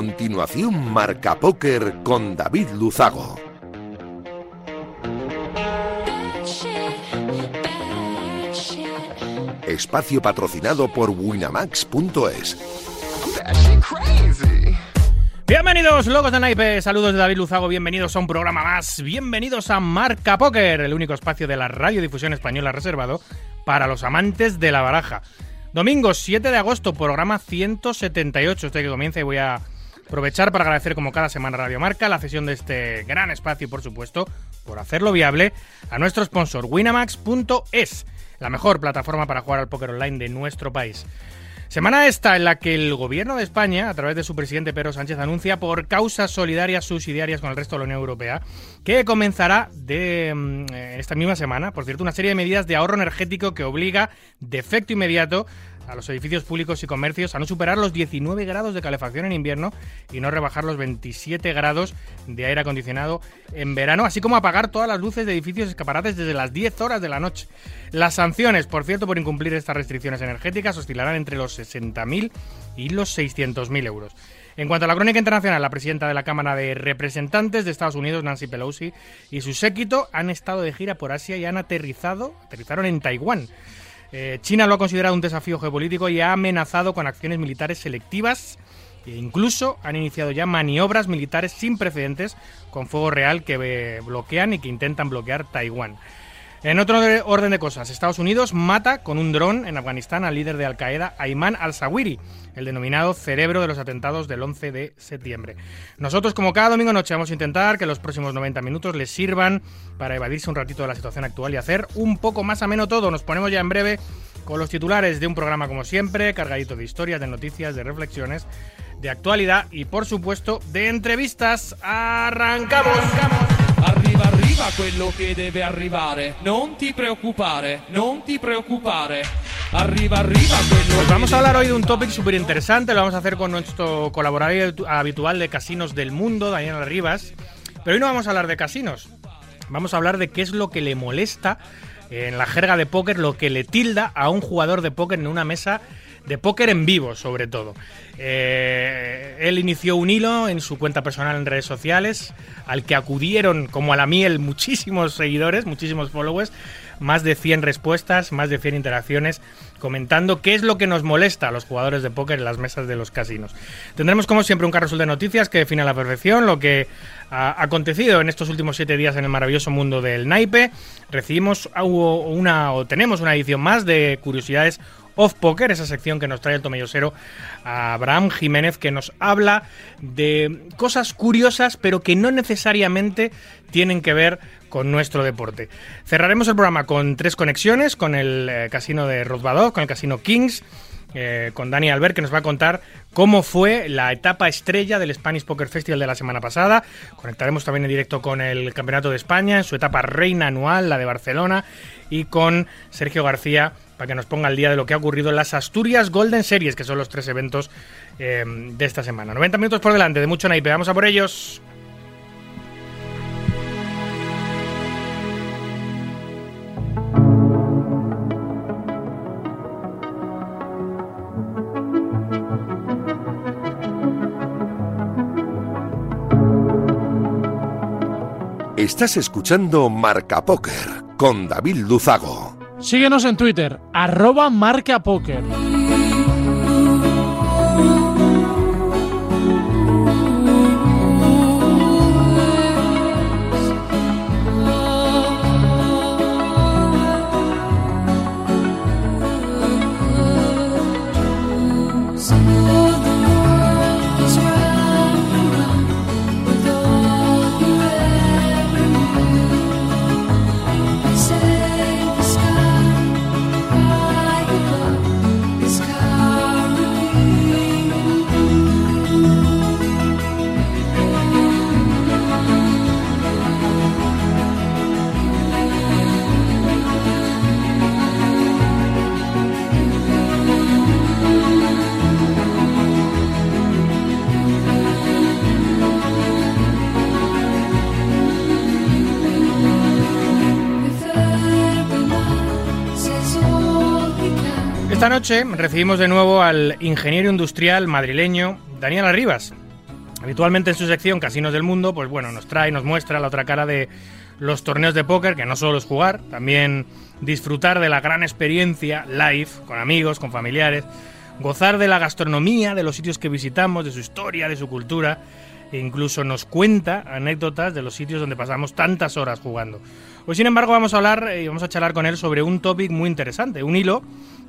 continuación Marca Póker con David Luzago. Espacio patrocinado por Winamax.es. Bienvenidos, locos de naipe, saludos de David Luzago, bienvenidos a un programa más, bienvenidos a Marca Póker, el único espacio de la radiodifusión española reservado para los amantes de la baraja. Domingo 7 de agosto, programa 178, este que comienza y voy a aprovechar para agradecer como cada semana Radio Marca la cesión de este gran espacio y por supuesto por hacerlo viable a nuestro sponsor winamax.es, la mejor plataforma para jugar al póker online de nuestro país. Semana esta en la que el gobierno de España, a través de su presidente Pedro Sánchez, anuncia por causas solidarias subsidiarias con el resto de la Unión Europea, que comenzará de mm, esta misma semana, por cierto, una serie de medidas de ahorro energético que obliga de efecto inmediato a los edificios públicos y comercios a no superar los 19 grados de calefacción en invierno y no rebajar los 27 grados de aire acondicionado en verano, así como apagar todas las luces de edificios escaparates desde las 10 horas de la noche. Las sanciones, por cierto, por incumplir estas restricciones energéticas oscilarán entre los 60.000 y los 600.000 euros. En cuanto a la crónica internacional, la presidenta de la Cámara de Representantes de Estados Unidos, Nancy Pelosi, y su séquito han estado de gira por Asia y han aterrizado, aterrizaron en Taiwán. Eh, China lo ha considerado un desafío geopolítico y ha amenazado con acciones militares selectivas e incluso han iniciado ya maniobras militares sin precedentes con fuego real que eh, bloquean y que intentan bloquear Taiwán. En otro orden de cosas, Estados Unidos mata con un dron en Afganistán al líder de Al Qaeda, Ayman al-Zawiri, el denominado cerebro de los atentados del 11 de septiembre. Nosotros, como cada domingo noche, vamos a intentar que los próximos 90 minutos les sirvan para evadirse un ratito de la situación actual y hacer un poco más ameno todo. Nos ponemos ya en breve con los titulares de un programa, como siempre, cargadito de historias, de noticias, de reflexiones, de actualidad y, por supuesto, de entrevistas. ¡Arrancamos! Arriva, arriva quello che deve arrivare. Non ti preoccupare, non ti preoccupare. Arriva, arriva quello Pues vamos a hablar hoy de un topic súper interesante. Lo vamos a hacer con nuestro colaborador habitual de Casinos del Mundo, Daniel Rivas. Pero hoy no vamos a hablar de casinos. Vamos a hablar de qué es lo que le molesta en la jerga de póker, lo que le tilda a un jugador de póker en una mesa de póker en vivo, sobre todo. Eh, él inició un hilo en su cuenta personal en redes sociales, al que acudieron, como a la miel, muchísimos seguidores, muchísimos followers, más de 100 respuestas, más de 100 interacciones, comentando qué es lo que nos molesta a los jugadores de póker en las mesas de los casinos. Tendremos, como siempre, un carrusel de noticias que define a la perfección lo que ha acontecido en estos últimos siete días en el maravilloso mundo del naipe. Recibimos una, o tenemos una edición más de curiosidades Off Poker, esa sección que nos trae el tomellosero Abraham Jiménez, que nos habla de cosas curiosas, pero que no necesariamente tienen que ver con nuestro deporte. Cerraremos el programa con tres conexiones, con el eh, casino de Rozbadov, con el casino Kings, eh, con Dani Albert, que nos va a contar cómo fue la etapa estrella del Spanish Poker Festival de la semana pasada. Conectaremos también en directo con el Campeonato de España, en su etapa reina anual, la de Barcelona, y con Sergio García para que nos ponga al día de lo que ha ocurrido en las Asturias Golden Series, que son los tres eventos eh, de esta semana. 90 minutos por delante, de mucho naipe. Vamos a por ellos. Estás escuchando Marca Póker con David Luzago. Síguenos en Twitter, arroba marca Esta noche recibimos de nuevo al ingeniero industrial madrileño Daniel Arribas. Habitualmente en su sección Casinos del Mundo, pues bueno, nos trae, nos muestra la otra cara de los torneos de póker, que no solo es jugar, también disfrutar de la gran experiencia live, con amigos, con familiares, gozar de la gastronomía, de los sitios que visitamos, de su historia, de su cultura, e incluso nos cuenta anécdotas de los sitios donde pasamos tantas horas jugando. Hoy, sin embargo, vamos a hablar y vamos a charlar con él sobre un topic muy interesante, un hilo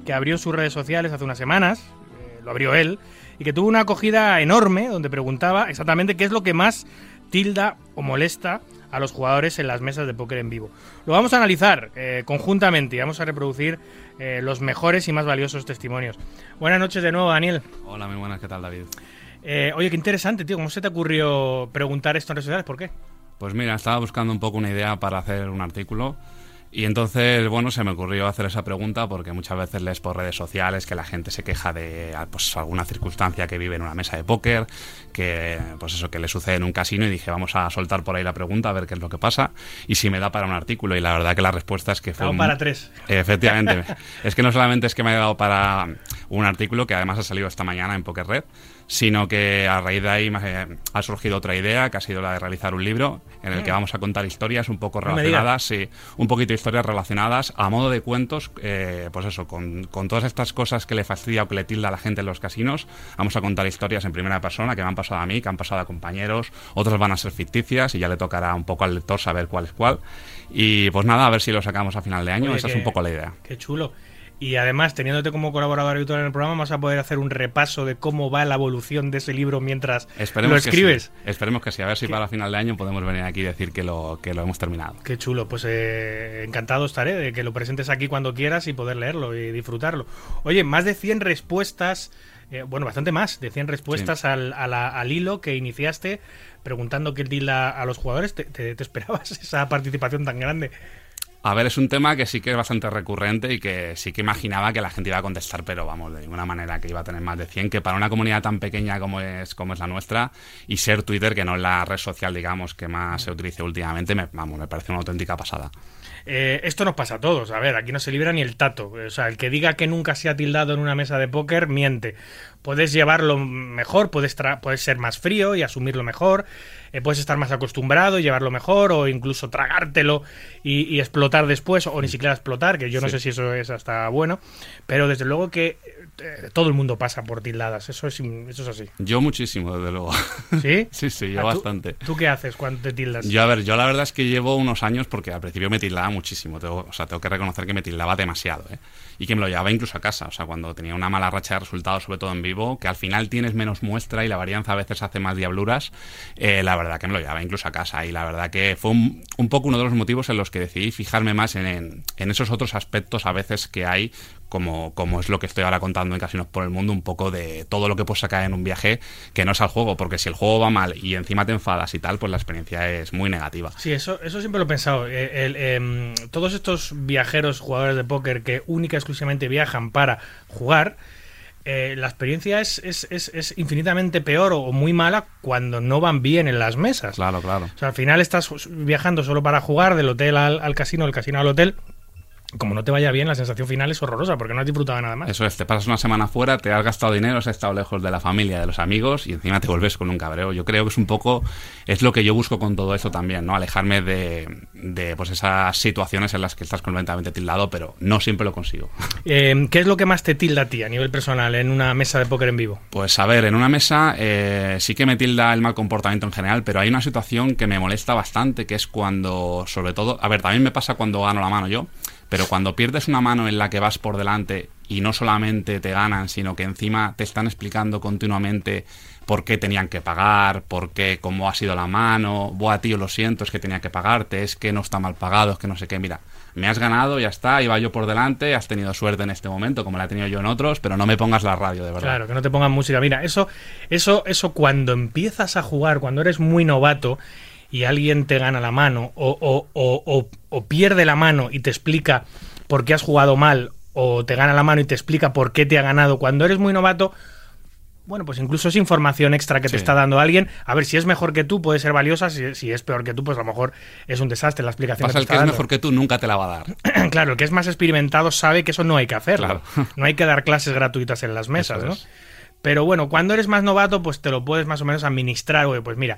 que abrió sus redes sociales hace unas semanas, eh, lo abrió él, y que tuvo una acogida enorme, donde preguntaba exactamente qué es lo que más tilda o molesta a los jugadores en las mesas de póker en vivo. Lo vamos a analizar eh, conjuntamente y vamos a reproducir eh, los mejores y más valiosos testimonios. Buenas noches de nuevo, Daniel. Hola, muy buenas, ¿qué tal, David? Eh, oye, qué interesante, tío. ¿Cómo se te ocurrió preguntar esto en redes sociales? ¿Por qué? Pues mira, estaba buscando un poco una idea para hacer un artículo y entonces, bueno, se me ocurrió hacer esa pregunta porque muchas veces lees por redes sociales que la gente se queja de pues, alguna circunstancia que vive en una mesa de póker, que pues eso que le sucede en un casino y dije, vamos a soltar por ahí la pregunta a ver qué es lo que pasa y si me da para un artículo y la verdad que la respuesta es que fue un- para tres. Efectivamente. es que no solamente es que me ha dado para un artículo que además ha salido esta mañana en Poker Red, sino que a raíz de ahí me ha- surgido otra idea, que ha sido la de realizar un libro en el que vamos a contar historias un poco Mm. No relacionadas, sí, un poquito historias relacionadas a modo de cuentos, eh, pues eso, con, con todas estas cosas que le fastidia o que le tilda a la gente en los casinos, vamos a contar historias en primera persona que me han pasado a mí, que han pasado a compañeros, otras van a ser ficticias y ya le tocará un poco al lector saber cuál es cuál. Y pues nada, a ver si lo sacamos a final de año, Oye, esa es un poco la idea. Qué chulo. Y además, teniéndote como colaborador habitual en el programa, vas a poder hacer un repaso de cómo va la evolución de ese libro mientras Esperemos lo escribes. Que sí. Esperemos que sí. A ver si para final de año podemos venir aquí y decir que lo, que lo hemos terminado. Qué chulo, pues eh, encantado estaré de que lo presentes aquí cuando quieras y poder leerlo y disfrutarlo. Oye, más de 100 respuestas, eh, bueno, bastante más, de 100 respuestas al, a la- al hilo que iniciaste preguntando qué tilda a los jugadores. ¿Te, te- te esperabas esa participación tan grande? A ver, es un tema que sí que es bastante recurrente y que sí que imaginaba que la gente iba a contestar, pero vamos, de ninguna manera que iba a tener más de 100, que para una comunidad tan pequeña como es, como es la nuestra y ser Twitter, que no es la red social, digamos, que más se utilice últimamente, me, vamos, me parece una auténtica pasada. Eh, esto nos pasa a todos. A ver, aquí no se libra ni el tato. O sea, el que diga que nunca se ha tildado en una mesa de póker, miente. Puedes llevarlo mejor, puedes, tra- puedes ser más frío y asumirlo mejor, eh, puedes estar más acostumbrado y llevarlo mejor, o incluso tragártelo y, y explotar después, o ni siquiera explotar, que yo no sé si eso es hasta bueno. Pero desde luego que eh, todo el mundo pasa por tildadas. Eso es, eso es así. Yo muchísimo, desde luego. ¿Sí? sí, sí, yo Ah, ¿tú- bastante. ¿Tú qué haces cuando te tildas? Yo, a ver, yo la verdad es que llevo unos años porque al principio me tildaba muchísimo. Tengo, o sea, tengo que reconocer que me tildaba demasiado, ¿eh? Y que me lo llevaba incluso a casa. O sea, cuando tenía una mala racha de resultados, sobre todo en vivo, que al final tienes menos muestra y la varianza a veces hace más diabluras, eh, la verdad que me lo llevaba incluso a casa. Y la verdad que fue un, poco uno de los motivos en los que decidí fijarme más en, esos otros aspectos a veces que hay como, como es lo que estoy ahora contando en Casinos por el Mundo, un poco de todo lo que puedes sacar en un viaje que no es al juego, porque si el juego va mal y encima te enfadas y tal, pues la experiencia es muy negativa. Sí, eso, eso siempre lo he pensado. Eh, em, todos estos viajeros, jugadores de póker que única y exclusivamente viajan para jugar, eh, la experiencia es, es, es, es infinitamente peor o muy mala cuando no van bien en las mesas. Claro, claro. O sea, al final estás viajando solo para jugar del hotel al, al casino, del casino al hotel. Como no te vaya bien, la sensación final es horrorosa porque no has disfrutado de nada más. Eso es, te pasas una semana fuera, te has gastado dinero, has estado lejos de la familia, de los amigos y encima te vuelves con un cabreo. Yo creo que es un poco, es lo que yo busco con todo esto también, ¿no? Alejarme de, de pues esas situaciones en las que estás completamente tildado, pero no siempre lo consigo. Eh, ¿Qué es lo que más te tilda a ti a nivel personal en una mesa de póker en vivo? Pues a ver, en una mesa eh, sí que me tilda el mal comportamiento en general, pero hay una situación que me molesta bastante, que es cuando, sobre todo, a ver, también me pasa cuando gano la mano yo, pero cuando pierdes una mano en la que vas por delante y no solamente te ganan, sino que encima te están explicando continuamente por qué tenían que pagar, por qué, cómo ha sido la mano, buah, tío, lo siento, es que tenía que pagarte, es que no está mal pagado, es que no sé qué, mira, me has ganado, ya está, iba yo por delante, has tenido suerte en este momento, como la he tenido yo en otros, pero no me pongas la radio, de verdad. Claro, que no te pongan música. Mira, eso, eso, eso cuando empiezas a jugar, cuando eres muy novato y alguien te gana la mano o, o, o, o, o pierde la mano y te explica por qué has jugado mal o te gana la mano y te explica por qué te ha ganado, cuando eres muy novato, bueno, pues incluso es información extra que te está dando alguien. A ver, si es mejor que tú, puede ser valiosa. Si, si es peor que tú, pues a lo mejor es un desastre la explicación Pasa que el que está es dando. mejor que tú, nunca te la va a dar. claro, el que es más experimentado sabe que eso no hay que hacerlo. Claro. No hay que dar clases gratuitas en las mesas, Eso ¿no? es. Pero bueno, cuando eres más novato, pues te lo puedes más o menos administrar. Oye, pues mira,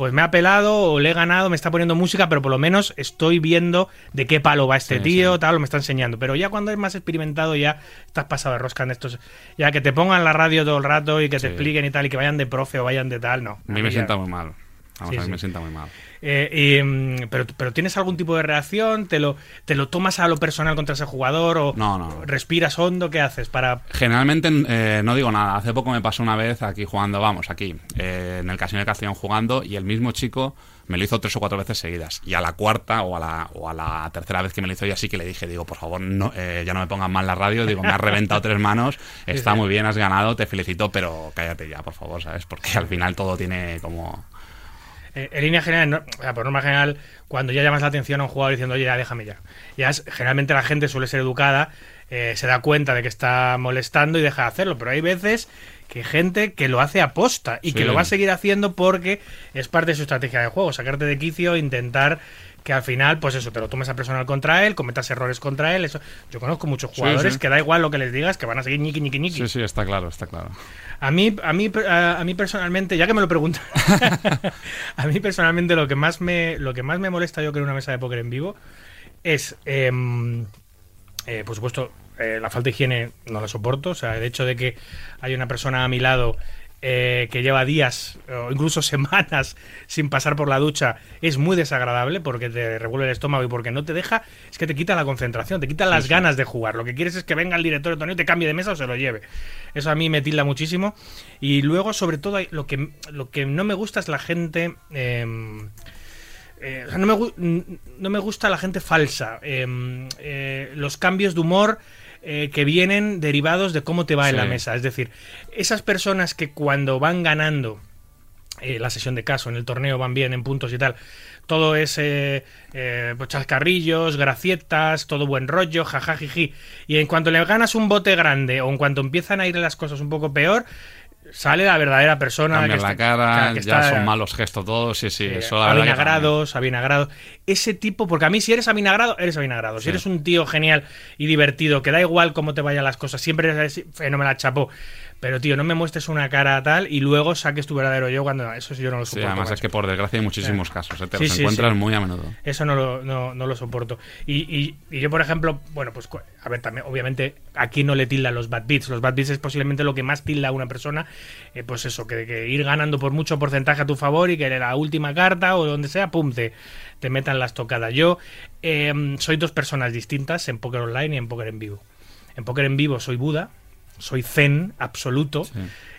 pues me ha pelado o le he ganado, me está poniendo música, pero por lo menos estoy viendo de qué palo va este Sí, tío, sí. tal, o me está enseñando. Pero ya cuando eres más experimentado, ya estás pasado de rosca en estos. Ya que te pongan la radio todo el rato y que te expliquen y tal, y que vayan de profe o vayan de tal, no. A mí me sienta muy mal. Vamos, Sí, a mí sí. me sienta muy mal. Eh, y, mm, pero, pero tienes algún tipo de reacción, te lo, te lo tomas a lo personal contra ese jugador o No, no. respiras hondo, ¿qué haces para Generalmente eh, no digo nada. Hace poco me pasó una vez aquí jugando, vamos, aquí, eh, en el Casino de Castellón jugando, y el mismo chico me lo hizo tres o cuatro veces seguidas. Y a la cuarta o a la, o a la tercera vez que me lo hizo, ya sí que le dije, digo, por favor, no, eh, ya no me pongan mal la radio. Digo, me has reventado tres manos, está muy bien, has ganado, te felicito, pero cállate ya, por favor, ¿sabes? Porque al final todo tiene como... Eh, en línea general, no- o sea, por norma general, cuando ya llamas la atención a un jugador diciendo, oye, ya déjame ya. Ya es- generalmente la gente suele ser educada, eh, se da cuenta de que está molestando y deja de hacerlo. Pero hay veces que hay gente que lo hace aposta y que lo va a seguir haciendo porque es parte de su estrategia de juego, sacarte de quicio, intentar que al final, pues eso, te lo tomes a personal contra él, cometas errores contra él. Eso. Yo conozco muchos jugadores sí. que da igual lo que les digas, que van a seguir ñiqui, ñiqui, ñiqui. Sí, sí, está claro, está claro. A mí, a mí, a, mí personalmente, ya que me lo preguntan, a mí personalmente lo que más me, lo que más me molesta yo creo en una mesa de póker en vivo es, em, eh, por supuesto, eh, la falta de higiene no la soporto. O sea, el hecho de que hay una persona a mi lado eh, que lleva días o incluso semanas sin pasar por la ducha es muy desagradable porque te revuelve el estómago y porque no te deja, es que te quita la concentración, te quita las ganas de jugar. Lo que quieres es que venga el director de torneo y te cambie de mesa o se lo lleve. Eso a mí me tilda muchísimo. Y luego, sobre todo, lo que, lo que no me gusta es la gente... em, eh, o sea, no, me, no me gusta la gente falsa. Eh, eh, los cambios de humor eh, que vienen derivados de cómo te va en la mesa. Es decir, esas personas que cuando van ganando eh, la sesión de caso en el torneo van bien en puntos y tal. Todo es eh, eh, pues chascarrillos, gracietas, todo buen rollo, jajajiji. Y en cuanto le ganas un bote grande o en cuanto empiezan a ir las cosas un poco peor, sale la verdadera persona. Cambiar que la está- cara, que ya son malos gestos todos, sí, sí, eh, eso avinagrados, avinagrados. Ese tipo, porque a mí si eres avinagrado, eres avinagrado. Si Sí. eres un tío genial y divertido, que da igual cómo te vayan las cosas, siempre eres fenomenal chapo. Pero tío, no me muestres una cara tal y luego saques tu verdadero yo cuando eso sí yo no lo Sí, soporto. además es que por desgracia hay muchísimos casos, ¿eh? te Sí, los sí, encuentras sí. muy a menudo. Eso no lo, no, no lo soporto. Y, y- y yo, por ejemplo, bueno, pues a ver, también, obviamente, aquí no le tildan los bad beats. Los bad beats es posiblemente lo que más tilda a una persona. eh, pues eso, que, que ir ganando por mucho porcentaje a tu favor y que la última carta o donde sea, pum, te, te metan las tocadas. Yo eh, soy dos personas distintas en póker online y en póker en vivo. En póker en vivo soy Buda, soy zen absoluto.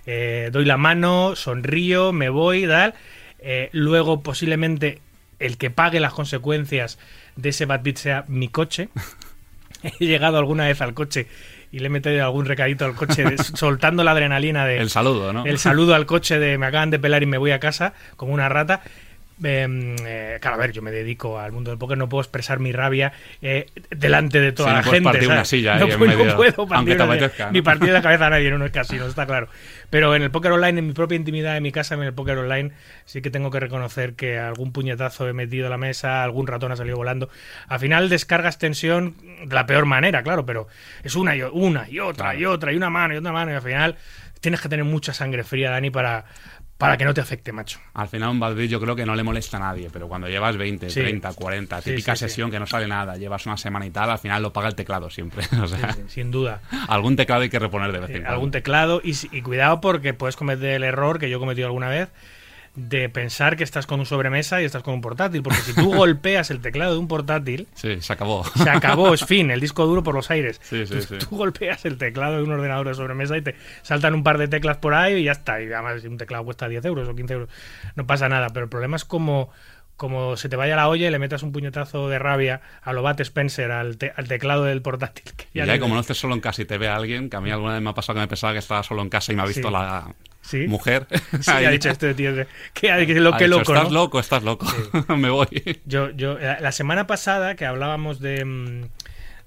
Eh, doy la mano, sonrío, me voy, tal. Eh, luego, posiblemente, el que pague las consecuencias de ese bad beat sea mi coche. He llegado alguna vez al coche y le he metido algún recadito al coche, de- soltando la adrenalina de El saludo, ¿no? el saludo al coche de me acaban de pelar y me voy a casa como una rata. Eh, eh, claro, a ver, yo me dedico al mundo del póker, no puedo expresar mi rabia eh, delante de toda Sí, no la puedes gente. partir una silla no, en puedo- no medio, puedo partir una- ¿no? ni partir de la cabeza a nadie en unos casinos, está claro. Pero en el póker online, en mi propia intimidad, en mi casa, en el póker online, sí que tengo que reconocer que algún puñetazo he metido a la mesa, algún ratón ha salido volando. Al final descargas tensión de la peor manera, claro, pero es una y, una y otra Claro. y otra y una mano y otra mano y al final tienes que tener mucha sangre fría, Dani, para, para que no te afecte, macho. Al final un bad beat yo creo que no le molesta a nadie, pero cuando llevas 20, Sí. 30, 40, Sí, típica sí, sí. sesión que no sale nada, llevas una semana y tal, al final lo paga el teclado siempre. O sea, Sin duda. algún teclado hay que reponer de vez en Eh, cuando. algún teclado y, y cuidado porque puedes cometer el error que yo he cometido alguna vez de pensar que estás con un sobremesa y estás con un portátil, porque si tú golpeas el teclado de un portátil, Sí, se acabó. se acabó, es fin, el disco duro por los aires. Sí, sí, tú, sí. tú golpeas el teclado de un ordenador de sobremesa y te saltan un par de teclas por ahí y ya está. Y además, si un teclado cuesta 10 euros o 15 euros, no pasa nada. Pero el problema es como, como se te vaya la olla y le metas un puñetazo de rabia a lo Bat Spencer al, te- al teclado del portátil. que Y ya ya como no estés solo en casa y te ve a alguien, que a mí alguna vez me ha pasado que me pensaba que estaba solo en casa y me ha visto Sí. la Sí. mujer. Sí, Ahí. ha dicho este tío que, que, que lo Ha que dicho, loco, Estás ¿no? loco, estás loco. me voy. Yo, yo, la la semana pasada que hablábamos de. mm,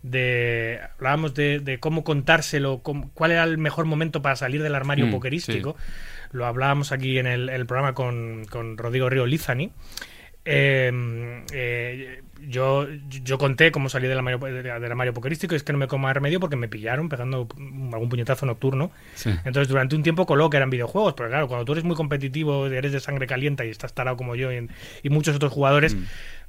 de hablábamos de, de cómo contárselo, cómo- cuál era el mejor momento para salir del armario Mm, pokerístico. Lo hablábamos aquí en el, el programa con, con Rodrigo Río Lizani. Eh, eh, yo, yo conté cómo salí del armario, del armario pokerístico y es que no me como remedio porque me pillaron pegando algún puñetazo nocturno. Sí. Entonces, durante un tiempo coló que eran videojuegos, pero claro, cuando tú eres muy competitivo, eres de sangre caliente y estás tarado como yo y, y muchos otros jugadores, Mm.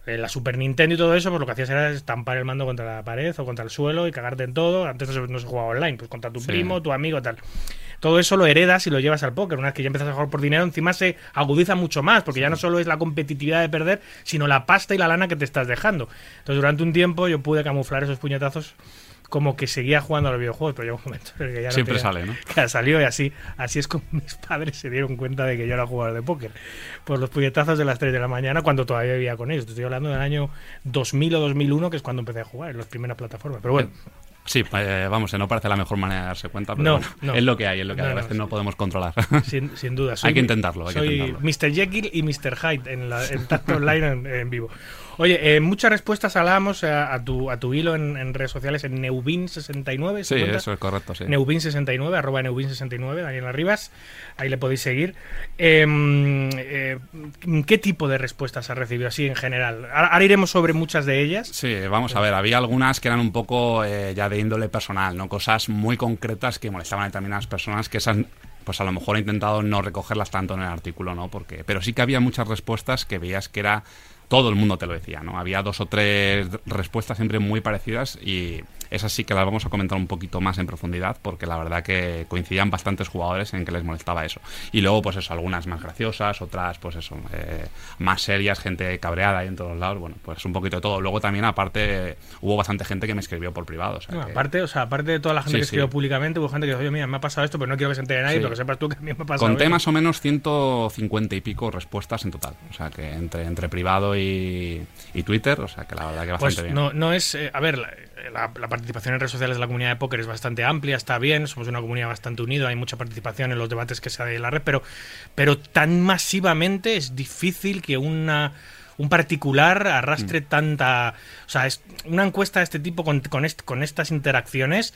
eh, la Super Nintendo y todo eso, pues lo que hacías era estampar el mando contra la pared o contra el suelo y cagarte en todo. Antes no se, no se jugaba online, pues contra tu Sí. primo, tu amigo, tal. Todo eso lo heredas y lo llevas al póker. Una vez que ya empiezas a jugar por dinero, encima se agudiza mucho más, porque ya no solo es la competitividad de perder, sino la pasta y la lana que te estás dejando. Entonces, durante un tiempo yo pude camuflar esos puñetazos como que seguía jugando a los videojuegos, pero llegó un momento en el que ya no Siempre tenía- sale, ¿no? que salió y así, así es como mis padres se dieron cuenta de que yo era jugador de póker. Por los puñetazos de las 3 de la mañana cuando todavía vivía con ellos. Te Estoy hablando del año 2000 o 2001, que es cuando empecé a jugar en las primeras plataformas. Pero bueno, Sí, eh, vamos, no parece la mejor manera de darse cuenta, pero No, bueno, no. es lo que hay, es lo que hay. A veces no podemos controlar. sin, sin duda. Hay que intentarlo, hay que soy intentarlo. Mr. Jekyll y Mr. Hyde en, la, en Tacto Online en, en vivo. Oye, eh, muchas respuestas hablábamos a, a tu, a tu hilo en, en redes sociales en Neubin69. ¿se sí, cuenta? eso es correcto, sí. Neubin69, arroba Neubin69, Daniel Arribas, ahí le podéis seguir. Eh, eh, ¿Qué tipo de respuestas has recibido así en general? Ahora, ahora iremos sobre muchas de ellas. Sí, vamos a ver, había algunas que eran un poco eh, ya de índole personal, ¿no? Cosas muy concretas que molestaban a determinadas personas que esas pues a lo mejor he intentado no recogerlas tanto en el artículo, ¿no? Porque, pero sí que había muchas respuestas que veías que era todo el mundo te lo decía, ¿no? Había dos o tres respuestas siempre muy parecidas y esas sí que las vamos a comentar un poquito más en profundidad porque la verdad que coincidían bastantes jugadores en que les molestaba eso. Y luego, pues eso, algunas más graciosas, otras, pues eso, eh, más serias, gente cabreada ahí en todos lados, bueno, pues un poquito de todo. Luego también, aparte, hubo bastante gente que me escribió por privado. o sea No, que- aparte, o sea, aparte de toda la gente Sí, que escribió sí. públicamente, hubo gente que dijo, oye, mira, me ha pasado esto, pero no quiero que se entere nadie, Sí. pero que sepas tú que a mí me ha pasado Conté esto". más o menos 150 y pico respuestas en total. O sea, que entre, entre privado y, y Twitter, o sea, que la verdad que bastante Pues bien. no, no es. eh, a ver, la, la- la participación en redes sociales de la comunidad de póker es bastante amplia, está bien, somos una comunidad bastante unida, hay mucha participación en los debates que se da en la red, pero, pero tan masivamente es difícil que una un particular arrastre Mm. tanta. O sea, es una encuesta de este tipo con, con, est- con estas interacciones.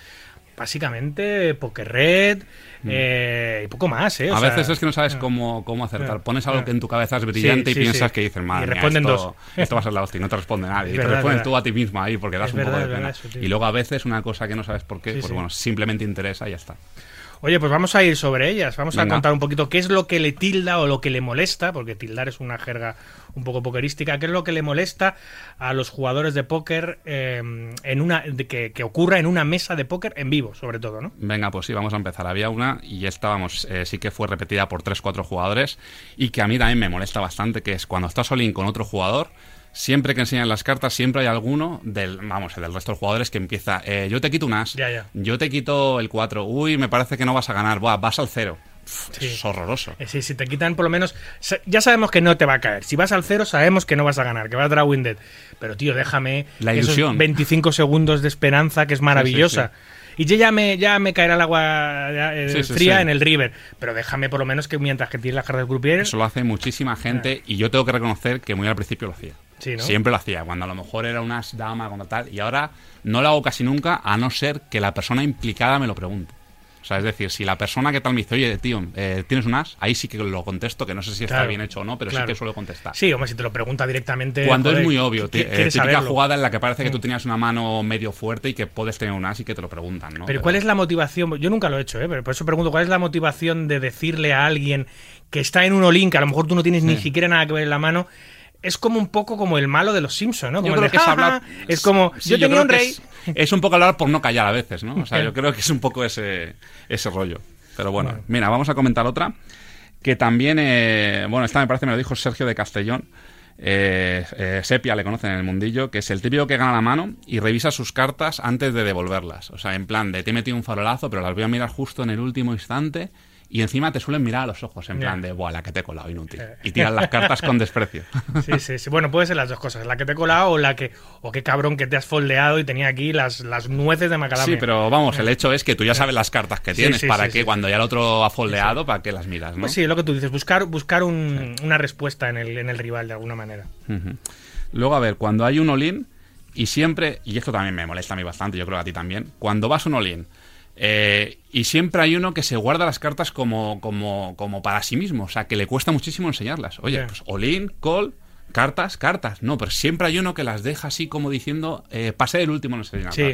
Básicamente, Poker Red eh, y poco más, ¿eh? O Mm. a sea, veces es que no sabes cómo, cómo acertar. Pones algo que en tu cabeza es brillante Sí, y piensas sí. que dices, Y madre mía, responden esto, dos. esto va a ser la hostia no te responde nadie. Y te es tú a ti mismo ahí porque das Es un poco de pena. eso, y luego a veces una cosa que no sabes por qué, pues bueno, simplemente interesa y ya está. Oye, pues vamos a ir sobre ellas. Vamos a Venga. contar un poquito qué es lo que le tilda o lo que le molesta, porque tildar es una jerga un poco pokerística, qué es lo que le molesta a los jugadores de póker eh, en una que, que ocurra en una mesa de póker en vivo, sobre todo, ¿no? Venga, pues sí, vamos a empezar. Había una y esta, vamos, eh, sí que fue repetida por 3-4 jugadores y que a mí también me molesta bastante, que es cuando estás all-in con otro jugador, siempre que enseñan las cartas, siempre hay alguno del, vamos, del resto de jugadores que empieza, eh, yo te quito un as, Ya, ya. yo te quito el 4, uy, me parece que no vas a ganar, Buah, vas al 0. Sí. Es horroroso. Eh, sí, si te quitan por lo menos. Ya sabemos que no te va a caer. Si vas al cero, sabemos que no vas a ganar, que vas a dar Winded. Pero, tío, déjame La esos ilusión. 25 segundos de esperanza que es maravillosa. Y ya- me, ya me caerá el agua eh, fría en el river. Pero déjame por lo menos que mientras que tires las cartas de croupier, Eso lo hace muchísima gente y yo tengo que reconocer que muy al principio lo hacía. Sí, ¿no? Siempre lo hacía, cuando a lo mejor era una as dama, cuando tal, y ahora no lo hago casi nunca, a no ser que la persona implicada me lo pregunte. O sea, es decir, si la persona que tal me dice, oye, tío, eh, ¿tienes un as? Ahí sí que lo contesto, que no sé si está bien hecho o no, pero claro. sí que suelo contestar. Sí, hombre, si te lo pregunta directamente. Cuando joder, es muy obvio, ¿qué- ti- eh, típica saberlo? jugada en la que parece que tú Mm. tenías una mano medio fuerte y que puedes tener un as y que te lo preguntan, ¿no? Pero ¿cuál es la motivación? Yo nunca lo he hecho, ¿eh? pero por eso pregunto, ¿cuál es la motivación de decirle a alguien que está en un olín, que a lo mejor tú no tienes ni siquiera nada que ver en la mano? Es como un poco como el malo de los Simpsons, ¿no? Como Yo el de, que es "Ja, hablar. ja". Es como, Sí, yo tenía un rey. Es, es un poco hablar por no callar a veces, ¿no? O sea, yo creo que es un poco ese, ese rollo. Pero bueno, mira, vamos a comentar otra. Que también, eh, bueno, esta me parece me lo dijo Sergio de Castellón. Eh, eh, Sepia le conocen en el mundillo, que es el típico que gana la mano y revisa sus cartas antes de devolverlas. O sea, en plan de te he metido un farolazo, pero las voy a mirar justo en el último instante. Y encima te suelen mirar a los ojos, en plan de, buah, la que te he colado, inútil. Y tiran las cartas con desprecio. Sí, sí, sí. Bueno, puede ser las dos cosas. La que te he colado o la que. O qué cabrón que te has foldeado y tenía aquí las, las nueces de macadamia. Sí, pero vamos, el hecho es que tú ya sabes las cartas que tienes, sí, para sí, que cuando ya el otro ha foldeado, para que las miras, ¿no? Pues sí, lo que tú dices, buscar, buscar un- una respuesta en el, en el rival de alguna manera. Luego, a ver, cuando hay un all-in, y siempre, y esto también me molesta a mí bastante, yo creo que a ti también, cuando vas a un all-in, eh, y siempre hay uno que se guarda las cartas como, como, como para sí mismo, o sea, que le cuesta muchísimo enseñarlas. Oye, pues all-in, call, Cartas, cartas. No, pero siempre hay uno que las deja así como diciendo, eh, pasé el último, no sé nada. Sí.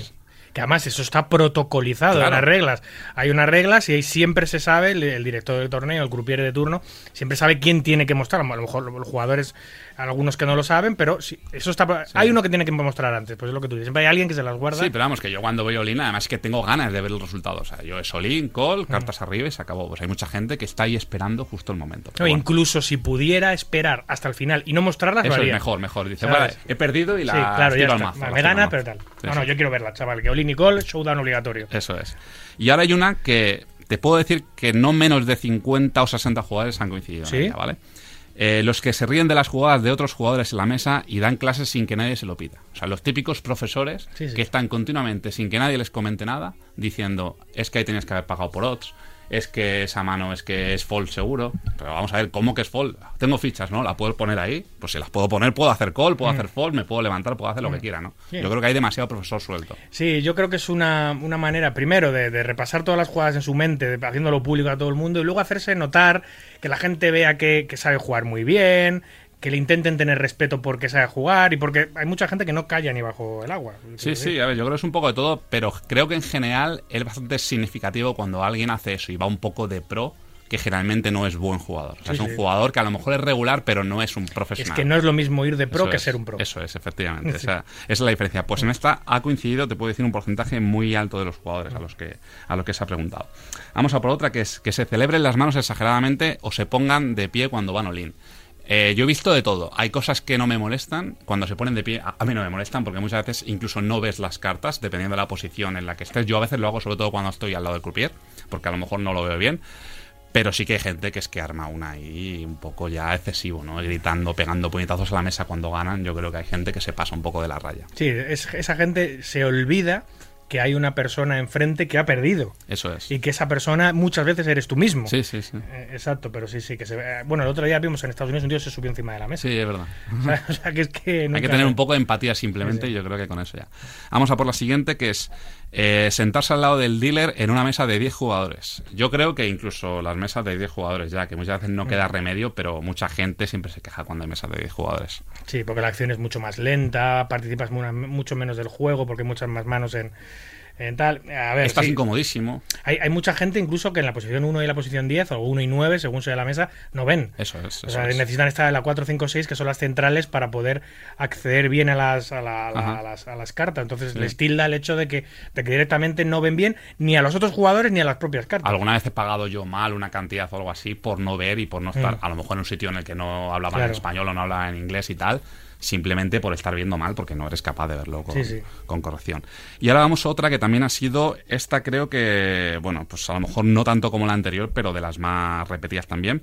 Que además eso está protocolizado en las reglas. Hay unas reglas y ahí siempre se sabe, el, el director del torneo, el croupier de turno, siempre sabe quién tiene que mostrar. A lo mejor los jugadores, algunos que no lo saben, pero sí, eso está. Hay uno que tiene que mostrar antes, pues es lo que tú dices. Siempre hay alguien que se las guarda. Sí, pero vamos, que yo cuando voy all-in, además es que tengo ganas de ver el resultado. O sea, yo es Mm. call, cartas arriba y se acabó. Pues hay mucha gente que está ahí esperando justo el momento. Pero No, bueno, incluso si pudiera esperar hasta el final y no mostrarlas, lo eso es mejor, mejor. Dice, vale, he perdido y la sí, claro, ya tiro al está. mazo, Vale, la me gana, mazo. pero tal. Sí, no, no, sí. yo quiero verla, chaval. Que Oli Nicole, showdown obligatorio. Eso es. Y ahora hay una que te puedo decir que no menos de 50 o 60 jugadores han coincidido en ¿Sí? ella, ¿vale? Eh, los que se ríen de las jugadas de otros jugadores en la mesa y dan clases sin que nadie se lo pida. O sea, los típicos profesores Sí, sí. que están continuamente sin que nadie les comente nada, diciendo, es que ahí tienes que haber pagado por odds, es que esa mano es que es fall seguro. Pero vamos a ver, ¿cómo que es fall? Tengo fichas, ¿no? ¿La puedo poner ahí? Pues si las puedo poner, puedo hacer call, puedo hacer fall, me puedo levantar, puedo hacer lo que quiera, ¿no? Mm. Sí. Yo creo que hay demasiado profesor suelto. Sí, yo creo que es una, una manera, primero, de, de repasar todas las jugadas en su mente, de- haciéndolo público a todo el mundo, y luego hacerse notar, que la gente vea que, que sabe jugar muy bien, que le intenten tener respeto porque sabe jugar, y porque hay mucha gente que no calla ni bajo el agua. Sí, sí, a ver, yo creo que es un poco de todo, pero creo que en general es bastante significativo cuando alguien hace eso y va un poco de pro, que generalmente no es buen jugador. O sea, Sí, es un sí. jugador que a lo mejor es regular, pero no es un Es profesional. que no es lo mismo ir de pro Eso que es, ser un pro. Eso es, efectivamente. Esa, esa es la diferencia. Pues en esta ha coincidido, te puedo decir, un porcentaje muy alto de los jugadores a los que, a los que se ha preguntado. Vamos a por otra, que es que se celebren las manos exageradamente o se pongan de pie cuando van all-in. Eh, yo he visto de todo. Hay cosas que no me molestan. Cuando se ponen de pie, a, mí no me molestan porque muchas veces incluso no ves las cartas, dependiendo de la posición en la que estés. Yo a veces lo hago sobre todo cuando estoy al lado del croupier, porque a lo mejor no lo veo bien. Pero sí que hay gente que es que arma una ahí un poco ya excesivo, ¿no? Gritando, pegando puñetazos a la mesa cuando ganan. Yo creo que hay gente que se pasa un poco de la raya. Sí, es- esa gente se olvida que hay una persona enfrente que ha perdido. Eso es. Y que esa persona muchas veces eres tú mismo. Sí, sí, sí. Eh, Exacto, pero sí, sí, que se ve. eh, Bueno, el otro día vimos en Estados Unidos un tío se subió encima de la mesa. Sí, es verdad. O sea, o sea, que es que Hay que tener un poco de empatía simplemente Sí, sí. y yo creo que con eso ya. Vamos a por la siguiente que es eh, sentarse al lado del dealer en una mesa de 10 jugadores. Yo creo que incluso las mesas de 10 jugadores ya, que muchas veces Mm. no queda remedio, pero mucha gente siempre se queja cuando hay mesas de 10 jugadores. Sí, porque la acción es mucho más lenta, participas mu- mucho menos del juego porque hay muchas más manos en, en tal. A ver, Estás sí, incomodísimo. hay, hay mucha gente incluso que en la posición 1 y la posición 10 o 1 y 9, según sea la mesa, no ven. Eso es. Eso O sea, es. necesitan estar en la 4, 5, 6, que son las centrales, para poder acceder bien a las, a, la- a la- Ajá. a las, a las cartas. Entonces Sí. les tilda el hecho de que, de que directamente no ven bien ni a los otros jugadores ni a las propias cartas. Alguna vez he pagado yo mal una cantidad o algo así por no ver y por no estar, a lo mejor en un sitio en el que no hablaban Mm. Claro. español o no hablaban inglés y tal, simplemente por estar viendo mal porque no eres capaz de verlo con, Sí, sí. con corrección. Y ahora vamos a otra que también ha sido, esta creo que, bueno, pues a lo mejor no tanto como la anterior, pero de las más repetidas también,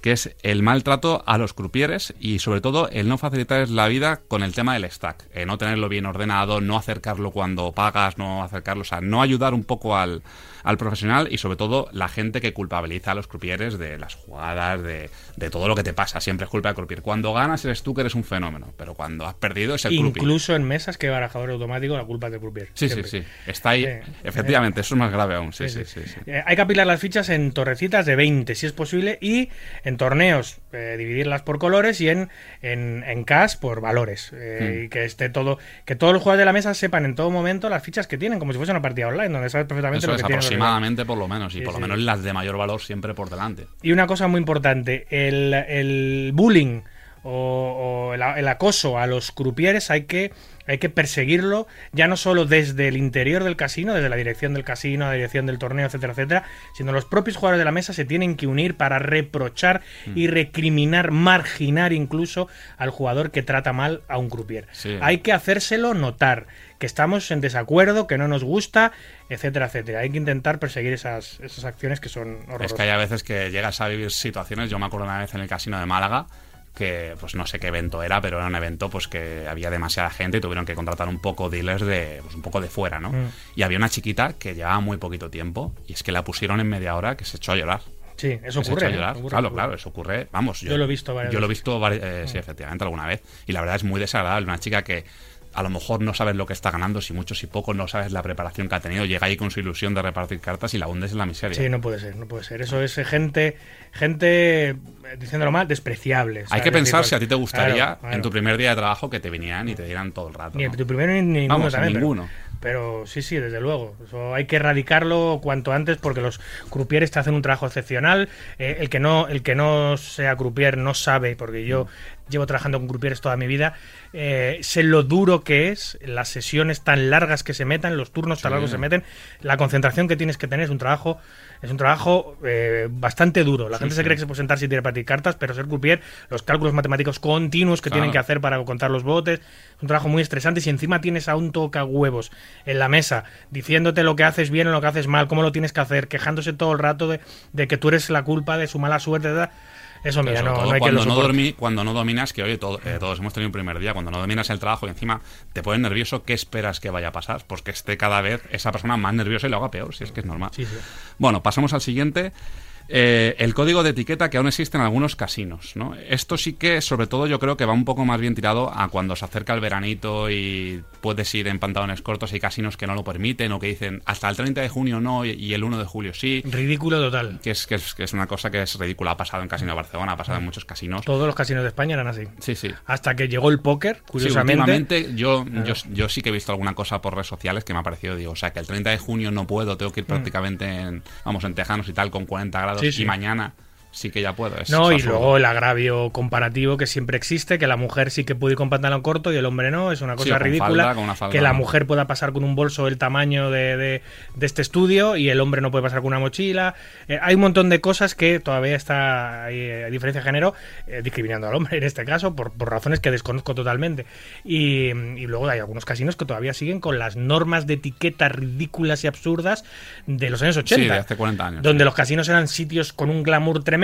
que es el maltrato a los crupieres y sobre todo el no facilitarles la vida con el tema del stack, eh, no tenerlo bien ordenado, no acercarlo cuando pagas, no acercarlo, o sea, no ayudar un poco al, al profesional y sobre todo la gente que culpabiliza a los crupieres de las jugadas, de, de todo lo que te pasa, siempre es culpa del croupier. Cuando ganas eres tú que eres un fenómeno, pero cuando has perdido es el croupier. Incluso en mesas que barajador automático, la culpa es del croupier. Sí, sí, siempre. sí. Está ahí. Efectivamente, eso es más grave aún. Sí, sí, sí. sí. Eh, hay que apilar las fichas en torrecitas de 20, si es posible, y en torneos eh, dividirlas por colores y en, en, en cash por valores. Eh, Hmm. Y que esté todo, que todos los jugadores de la mesa sepan en todo momento las fichas que tienen, como si fuese una partida online, donde sabes perfectamente Eso lo que tienen. Aproximadamente por lo menos, y Sí, por lo menos las de mayor valor siempre por delante. Y una cosa muy importante, el, el bullying o, o el, el acoso a los crupieres hay que, hay que perseguirlo ya no solo desde el interior del casino, desde la dirección del casino, la dirección del torneo, etcétera, etcétera, sino los propios jugadores de la mesa se tienen que unir para reprochar Mm. y recriminar, marginar incluso al jugador que trata mal a un croupier. Sí. Hay que hacérselo notar, que estamos en desacuerdo, que no nos gusta, etcétera, etcétera. Hay que intentar perseguir esas, esas acciones que son horrorosas. Es que hay a veces que llegas a vivir situaciones. Yo me acuerdo una vez en el casino de Málaga que pues no sé qué evento era, pero era un evento pues que había demasiada gente y tuvieron que contratar un poco dealers de pues un poco de fuera, ¿no? Mm. Y había una chiquita que llevaba muy poquito tiempo y es que la pusieron en media hora que se echó a llorar. Sí, eso ocurre. echó a ¿eh? llorar. Ocurre, claro, ocurre. claro, eso ocurre. Vamos, Yo lo he visto varias Yo lo he. Mm. visto, eh, sí, efectivamente, alguna vez. Y la verdad es muy desagradable. Una chica que a lo mejor no sabes lo que está ganando, si mucho, si poco, no sabes la preparación que ha tenido, llega ahí con su ilusión de repartir cartas y la hundes en la miseria. Sí, no puede ser, no puede ser. Eso es gente, gente, eh, diciéndolo mal, despreciable. Hay que pensar si a ti te gustaría claro, claro. en tu primer día de trabajo que te vinieran y te dieran todo el rato. Ni ¿no? tu primero ni ninguno Vamos, también. pero- ninguno. Pero, sí, sí, desde luego. Eso hay que erradicarlo cuanto antes porque los croupiers te hacen un trabajo excepcional. Eh, el, que no, el que no sea croupier no sabe, porque yo llevo trabajando con croupiers toda mi vida, eh, sé lo duro que es, las sesiones tan largas que se metan, los turnos tan largos que se meten, la concentración que tienes que tener es un trabajo es un trabajo eh, bastante duro. La gente se cree que se puede sentar sin tiene para cartas, pero ser croupier, los cálculos matemáticos continuos que Claro. tienen que hacer para contar los botes, es un trabajo muy estresante. Y si encima tienes a un toca huevos en la mesa diciéndote lo que haces bien o lo que haces mal, cómo lo tienes que hacer, quejándose todo el rato de, de que tú eres la culpa de su mala suerte, da- eso mira, no, no hay que cuando, lo no dormi- cuando no dominas, que oye, todo- eh, todos hemos tenido un primer día, cuando no dominas el trabajo y encima te pones nervioso, ¿qué esperas que vaya a pasar? Pues que esté cada vez esa persona más nerviosa y lo haga peor, si es que es normal. Sí, sí. Bueno, pasamos al siguiente. Eh, el código de etiqueta que aún existe en algunos casinos. ¿no? Esto sí que, sobre todo, yo creo que va un poco más bien tirado a cuando se acerca el veranito y puedes ir en pantalones cortos. Hay casinos que no lo permiten o que dicen hasta el 30 de junio no y- el 1 de julio sí. Ridículo total. Que es, que, es, que es una cosa que es ridícula. Ha pasado en Casino de Barcelona, ha pasado en muchos casinos. Todos los casinos de España eran así. Sí, sí. Hasta que llegó el póker, curiosamente. yo, yo, yo sí que he visto alguna cosa por redes sociales que me ha parecido, digo, o sea, que el 30 de junio no puedo, tengo que ir prácticamente en, vamos, en tejanos y tal, con 40 grados, Sí, sí. y mañana sí que ya puedo. Es No, y luego el agravio comparativo que siempre existe, que la mujer sí que puede ir con pantalón corto y el hombre no, es una Sí, cosa con ridícula. falda, una falda. que la mujer pueda pasar con un bolso del tamaño de, de- de este estudio y el hombre no puede pasar con una mochila. Eh, hay un montón de cosas que todavía está, eh, diferencia de género, eh, discriminando al hombre en este caso, por, por razones que desconozco totalmente. Y, y luego hay algunos casinos que todavía siguen con las normas de etiqueta ridículas y absurdas de los años 80. Sí, de hace 40 años. Donde sí. los casinos eran sitios con un glamour tremendo,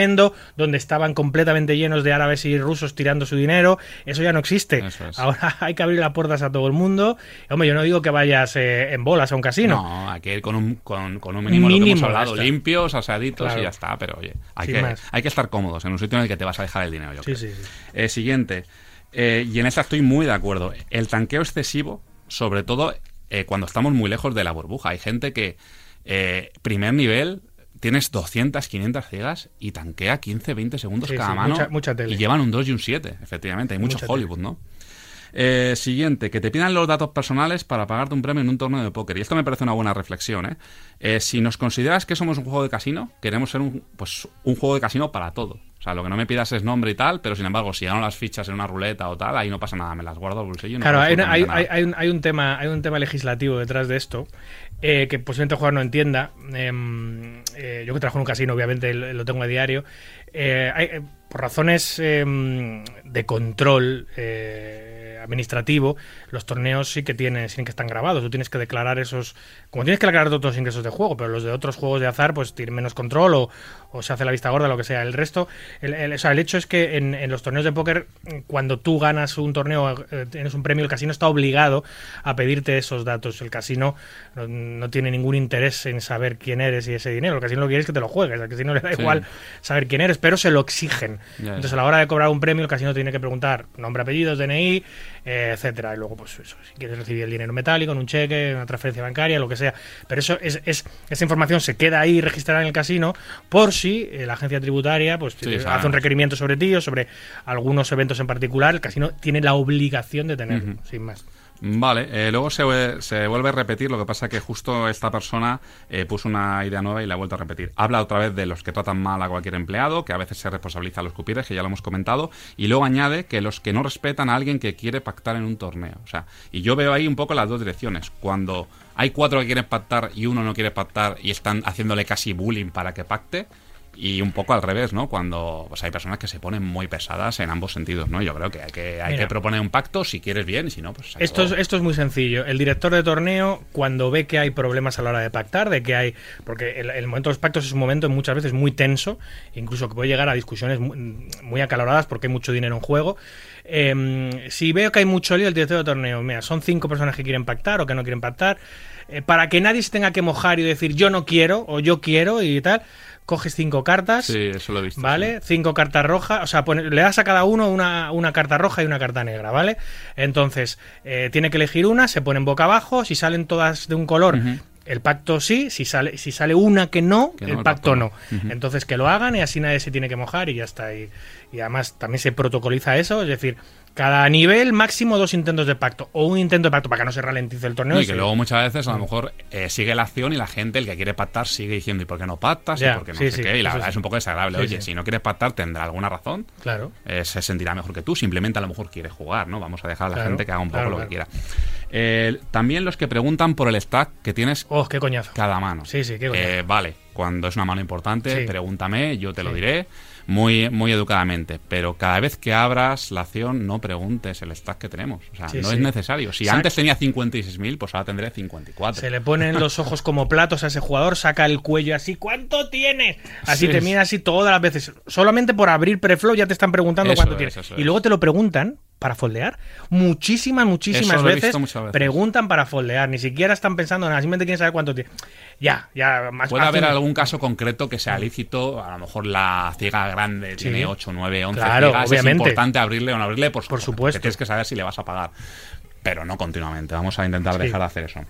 donde estaban completamente llenos de árabes y rusos tirando su dinero. Eso ya no existe. Es. Ahora hay que abrir las puertas a todo el mundo. Hombre, yo no digo que vayas eh, en bolas a un casino. No, hay que ir con un, con, con un mínimo, lo que Mínimo, hemos hablado, limpios, asaditos Claro. y ya está. Pero oye, hay Sin que, más. hay que estar cómodos en un sitio en el que te vas a dejar el dinero, yo Sí, creo. sí, sí. Eh, siguiente. Eh, y en esta estoy muy de acuerdo. El tanqueo excesivo, sobre todo eh, cuando estamos muy lejos de la burbuja. Hay gente que, eh, primer nivel, tienes 200, 500 ciegas y tanquea 15, 20 segundos Sí, cada sí, mano. mucha- mucha tele. Y llevan un 2 y un 7, efectivamente. Hay mucho Mucha Hollywood, ¿no? Eh, siguiente, que te pidan los datos personales para pagarte un premio en un torneo de póker. Y esto me parece una buena reflexión. ¿eh? Eh, si nos consideras que somos un juego de casino, queremos ser un, pues, un juego de casino para todo. Sea, lo que no me pidas es nombre y tal, pero sin embargo, si gano las fichas en una ruleta o tal, ahí no pasa nada, me las guardo al bolsillo. y no Claro, hay, una- hay, absolutamente hay- hay un, hay un tema, hay un tema legislativo detrás de esto eh, que posiblemente el jugador no entienda. Em, eh, yo que trabajo en un casino, obviamente lo, tengo a diario. Eh, eh, por razones em, de control administrativo, los torneos sí que tienen, sí que están grabados. Tú tienes que declarar esos, como tienes que declarar todos los ingresos de juego, pero los de otros juegos de azar, pues tienen menos control o, o se hace la vista gorda, lo que sea. El resto, el, el- o sea, el hecho es que en, en los torneos de póker, cuando tú ganas un torneo, eh, tienes un premio, el casino está obligado a pedirte esos datos. El casino no, no tiene ningún interés en saber quién eres y ese dinero. El casino lo que quiere es que te lo juegues. Al casino le da Sí. igual saber quién eres, pero se lo exigen. Entonces, a la hora de cobrar un premio, el casino tiene que preguntar nombre, apellidos, DNI, etcétera. Y luego, pues eso, si quieres recibir el dinero metálico, en un cheque, una transferencia bancaria, lo que sea. Pero eso es, es esa información se queda ahí registrada en el casino por si eh, la agencia tributaria pues Sí, eh, hace un requerimiento sobre ti o sobre algunos eventos en particular. El casino tiene la obligación de tenerlo, sin más. Vale, eh, luego se, se vuelve a repetir, lo que pasa que justo esta persona eh, puso una idea nueva y la ha vuelto a repetir. Habla otra vez de los que tratan mal a cualquier empleado, que a veces se responsabiliza a los cupieres, que ya lo hemos comentado, y luego añade que los que no respetan a alguien que quiere pactar en un torneo. O sea, y yo veo ahí un poco las dos direcciones. Cuando hay cuatro que quieren pactar y uno no quiere pactar y están haciéndole casi bullying para que pacte, y un poco al revés, ¿no? Cuando pues, hay personas que se ponen muy pesadas en ambos sentidos, ¿no? Yo creo que hay que, hay Mira. que proponer un pacto si quieres bien y si no, pues... Esto es, esto es muy sencillo. El director de torneo, cuando ve que hay problemas a la hora de pactar, de que hay. Porque el, el momento de los pactos es un momento muchas veces muy tenso, incluso que puede llegar a discusiones muy, muy acaloradas porque hay mucho dinero en juego. Eh, si veo que hay mucho lío, el director de torneo, mira, son cinco personas que quieren pactar o que no quieren pactar, eh, para que nadie se tenga que mojar y decir yo no quiero o yo quiero y tal. Coges cinco cartas. Sí, eso lo he visto. ¿Vale? Cinco cartas rojas, o sea, pone- le das a cada uno una, una carta roja y una carta negra, ¿vale? Entonces, eh, tiene que elegir una, se ponen boca abajo, si salen todas de un color, el pacto sí, si sale, si sale una que no, Que no, el el pacto pacto no. no. Entonces, que lo hagan y así nadie se tiene que mojar y ya está. Y, y además también se protocoliza eso, es decir, cada nivel máximo dos intentos de pacto o un intento de pacto para que no se ralentice el torneo. Y que luego muchas veces a lo mejor eh, sigue la acción y la gente, el que quiere pactar, sigue diciendo ¿y por qué no pactas? ¿Y por qué no sí, sé sí, qué? Y la verdad es un poco desagradable. Oye, si no quieres pactar, tendrá alguna razón. Claro. Eh, se sentirá mejor que tú. Simplemente a lo mejor quiere jugar, ¿no? Vamos a dejar a la Claro, gente que haga un poco claro, lo que claro. quiera. Eh, también los que preguntan por el stack que tienes Oh, qué coñazo. cada mano. Sí, sí, qué coñazo. Eh, vale, cuando es una mano importante, pregúntame, yo te lo diré muy, muy educadamente. Pero cada vez que abras la acción, no preguntes el stack que tenemos. O sea, Sí, no sí. es necesario. Si antes tenía 56.000, pues ahora tendré 54. Se le ponen los ojos como platos a ese jugador, saca el cuello así, ¿cuánto tienes? Así Sí. te mira así todas las veces. Solamente por abrir preflow ya te están preguntando Eso cuánto es, tienes. Y luego te lo preguntan para foldear. Muchísimas, muchísimas veces, muchas veces. preguntan para foldear. Ni siquiera están pensando en nada, simplemente quieren saber cuánto tienes. Ya, ya, más Puede haber algún caso concreto que sea lícito, a lo mejor la ciega grande tiene 8, 9, 11 Claro, ciegas, obviamente. es importante abrirle o no abrirle, Por porque supuesto. tienes que saber si le vas a pagar, pero no continuamente, vamos a intentar Sí. dejar de hacer eso.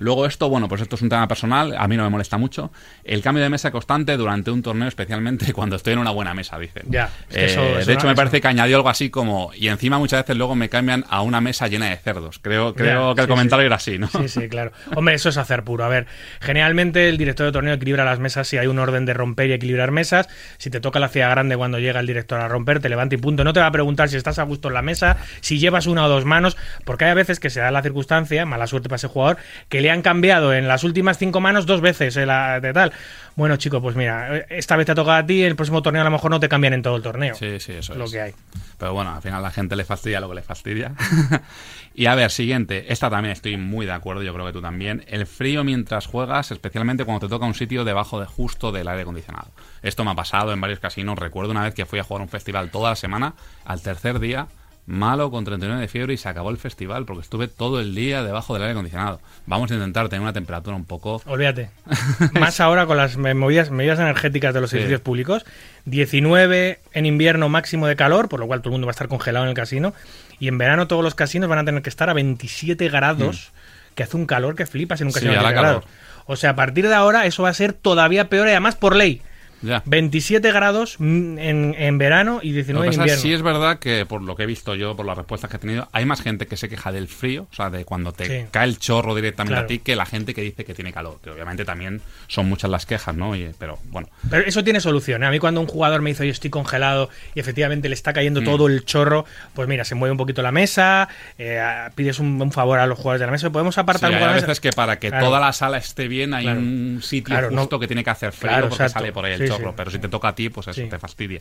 Luego esto, bueno, pues esto es un tema personal, a mí no me molesta mucho. El cambio de mesa constante durante un torneo, especialmente cuando estoy en una buena mesa, dicen. Ya, es que Eh, eso- de hecho, me parece que añadió algo así como, y encima muchas veces luego me cambian a una mesa llena de cerdos. Creo, creo Ya, que el sí, comentario sí. era así, ¿no? Sí, sí, claro. Hombre, eso es hacer puro. A ver, generalmente el director de torneo equilibra las mesas si hay un orden de romper y equilibrar mesas. Si te toca la ciudad grande cuando llega el director a romper, te levanta y punto. No te va a preguntar si estás a gusto en la mesa, si llevas una o dos manos, porque hay a veces que se da la circunstancia, mala suerte para ese jugador, que le han cambiado en las últimas cinco manos dos veces eh, la- de tal. Bueno, chico, pues mira, esta vez te ha tocado a ti, el próximo torneo a lo mejor no te cambian en todo el torneo. Sí, sí, eso lo es. que hay. Pero bueno, al final a la gente le fastidia lo que le fastidia. y a ver, siguiente. Esta también estoy muy de acuerdo, yo creo que tú también. El frío mientras juegas, especialmente cuando te toca un sitio debajo de justo del aire acondicionado. Esto me ha pasado en varios casinos. Recuerdo una vez que fui a jugar un festival toda la semana. Al tercer día, malo con 39 de fiebre y se acabó el festival porque estuve todo el día debajo del aire acondicionado. Vamos a intentar tener una temperatura un poco... Olvídate. Más ahora con las medidas energéticas de los Sí. edificios públicos. 19 en invierno máximo de calor, por lo cual todo el mundo va a estar congelado en el casino. Y en verano todos los casinos van a tener que estar a 27 grados, que hace un calor que flipas en un Mm. Sí, casino de hará 27 grados. calor. O sea, a partir de ahora eso va a ser todavía peor y además por ley. Ya. 27 grados mm, en, en verano y Lo 19 que en pasa invierno. sí es verdad que por lo que he visto yo, por las respuestas que he tenido, hay más gente que se queja del frío, o sea, de cuando te Sí. cae el chorro directamente Claro. a ti, que la gente que dice que tiene calor. Que obviamente también son muchas las quejas, ¿no? Y- pero bueno, Pero eso tiene solución. ¿eh? A mí cuando un jugador me dice, yo estoy congelado y efectivamente le está Mm. cayendo todo el chorro, pues mira, se mueve un poquito la mesa, eh, pides un, un favor a los jugadores de la mesa, podemos sí, apartar un hay a veces que para que Claro. toda la sala esté bien hay Claro. un sitio Claro, no- justo que tiene que hacer frío porque sale por ahí el Sí, chorro. Pero si te toca a ti, pues eso te fastidia.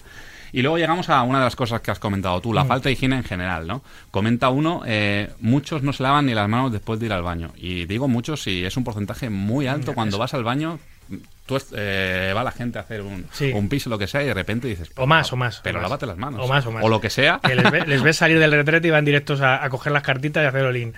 Y luego llegamos a una de las cosas que has comentado tú, la falta de higiene en general, ¿no? Comenta uno, eh, muchos no se lavan ni las manos después de ir al baño. Y digo muchos si es un porcentaje muy alto cuando vas al baño. Tú eh, va la gente a hacer un, Sí. un pis o lo que sea y de repente dices... O más, o más. Pero o más. lávate las manos. O más, o más. O lo que sea. Que les, ve- les ves salir del retrete y van directos a, a coger las cartitas y hacer olín.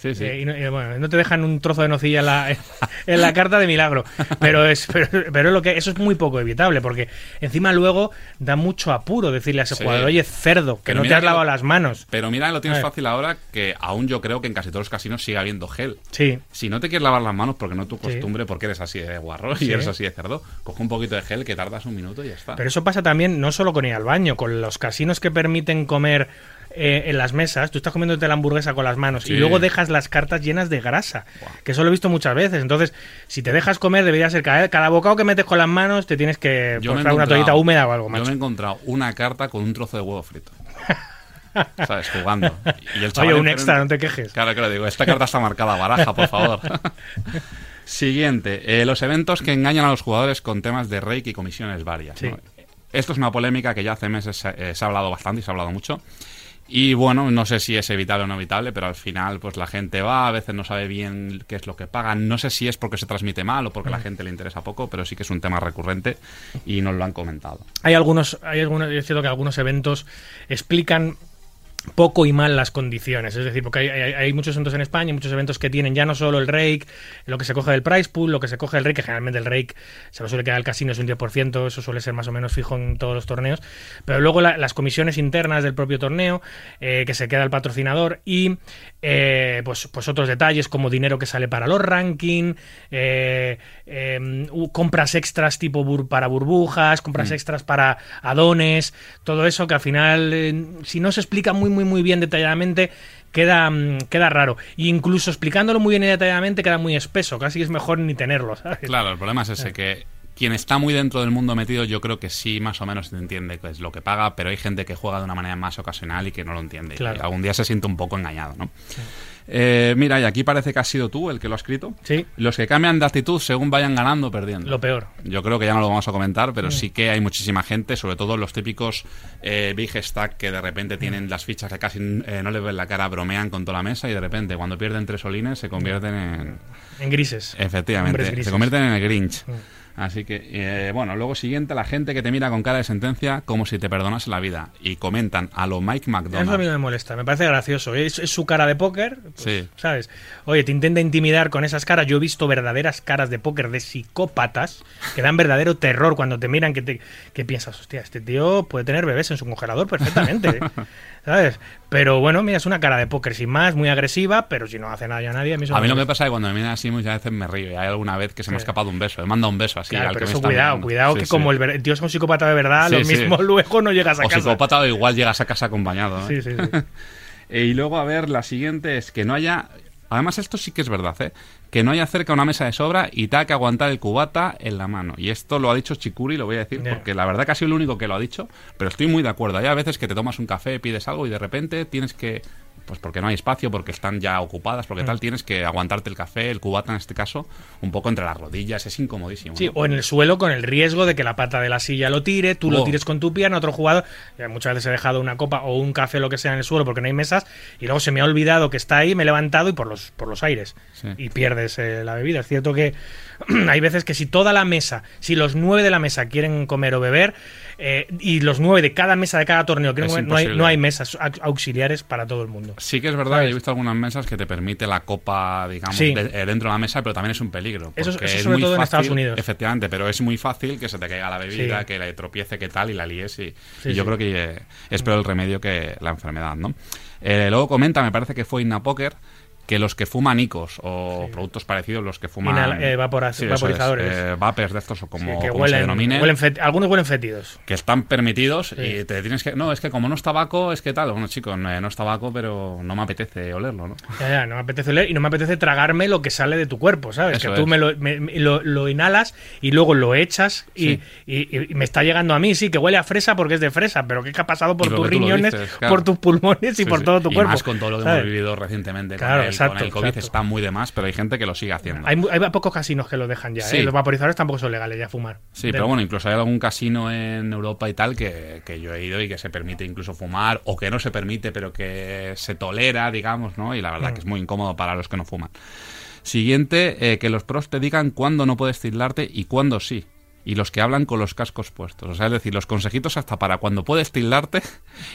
Sí, sí. Eh, y no, y, bueno, no te dejan un trozo de nocilla en la, en la carta de milagro. Pero es, pero, pero es lo que eso es muy poco evitable, porque encima luego da mucho apuro decirle a ese Sí. jugador, oye, cerdo, que Pero no te has lavado lo- las manos. Pero mira, lo tienes ver. fácil ahora que aún yo creo que en casi todos los casinos sigue habiendo gel. Sí. Si no te quieres lavar las manos porque no es tu costumbre, porque eres así de guarro Sí. y eres así de cerdo, coge un poquito de gel que tardas un minuto y ya está. Pero eso pasa también no solo con ir al baño, con los casinos que permiten comer eh, en las mesas. Tú estás comiéndote la hamburguesa con las manos Sí. y luego dejas las cartas llenas de grasa. Que eso lo he visto muchas veces. Entonces, si te dejas comer, debería ser cada, cada bocado que metes con las manos, te tienes que Yo mostrar una toallita húmeda o algo Yo más. me he encontrado una carta con un trozo de huevo frito. ¿Sabes? Jugando. Y el Oye, un extra, no te quejes. Claro, claro, digo, esta carta está marcada, baraja, por favor. Siguiente, eh, los eventos que engañan a los jugadores con temas de rake y comisiones varias. Sí. ¿no? Esto es una polémica que ya hace meses se, eh, se ha hablado bastante y se ha hablado mucho. Y bueno, no sé si es evitable o no evitable, pero al final pues la gente va, a veces no sabe bien qué es lo que pagan. No sé si es porque se transmite mal o porque a la gente le interesa poco, pero sí que es un tema recurrente y nos lo han comentado. Hay algunos, hay algunos, es cierto que algunos eventos explican poco y mal las condiciones. Es decir, porque hay, hay- hay muchos eventos en España, muchos eventos que tienen ya no solo el rake, lo que se coge del price pool, lo que se coge del rake, que generalmente el rake se lo suele quedar al casino, es un 10%, eso suele ser más o menos fijo en todos los torneos, pero luego la- las comisiones internas del propio torneo, eh, que se queda el patrocinador y eh, pues, pues otros detalles como dinero que sale para los ranking, eh, compras extras tipo bur- para burbujas, compras extras para adones, todo eso que al final, si no se explica muy, muy, muy bien detalladamente, queda, mm, queda raro. E incluso explicándolo muy bien y detalladamente queda muy espeso, casi es mejor ni tenerlo, ¿sabes? Claro, el problema es ese, que quien está muy dentro del mundo metido, yo creo que sí, más o menos entiende qué es lo que paga, pero hay gente que juega de una manera más ocasional y que no lo entiende. Y Claro. algún día se siente un poco engañado, ¿no? Eh, mira, y aquí parece que has sido tú el que lo ha escrito. Sí. Los que cambian de actitud según vayan ganando o perdiendo. Lo peor. Yo creo que ya no lo vamos a comentar, pero sí que hay muchísima gente, sobre todo los típicos eh, big stack que de repente tienen las fichas que casi eh, no les ven la cara, bromean con toda la mesa y de repente cuando pierden tres olines se convierten en... En grises. Efectivamente, grises. se convierten en el Grinch. Así que, eh, bueno, luego siguiente, la gente que te mira con cara de sentencia como si te perdonase la vida y comentan a lo Mike Eso a mí McDonald. me molesta, me parece gracioso. Es, es su cara de póker, pues, Sí. ¿sabes? Oye, te intenta intimidar con esas caras. Yo he visto verdaderas caras de póker de psicópatas que dan verdadero terror cuando te miran, que, te, que piensas, hostia, este tío puede tener bebés en su congelador perfectamente, ¿sabes? Pero bueno, mira, es una cara de póker sin más, muy agresiva, pero si no hace nada a nadie, a mí, A no mí me lo que pasa es que cuando me miran así muchas veces me río y hay alguna vez que se me ha escapado un beso. He mandado un beso así Claro, al pero que me eso está cuidado, mirando. cuidado, Sí, que sí. como el, tío es un psicópata de verdad, Sí, lo mismo luego no llegas a O casa. psicópata igual llegas a casa acompañado. ¿no? Sí, sí, sí. Y luego, a ver, la siguiente es que no haya. Además, esto sí que es verdad, ¿eh? Que no haya cerca una mesa de sobra y te que aguantar el cubata en la mano. Y esto lo ha dicho Chikuri, lo voy a decir, porque la verdad que ha sido el único que lo ha dicho, pero estoy muy de acuerdo. Hay a veces que te tomas un café, pides algo y de repente tienes que. Pues porque no hay espacio, porque están ya ocupadas, Mm. porque tal, tienes que aguantarte el café, el cubata en este caso, un poco entre las rodillas. Es incomodísimo. Sí, ¿no? o en el suelo con el riesgo de que la pata de la silla lo tire, tú lo tires con tu pierna, otro jugador. Ya muchas veces he dejado una copa o un café, lo que sea, en el suelo porque no hay mesas y luego se me ha olvidado que está ahí, me he levantado y por los, por los aires. Sí. Y pierdes eh, la bebida. Es cierto que hay veces que si toda la mesa, si los nueve de la mesa quieren comer o beber eh, y los nueve de cada mesa de cada torneo no hay, no hay mesas aux- auxiliares para todo el mundo. Sí que es verdad ¿Sabes? que he visto algunas mesas que te permite la copa, digamos, Sí. de- eh, dentro de la mesa, pero también es un peligro. Eso- eso es sobre muy todo en fácil- Estados Unidos. Efectivamente, pero es muy fácil que se te caiga la bebida, Sí. que le tropiece, que tal, y la líes. Y, yo creo que eh, es peor el remedio que la enfermedad, ¿no? Eh, luego comenta, me parece que fue Inna Poker, que los que fuman icos o productos parecidos, los que fuman... Inhala- eh, Sí, eso es, vaporizadores. eh, vapers de estos o como, Sí, que como se denominen huelen algunos huelen fétidos. que están permitidos y te tienes que no es que como no es tabaco es que tal bueno chicos no, no es tabaco pero no me apetece olerlo no Ya, ya, no me apetece oler y no me apetece tragarme lo que sale de tu cuerpo, ¿sabes? Eso que tú es. me, lo, me- lo- lo inhalas y luego lo echas y, Sí. y- y me está llegando a mí, sí, que huele a fresa porque es de fresa, pero ¿qué ha pasado por tus riñones, dices, claro. por tus pulmones y por todo tu y cuerpo? más con todo lo que ¿sabes? hemos vivido recientemente Claro, exacto, con el COVID exacto. está muy de más pero hay gente que lo sigue haciendo Hay, hay pocos casinos que lo dejan ya, Sí. ¿eh? Los vaporizadores tampoco son legales ya fumar. Sí, De- pero bueno, incluso hay algún casino en Europa y tal que, que yo he ido y que se permite incluso fumar, o que no se permite, pero que se tolera, digamos, ¿no? Y la Mm. verdad que es muy incómodo para los que no fuman. Siguiente, eh, que los pros te digan cuándo no puedes tildarte y cuándo sí. Y los que hablan con los cascos puestos. O sea, es decir, los consejitos hasta para cuando puedes tildarte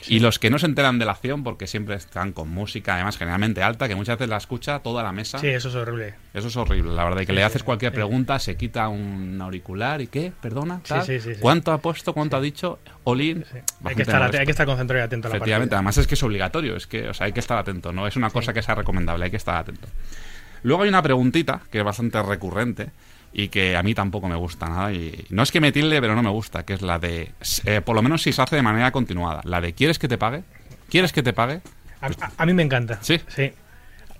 y los que no se enteran de la acción porque siempre están con música, además generalmente alta, que muchas veces la escucha toda la mesa. Sí, eso es horrible. Eso es horrible, la verdad. Y que Sí, le haces cualquier sí. pregunta, se quita un auricular y ¿qué? ¿Perdona? Tal. sí, sí, sí. ¿Cuánto ha puesto? ¿Cuánto ha dicho? Olin. Hay, que estar, hay que estar concentrado y atento a la Efectivamente, partida. además es que es obligatorio, es que, o sea, hay que estar atento, no es una cosa que sea recomendable, hay que estar atento. Luego hay una preguntita que es bastante recurrente y que a mí tampoco me gusta nada y no es que me tilde, pero no me gusta, que es la de, eh, por lo menos si se hace de manera continuada, la de ¿quieres que te pague? ¿Quieres que te pague? A, a- a mí me encanta. Sí. Sí.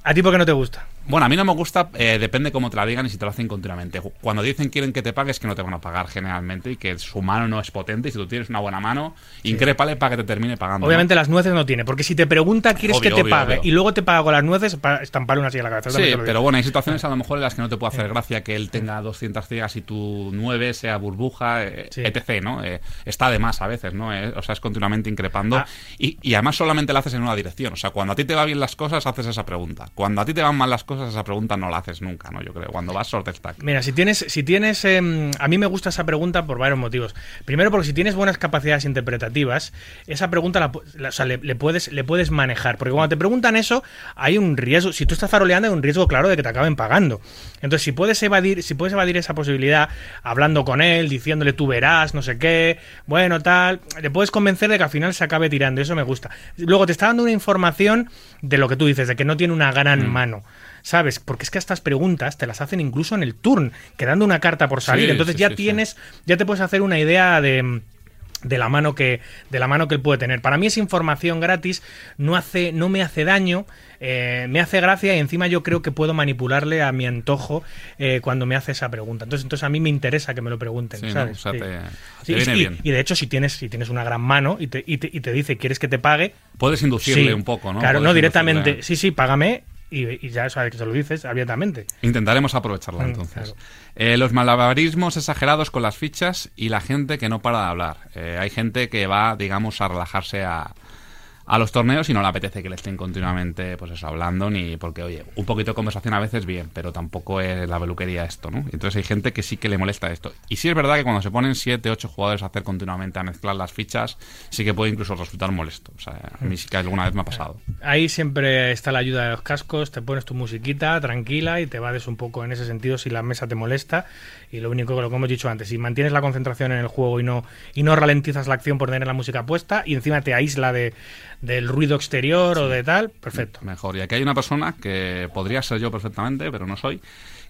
¿A ti por qué no te gusta? Bueno, a mí no me gusta, eh, depende cómo te la digan y si te lo hacen continuamente. Cuando dicen quieren que te pagues, que no te van a pagar generalmente y que su mano no es potente y si tú tienes una buena mano, incrépale para que te termine pagando. ¿no? Obviamente las nueces no tiene, porque si te pregunta quieres Obvio, que te obvio, pague obvio. y luego te paga con las nueces, para estamparle una silla en la cabeza. Sí, pero bueno, hay situaciones a lo mejor en las que no te puede hacer gracia que él tenga 200 ciegas y tu 9 sea burbuja, eh, Sí. etc., ¿no? Eh, está de más a veces, ¿no? Eh, o sea, es continuamente increpando. Ah. Y, y además solamente lo haces en una dirección. O sea, cuando a ti te va bien las cosas, haces esa pregunta. Cuando a ti te van mal las cosas, esa pregunta no la haces nunca, ¿no? Yo creo, cuando vas short stack. Mira, si tienes, si tienes, em, a mí me gusta esa pregunta por varios motivos. Primero, porque si tienes buenas capacidades interpretativas, esa pregunta la, la- o sea, le, le puedes, le puedes manejar. Porque cuando te preguntan eso, hay un riesgo. Si tú estás faroleando, hay un riesgo claro de que te acaben pagando. Entonces, si puedes evadir, si puedes evadir esa posibilidad, hablando con él, diciéndole tú verás, no sé qué, bueno, tal, le puedes convencer de que al final se acabe tirando. Eso me gusta. Luego te está dando una información de lo que tú dices, de que no tiene una gran mano. ¿Sabes? Porque es que estas preguntas te las hacen incluso en el turn, quedando una carta por salir. Sí, Entonces sí, ya sí, tienes, ya te puedes hacer una idea de de la mano que de la mano que él puede tener para mí es información gratis no hace no me hace daño eh, me hace gracia y encima yo creo que puedo manipularle a mi antojo eh, cuando me hace esa pregunta entonces entonces a mí me interesa que me lo pregunten Sí, ¿no? ¿sabes? O sea, Sí. te- te Sí, viene y, bien. y de hecho si tienes si tienes una gran mano y te, y te, y te dice quieres que te pague Puedes inducirle un poco, ¿no? claro Puedes no directamente sí sí págame y, y ya sabes que se lo dices abiertamente Intentaremos aprovecharla Mm, entonces. claro. Eh, los malabarismos exagerados con las fichas y la gente que no para de hablar. Eh, hay gente que va, digamos, a relajarse a, a los torneos y no le apetece que le estén continuamente, pues eso, hablando, ni porque, oye, un poquito de conversación a veces bien, pero tampoco es la beluquería esto, ¿no? Entonces hay gente que sí que le molesta esto. Y sí es verdad que cuando se ponen 7, 8 jugadores a hacer continuamente, a mezclar las fichas, sí que puede incluso resultar molesto. O sea, a mí sí que alguna vez me ha pasado. Ahí siempre está la ayuda de los cascos, te pones tu musiquita tranquila y te vades un poco en ese sentido si la mesa te molesta. Y lo único que lo que hemos dicho antes, si mantienes la concentración en el juego y no, y no ralentizas la acción por tener la música puesta y encima te aísla de, del ruido exterior o de tal, perfecto. Mejor. Y aquí hay una persona que podría ser yo perfectamente, pero no soy,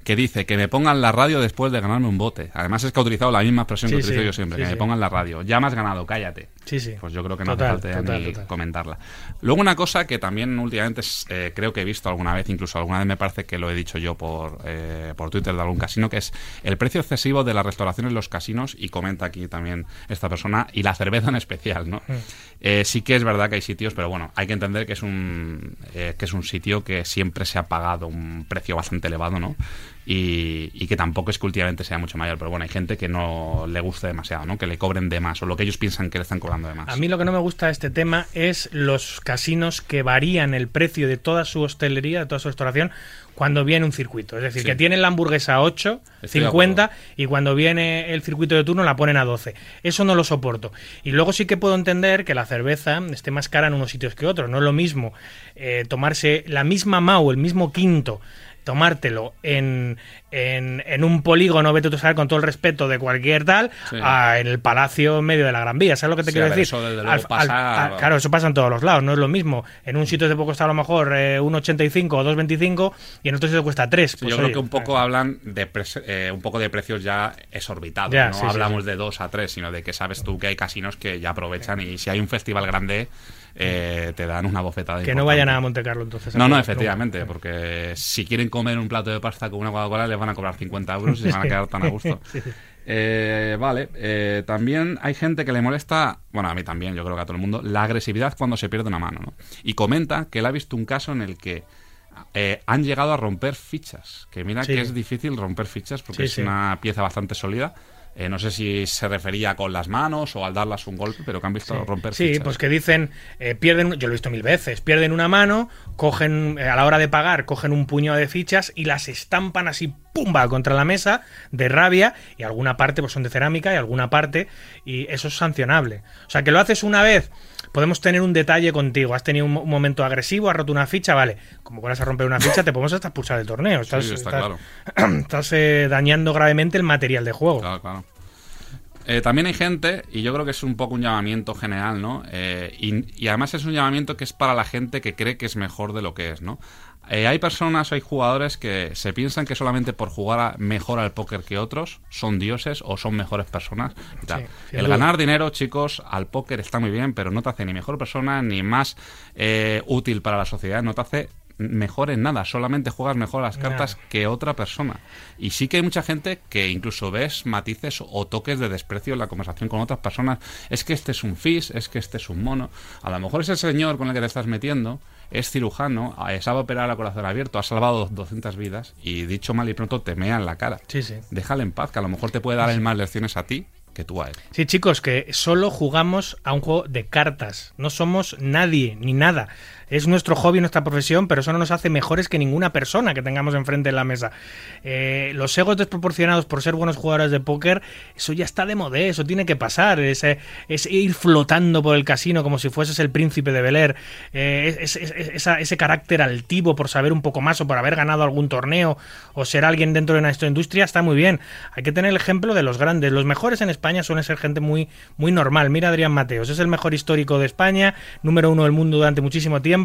que dice que me pongan la radio después de ganarme un bote. Además es que ha utilizado la misma expresión Sí, que utilizo sí, yo siempre, sí, que me pongan la radio. Ya me has ganado, cállate. Sí, sí. Pues yo creo que no Total, hace falta total, ni total. comentarla. Luego una cosa que también últimamente eh, creo que he visto alguna vez, incluso alguna vez me parece que lo he dicho yo por, eh, por Twitter de algún casino, que es el precio excesivo de la restauración en los casinos, y comenta aquí también esta persona, y la cerveza en especial, ¿no? Mm. Eh, sí que es verdad que hay sitios, pero bueno, hay que entender que es un, eh, que es un sitio que siempre se ha pagado un precio bastante elevado, ¿no? Y, y que tampoco es que últimamente sea mucho mayor, pero bueno, hay gente que no le gusta demasiado, ¿no? Que le cobren de más, o lo que ellos piensan que le están cobrando de más. A mí lo que no me gusta de este tema es los casinos que varían el precio de toda su hostelería, de toda su restauración, cuando viene un circuito. Es decir, Sí. que tienen la hamburguesa a 8, Estoy de 50 y cuando viene el circuito de turno la ponen a 12. Eso no lo soporto. Y luego sí que puedo entender que la cerveza esté más cara en unos sitios que otros. No es lo mismo eh, tomarse la misma MAU, el mismo quinto, tomártelo en, en, en un polígono, vete tú a saber, con todo el respeto de cualquier tal, Sí. a- en el palacio en medio de la Gran Vía. ¿Sabes lo que te Sí, quiero decir? eso desde luego Al- al- pasa- al- claro, eso pasa en todos los lados, no es lo mismo. En un sitio de poco está a lo mejor eh, 1,85 o 2,25 y en otro sitio cuesta 3. Sí, yo creo que un poco hablan de eh, un poco de precios ya exorbitados. Ya, no hablamos de 2 a 3, sino de que sabes tú que hay casinos que ya aprovechan y si hay un festival grande eh, te dan una bofetada. Que no importante. vayan a Monte Carlo entonces. No, no, efectivamente, porque si quieren comer un plato de pasta con una Coca-Cola les van a cobrar 50 euros y se van a quedar tan a gusto. Eh, vale, eh, también hay gente que le molesta, bueno, a mí también, yo creo que a todo el mundo, la agresividad cuando se pierde una mano, ¿no? Y comenta que él ha visto un caso en el que eh, han llegado a romper fichas, que mira Sí. que es difícil romper fichas porque Sí, es sí. una pieza bastante sólida. Eh, no sé si se refería con las manos o al darlas un golpe, pero que han visto romper Sí, fichas. pues que dicen, eh, pierden, yo lo he visto mil veces, pierden una mano, cogen, eh, a la hora de pagar, cogen un puñado de fichas y las estampan así, pumba, contra la mesa, de rabia, y alguna parte pues son de cerámica y alguna parte, y eso es sancionable. O sea, que lo haces una vez, podemos tener un detalle contigo, has tenido un, mo- un momento agresivo, has roto una ficha, vale, como vuelvas a romper una ficha, te podemos hasta expulsar del torneo. Estás, Sí, está estás- claro. estás, eh, dañando gravemente el material de juego. Claro, claro. Eh, también hay gente, y yo creo que es un poco un llamamiento general, ¿no? Eh, y, y además es un llamamiento que es para la gente que cree que es mejor de lo que es, ¿no? Eh, hay personas, hay jugadores que se piensan que solamente por jugar a- mejor al póker que otros son dioses o son mejores personas. Sí, El duda. ganar dinero, chicos, al póker está muy bien, pero no te hace ni mejor persona ni más eh, útil para la sociedad, no te hace mejor en nada, solamente juegas mejor las cartas Nada. que otra persona. Y sí que hay mucha gente que incluso ves matices o toques de desprecio en la conversación con otras personas. Es que este es un fis, es que este es un mono. A lo mejor ese señor con el que te estás metiendo es cirujano, sabe operar a corazón abierto, ha salvado 200 vidas y dicho mal y pronto te mea en la cara. Sí, sí. Déjale en paz, que a lo mejor te puede dar más lecciones a ti que tú a él. Sí, chicos, que solo jugamos a un juego de cartas. No somos nadie ni nada. Es nuestro hobby, nuestra profesión, pero eso no nos hace mejores que ninguna persona que tengamos enfrente en la mesa. Eh, los egos desproporcionados por ser buenos jugadores de póker, eso ya está de moda, eso tiene que pasar. Ese, es ir flotando por el casino como si fueses el príncipe de Bel Air. Eh, ese carácter altivo por saber un poco más o por haber ganado algún torneo o ser alguien dentro de una industria está muy bien. Hay que tener el ejemplo de los grandes. Los mejores en España suelen ser gente muy, muy normal. Mira Adrián Mateos, es el mejor histórico de España, número uno del mundo durante muchísimo tiempo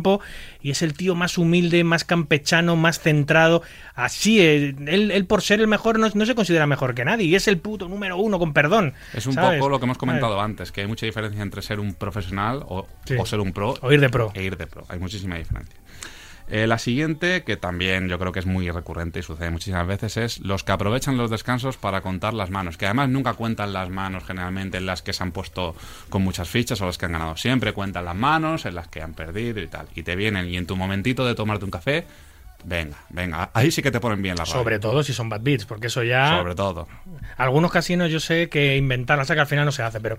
y es el tío más humilde, más campechano, más centrado. Así, eh, él, él por ser el mejor no, no se considera mejor que nadie y es el puto número uno, con perdón. Es un ¿sabes? poco lo que hemos comentado antes, que hay mucha diferencia entre ser un profesional o, Sí. o ser un pro O ir de pro. e ir de pro. Hay muchísima diferencia. Eh, la siguiente, que también yo creo que es muy recurrente y sucede muchísimas veces, es los que aprovechan los descansos para contar las manos, que además nunca cuentan las manos generalmente en las que se han puesto con muchas fichas o las que han ganado. Siempre cuentan las manos en las que han perdido y tal. Y te vienen y en tu momentito de tomarte un café, venga, venga, ahí sí que te ponen bien la radio. Sobre todo si son bad beats, porque eso ya... Sobre todo. Algunos casinos yo sé que inventaron, o sea que al final no se hace, pero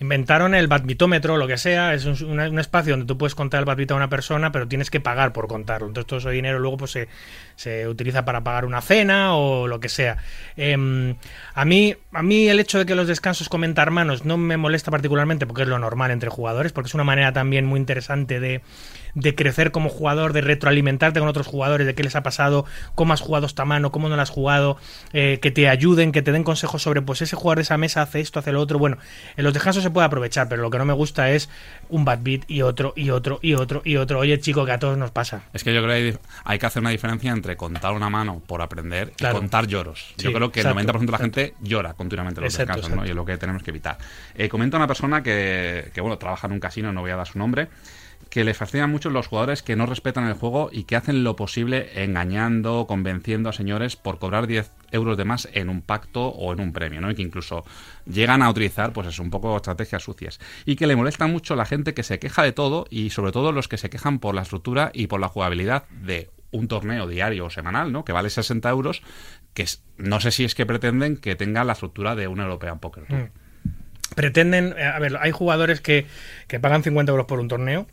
inventaron el badmitómetro, lo que sea, es un, espacio donde tú puedes contar el badbit a una persona, pero tienes que pagar por contarlo. Entonces todo ese dinero luego pues se, se utiliza para pagar una cena o lo que sea. Em, a mí a mí el hecho de que los descansos comentar manos no me molesta particularmente porque es lo normal entre jugadores, porque es una manera también muy interesante de, de crecer como jugador, de retroalimentarte con otros jugadores, de qué les ha pasado, cómo has jugado esta mano, cómo no la has jugado, eh, que te ayuden, que te den consejos sobre, pues ese jugador de esa mesa hace esto, hace lo otro. Bueno, en los descansos se puede aprovechar, pero lo que no me gusta es un bad beat y otro, y otro, y otro, y otro. Oye, chico, que a todos nos pasa. Es que yo creo que hay, hay que hacer una diferencia entre contar una mano por aprender Claro. y contar lloros. Sí, yo creo que exacto, el 90% de la gente llora continuamente en los Exacto, descansos. Y es lo que tenemos que evitar. Eh, comenta una persona que, que, bueno, trabaja en un casino, no voy a dar su nombre, que les fascinan mucho los jugadores que no respetan el juego y que hacen lo posible engañando, convenciendo a señores por cobrar 10 euros de más en un pacto o en un premio, ¿no? Y que incluso llegan a utilizar, pues es un poco estrategias sucias. Y que le molesta mucho la gente que se queja de todo y sobre todo los que se quejan por la estructura y por la jugabilidad de un torneo diario o semanal, ¿no? Que vale 60 euros, que no sé si es que pretenden que tenga la estructura de un European Poker Tour. Mm. Pretenden, eh, a ver, hay jugadores que, que pagan 50 euros por un torneo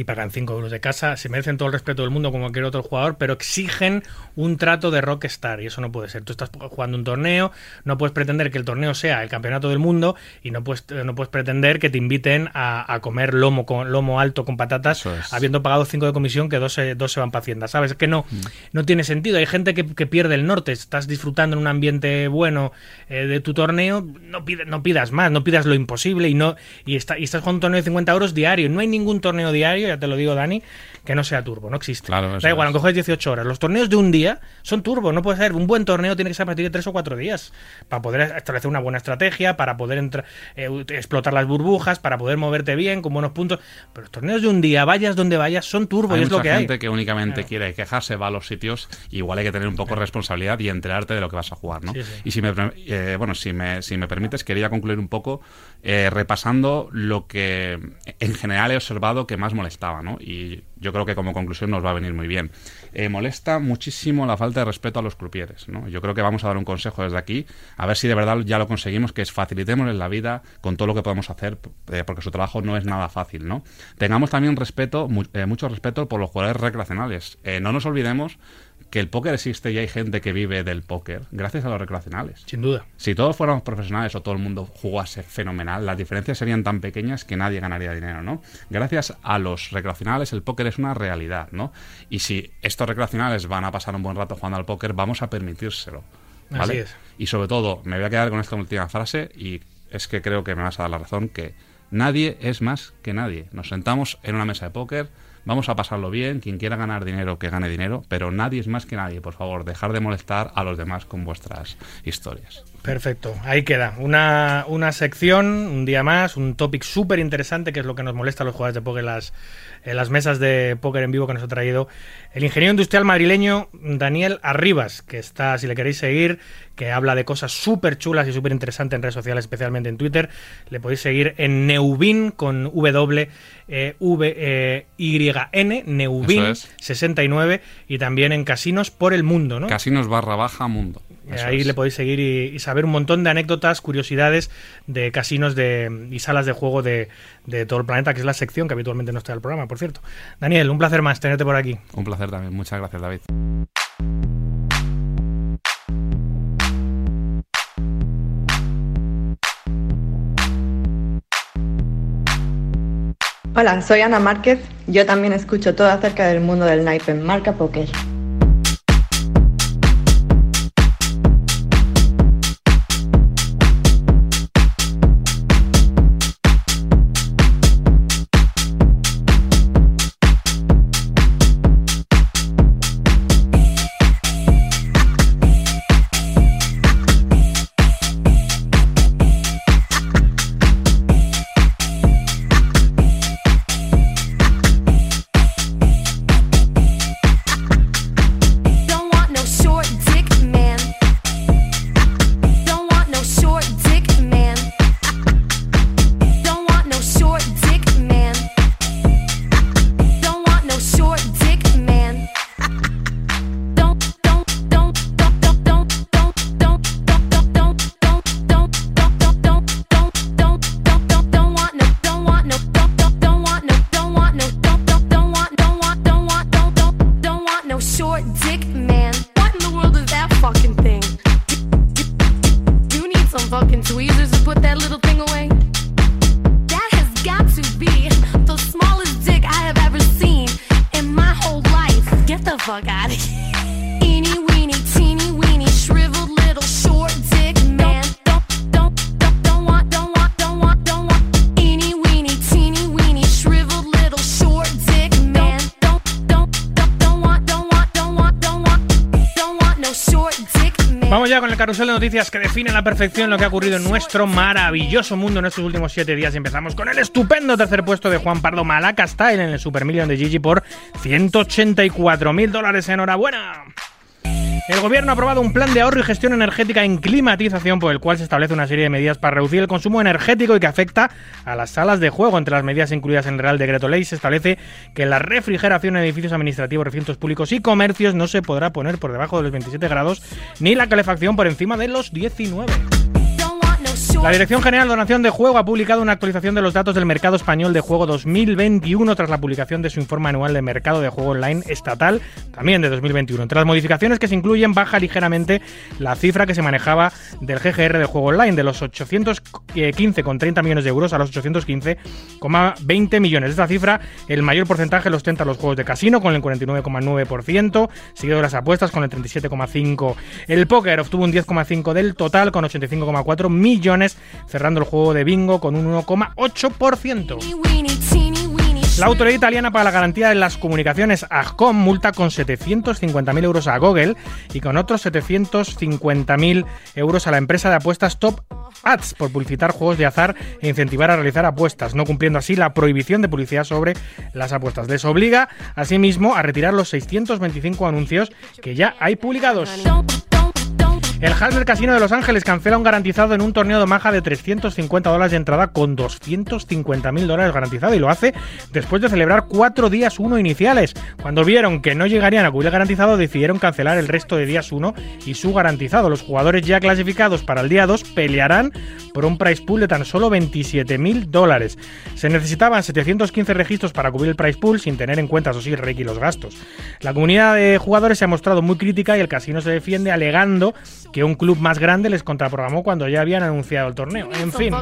y pagan 5 euros de casa, se merecen todo el respeto del mundo como cualquier otro jugador, pero exigen un trato de rockstar y eso no puede ser. Tú estás jugando un torneo, no puedes pretender que el torneo sea el campeonato del mundo y no puedes, no puedes pretender que te inviten a, a comer lomo con lomo alto con patatas es. habiendo pagado 5 de comisión que dos se, dos se van para Hacienda, ¿sabes? Es que no, no tiene sentido. Hay gente que, que pierde el norte, estás disfrutando en un ambiente bueno eh, de tu torneo, no, pide- no pidas más, no pidas lo imposible y no y, está, y estás jugando un torneo de 50 euros diario. No hay ningún torneo diario, ya te lo digo, Dani, que no sea turbo, no existe. Claro, da igual, aunque juegues 18 horas. Los torneos de un día son turbo, no puede ser. Un buen torneo tiene que ser a partir de 3 o 4 días para poder establecer una buena estrategia, para poder eh, explotar las burbujas, para poder moverte bien con buenos puntos. Pero los torneos de un día, vayas donde vayas, son turbo Hay y es lo que hay. gente que únicamente Claro. quiere quejarse, va a los sitios, igual hay que tener un poco de responsabilidad y enterarte de lo que vas a jugar, ¿no? Sí, sí. Y si me, eh, bueno, si me, si me permites, quería concluir un poco eh, repasando lo que en general he observado que más molestaba, ¿no? Y yo creo que como conclusión nos va a venir muy bien. Eh, molesta muchísimo la falta de respeto a los crupieres, ¿no? Yo creo que vamos a dar un consejo desde aquí, a ver si de verdad ya lo conseguimos, que es facilitémosles la vida con todo lo que podemos hacer, eh, porque su trabajo no es nada fácil, ¿no? Tengamos también respeto, mu- mucho respeto por los jugadores recreacionales. No nos olvidemos que el póker existe y hay gente que vive del póker gracias a los recreacionales. Sin duda. Si todos fuéramos profesionales o todo el mundo jugase fenomenal, las diferencias serían tan pequeñas que nadie ganaría dinero, ¿no? Gracias a los recreacionales el póker es una realidad, ¿no? Y si estos recreacionales van a pasar un buen rato jugando al póker, vamos a permitírselo. ¿vale? Así es. Y sobre todo, me voy a quedar con esta última frase y es que creo que me vas a dar la razón que nadie es más que nadie. Nos sentamos en una mesa de póker, vamos a pasarlo bien, quien quiera ganar dinero, que gane dinero, pero nadie es más que nadie. Por favor, dejar de molestar a los demás con vuestras historias. Perfecto, ahí queda. Una, una sección, un día más, un topic súper interesante, que es lo que nos molesta a los jugadores de póker en las mesas de póker en vivo que nos ha traído el ingeniero industrial madrileño Daniel Arribas, que está, si le queréis seguir, que habla de cosas súper chulas y súper interesantes en redes sociales, especialmente en Twitter. Le podéis seguir en Neubin con W, eh, V, eh, Y, N, Neubin Eso es. 69, y también en Casinos por el Mundo, ¿no? Casinos barra baja mundo. Eso ahí es. le podéis seguir y, y saber un montón de anécdotas, curiosidades de casinos de, y salas de juego de, de todo el planeta, que es la sección que habitualmente no está en el programa, por cierto. Daniel, un placer más tenerte por aquí. Un placer también. Muchas gracias, David. Hola, soy Ana Márquez. Yo también escucho todo acerca del mundo del naipe en Marca Poker. Que define a la perfección lo que ha ocurrido en nuestro maravilloso mundo en estos últimos siete días. Y empezamos con el estupendo tercer puesto de Juan Pardo Malaca Style en el Super Million de Gigi por 184 mil dólares. Enhorabuena. El gobierno ha aprobado un plan de ahorro y gestión energética en climatización por el cual se establece una serie de medidas para reducir el consumo energético y que afecta a las salas de juego. Entre las medidas incluidas en el Real Decreto Ley se establece que la refrigeración en edificios administrativos, recintos públicos y comercios no se podrá poner por debajo de los 27 grados ni la calefacción por encima de los 19. La Dirección General de Donación de Juego ha publicado una actualización de los datos del mercado español de juego 2021 tras la publicación de su informe anual de mercado de juego online estatal, también de 2021. Entre las modificaciones que se incluyen, baja ligeramente la cifra que se manejaba del GGR de juego online, de los 815,30 millones de euros a los 815,20 millones. De esta cifra, el mayor porcentaje lo ostenta los juegos de casino, con el 49,9%, seguido de las apuestas, con el 37,5%. El póker obtuvo un 10,5% del total, con 85,4 millones, cerrando el juego de bingo con un 1,8%. Teeny weeny, teeny weeny, La autoridad italiana para la garantía de las comunicaciones, AGCOM, multa con 750.000 euros a Google y con otros 750.000 euros a la empresa de apuestas Top Ads por publicitar juegos de azar e incentivar a realizar apuestas, no cumpliendo así la prohibición de publicidad sobre las apuestas. Les obliga, asimismo, a retirar los 625 anuncios que ya hay publicados. El Halmer Casino de Los Ángeles cancela un garantizado en un torneo de maja de 350 dólares de entrada con 250 mil dólares garantizado y lo hace después de celebrar cuatro días uno iniciales. Cuando vieron que no llegarían a cubrir el garantizado decidieron cancelar el resto de días uno y su garantizado. Los jugadores ya clasificados para el día 2 pelearán por un price pool de tan solo 27 mil dólares. Se necesitaban 715 registros para cubrir el price pool sin tener en cuenta, eso sí, y los gastos. La comunidad de jugadores se ha mostrado muy crítica y el casino se defiende alegando que un club más grande les contraprogramó cuando ya habían anunciado el torneo. En fin.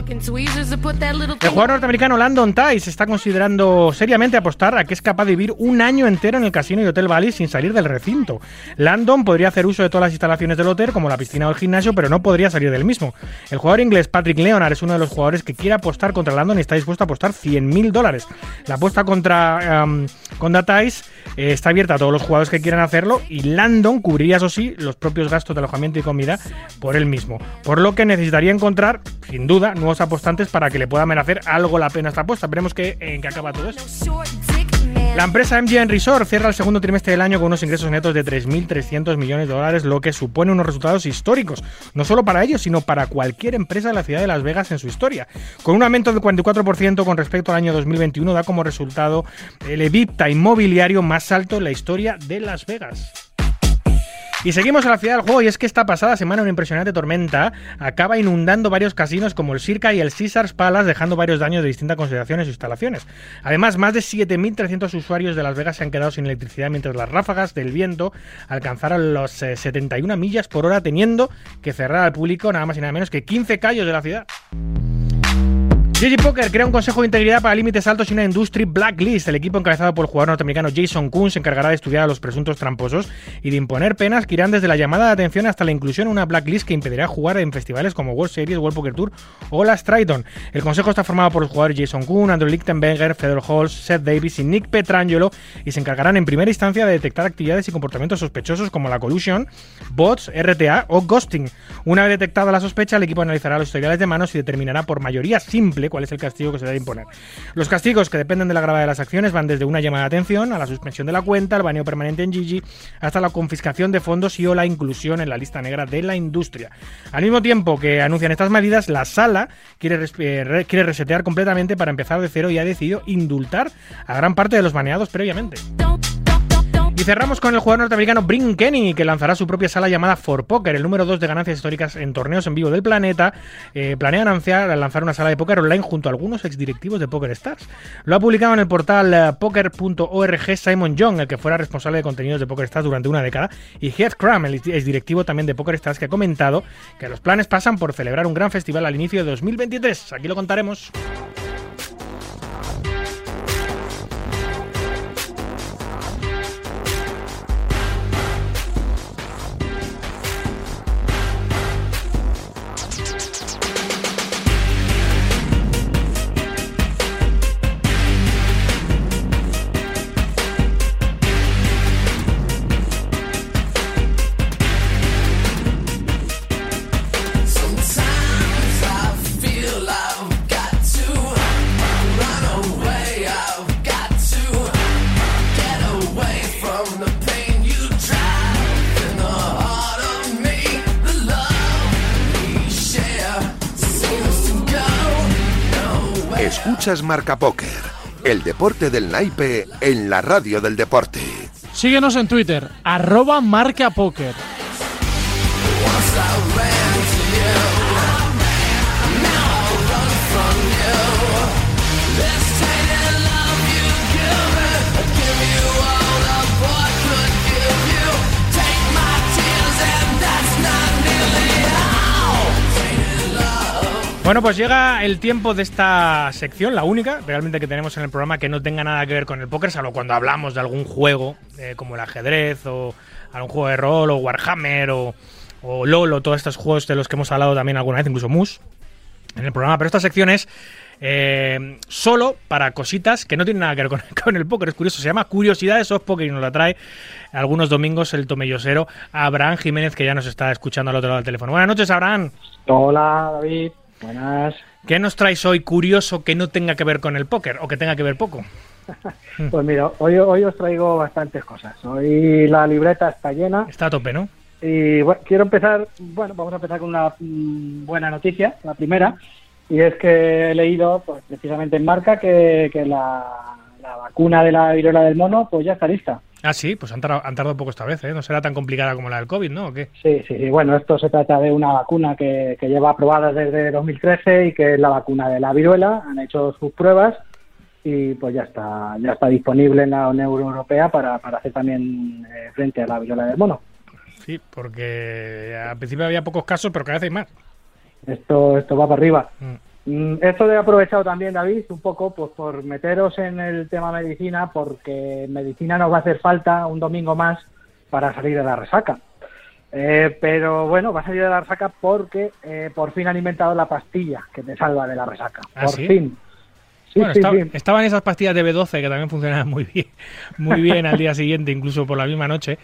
El jugador norteamericano Landon Tice está considerando seriamente apostar a que es capaz de vivir un año entero en el casino y Hotel Valley sin salir del recinto. Landon podría hacer uso de todas las instalaciones del hotel, como la piscina o el gimnasio, pero no podría salir del mismo. El jugador inglés Patrick Leonard es uno de los jugadores que quiere apostar contra Landon y está dispuesto a apostar 100.000 dólares. La apuesta contra, um, contra Tice eh, está abierta a todos los jugadores que quieran hacerlo y Landon cubriría, eso sí, los propios gastos de alojamiento y comida por él mismo. Por lo que necesitaría encontrar, sin duda, nuevos apostantes para que le pueda merecer algo la pena esta apuesta. Veremos que, qué acaba todo man. La empresa MGM Resort cierra el segundo trimestre del año con unos ingresos netos de 3.300 millones de dólares, lo que supone unos resultados históricos, no solo para ellos, sino para cualquier empresa de la ciudad de Las Vegas en su historia. Con un aumento del 44% con respecto al año 2021, da como resultado el EBITDA inmobiliario más alto en la historia de Las Vegas. Y seguimos a la ciudad del juego y es que esta pasada semana una impresionante tormenta acaba inundando varios casinos como el Circa y el Caesars Palace dejando varios daños de distintas consideraciones e instalaciones. Además, más de 7.300 usuarios de Las Vegas se han quedado sin electricidad mientras las ráfagas del viento alcanzaron los eh, 71 millas por hora teniendo que cerrar al público nada más y nada menos que 15 callos de la ciudad. GG Poker crea un consejo de integridad para límites altos y una industry blacklist. El equipo encabezado por el jugador norteamericano Jason Kuhn se encargará de estudiar a los presuntos tramposos y de imponer penas que irán desde la llamada de atención hasta la inclusión en una blacklist que impedirá jugar en festivales como World Series, World Poker Tour o las Triton. El consejo está formado por los jugadores Jason Kuhn, Andrew Lichtenberger, Fedor Halls, Seth Davis y Nick Petrangelo y se encargarán en primera instancia de detectar actividades y comportamientos sospechosos como la collusion, bots, RTA o ghosting. Una vez detectada la sospecha, el equipo analizará los historiales de manos y determinará por mayoría simple cuál es el castigo que se debe imponer. Los castigos que dependen de la gravedad de las acciones van desde una llamada de atención a la suspensión de la cuenta, el baneo permanente en Gigi, hasta la confiscación de fondos y o la inclusión en la lista negra de la industria. Al mismo tiempo que anuncian estas medidas, la sala quiere, eh, re- quiere resetear completamente para empezar de cero y ha decidido indultar a gran parte de los baneados previamente. Y cerramos con el jugador norteamericano Brin Kenny, que lanzará su propia sala llamada For Poker, el número 2 de ganancias históricas en torneos en vivo del planeta. Eh, planea anunciar, lanzar una sala de póker online junto a algunos exdirectivos de Poker Stars. Lo ha publicado en el portal eh, poker.org Simon Young, el que fuera responsable de contenidos de Poker Stars durante una década, y Heath Cram, el exdirectivo también de Poker Stars, que ha comentado que los planes pasan por celebrar un gran festival al inicio de 2023. Aquí lo contaremos. Escuchas Marca Póker, el deporte del naipe en la radio del deporte. Síguenos en Twitter, arroba marca Bueno, pues llega el tiempo de esta sección, la única realmente que tenemos en el programa que no tenga nada que ver con el póker, salvo cuando hablamos de algún juego eh, como el ajedrez o algún juego de rol o Warhammer o, o LOL o todos estos juegos de los que hemos hablado también alguna vez, incluso Mus en el programa. Pero esta sección es eh, solo para cositas que no tienen nada que ver con, con el póker. Es curioso, se llama Curiosidades of Poker y nos la trae algunos domingos el tomellosero Abraham Jiménez, que ya nos está escuchando al otro lado del teléfono. Buenas noches, Abraham. Hola David, buenas. ¿Qué nos traes hoy curioso que no tenga que ver con el póker o que tenga que ver poco? Pues mira, hoy, hoy os traigo bastantes cosas. Hoy la libreta está llena Está a tope, ¿no? y bueno, quiero empezar, bueno, vamos a empezar con una mm, buena noticia, la primera, y es que he leído pues, precisamente en marca que, que la, la vacuna de la viruela del mono pues ya está lista. Ah, sí, pues han tardado, han tardado poco esta vez, ¿eh? No será tan complicada como la del COVID, ¿no? ¿O qué? Sí, sí, sí. Bueno, esto se trata de una vacuna que, que lleva aprobada desde 2013 y que es la vacuna de la viruela. Han hecho sus pruebas y pues ya está, ya está disponible en la Unión Europea para, para hacer también eh, frente a la viruela del mono. Sí, porque al principio había pocos casos, pero cada vez hay más. Esto, esto va para arriba. Mm. Mm, Esto he aprovechado también, David, un poco pues por meteros en el tema medicina, porque medicina nos va a hacer falta un domingo más para salir de la resaca. Eh, pero bueno, va a salir de la resaca porque eh, por fin han inventado la pastilla que te salva de la resaca. ¿Ah, por sí? fin. Sí, bueno, sí, estaba- estaban esas pastillas de B12 que también funcionaban muy bien, muy bien al día siguiente, incluso por la misma noche.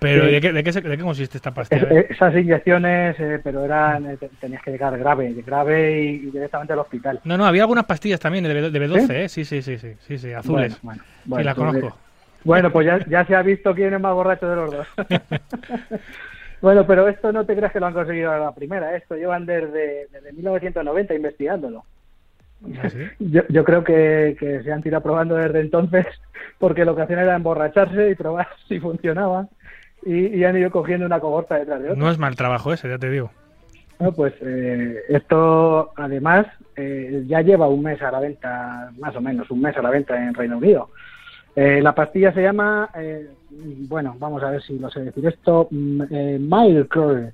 Pero Sí. ¿de qué, de qué de qué consiste esta Es- pastilla? es- esas inyecciones, eh, pero eran eh, te- tenías que llegar grave, grave y, y directamente al hospital. No, no, había algunas pastillas también de, B- de B12, ¿Sí? ¿eh? Sí, sí, sí, sí, sí, sí, azules. Bueno, bueno, las conozco. Bueno, pues ya, ya se ha visto quién es más borracho de los dos. bueno, pero esto no te creas que lo han conseguido a la primera. Esto llevan desde, desde 1990 investigándolo. ¿Ah, sí? Yo, yo creo que, que se han tirado probando desde entonces porque lo que hacían era emborracharse y probar si funcionaba. Y, y han ido cogiendo una cohorta detrás de otra. No es mal trabajo ese, ya te digo. Bueno, pues eh, esto además eh, ya lleva un mes a la venta, más o menos un mes a la venta en Reino Unido. Eh, la pastilla se llama, eh, bueno, vamos a ver si lo sé decir esto, mm, eh, Milcure.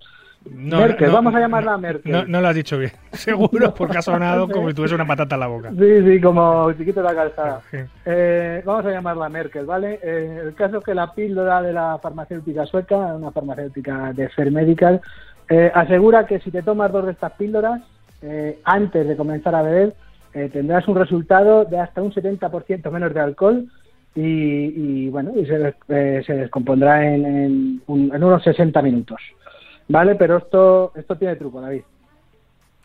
No, Merkel, no, vamos a llamarla Merkel. No, no lo has dicho bien. Seguro, porque ha sonado como si tuviese una patata en la boca. Sí, sí, como chiquito la calzada. Eh, vamos a llamarla Merkel, ¿vale? Eh, el caso es que la píldora de la farmacéutica sueca, una farmacéutica de Fair Medical, eh, asegura que si te tomas dos de estas píldoras, eh, antes de comenzar a beber, eh, tendrás un resultado de hasta un 70% menos de alcohol y, y, bueno, y se, se descompondrá en, en un- en unos 60 minutos. ¿Vale? Pero esto, esto tiene truco, David.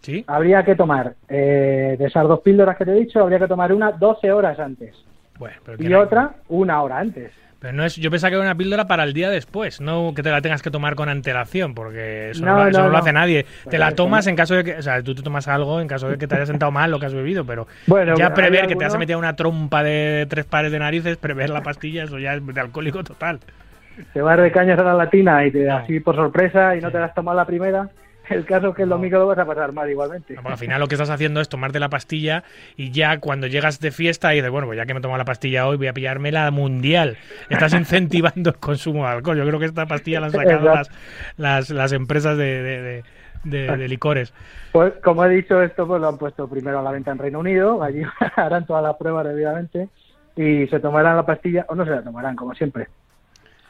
¿Sí? Habría que tomar, eh, de esas dos píldoras que te he dicho, habría que tomar una 12 horas antes Bueno, pero y otra una hora antes. Pero no es, yo pensaba que era una píldora para el día después, no que te la tengas que tomar con antelación, porque eso no, No, lo- eso no, no lo no. hace nadie. te la tomas en caso de que, o sea, tú te tomas algo en caso de que te haya sentado mal lo que has bebido, pero Bueno, ya prever que te has metido una trompa de tres pares de narices, prever la pastilla, eso ya es de alcohólico total. Te vas de cañas a la latina y te No. así por sorpresa y no te la has tomado la primera. El caso es que el domingo lo vas a pasar mal igualmente. No, porque al final lo que estás haciendo es tomarte la pastilla y ya cuando llegas de fiesta y dices, bueno, pues ya que me he tomado la pastilla hoy, voy a pillarme la mundial. Estás incentivando el consumo de alcohol. Yo creo que esta pastilla la han sacado las, las, las empresas de, de- de- de- de licores. Pues como he dicho, esto pues lo han puesto primero a la venta en Reino Unido, allí harán todas las pruebas debidamente y se tomarán la pastilla o no se la tomarán, como siempre.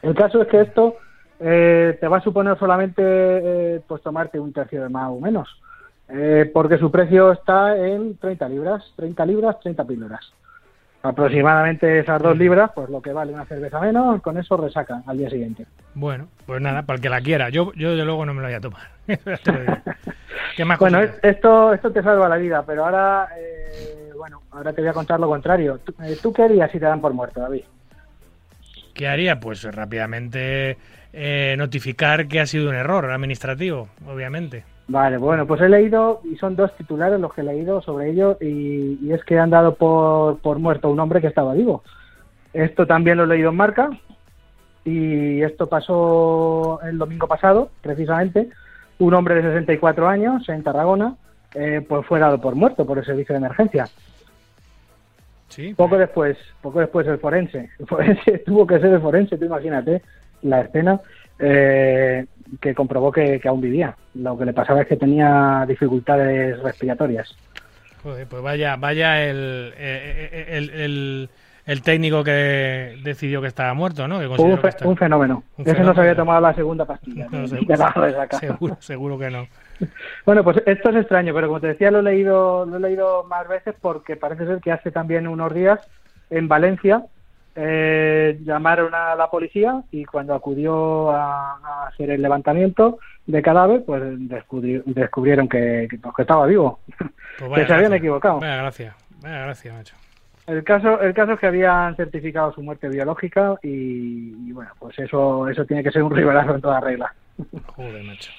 El caso es que esto eh, te va a suponer solamente eh, pues tomarte un tercio de más o menos, eh, porque su precio está en 30 libras, 30 libras, 30 píldoras. Aproximadamente esas dos libras, pues lo que vale una cerveza menos, con eso resaca al día siguiente. Bueno, pues nada, para el que la quiera. Yo, yo desde luego no me lo voy a tomar. ¿Qué más Bueno, esto, esto te salva la vida, pero ahora, eh, bueno, ahora te voy a contar lo contrario. ¿Tú, ¿tú qué harías si te dan por muerto, David? ¿Qué haría? Pues rápidamente eh, notificar que ha sido un error administrativo, obviamente. Vale, bueno, pues he leído, y son dos titulares los que he leído sobre ello, y, es que han dado por, por muerto un hombre que estaba vivo. Esto también lo he leído en marca, y esto pasó el domingo pasado, precisamente. Un hombre de 64 años en Tarragona, eh, pues fue dado por muerto por el servicio de emergencia. Sí. Poco después, poco después el forense. El forense tuvo que ser el forense, tú imagínate la escena, eh, que comprobó que, que aún vivía. Lo que le pasaba es que tenía dificultades respiratorias. Joder, pues vaya, vaya el, eh, el, el- el técnico que decidió que estaba muerto, ¿no? Que un, que fe- estaba- un fenómeno. Un Ese no se había tomado la segunda pastilla. No, seguro, de la resaca. seguro, seguro que no. Bueno, pues esto es extraño, pero como te decía, lo he leído, lo he leído más veces porque parece ser que hace también unos días en Valencia eh, llamaron a la policía y cuando acudió a, a hacer el levantamiento de cadáver, pues descubri- descubrieron que, que, pues, estaba vivo. Pues que se habían equivocado. Vaya gracia, vaya gracia, macho. El caso, el caso es que habían certificado su muerte biológica y, y, bueno, pues eso, eso tiene que ser un riberazo en toda regla. Joder, macho.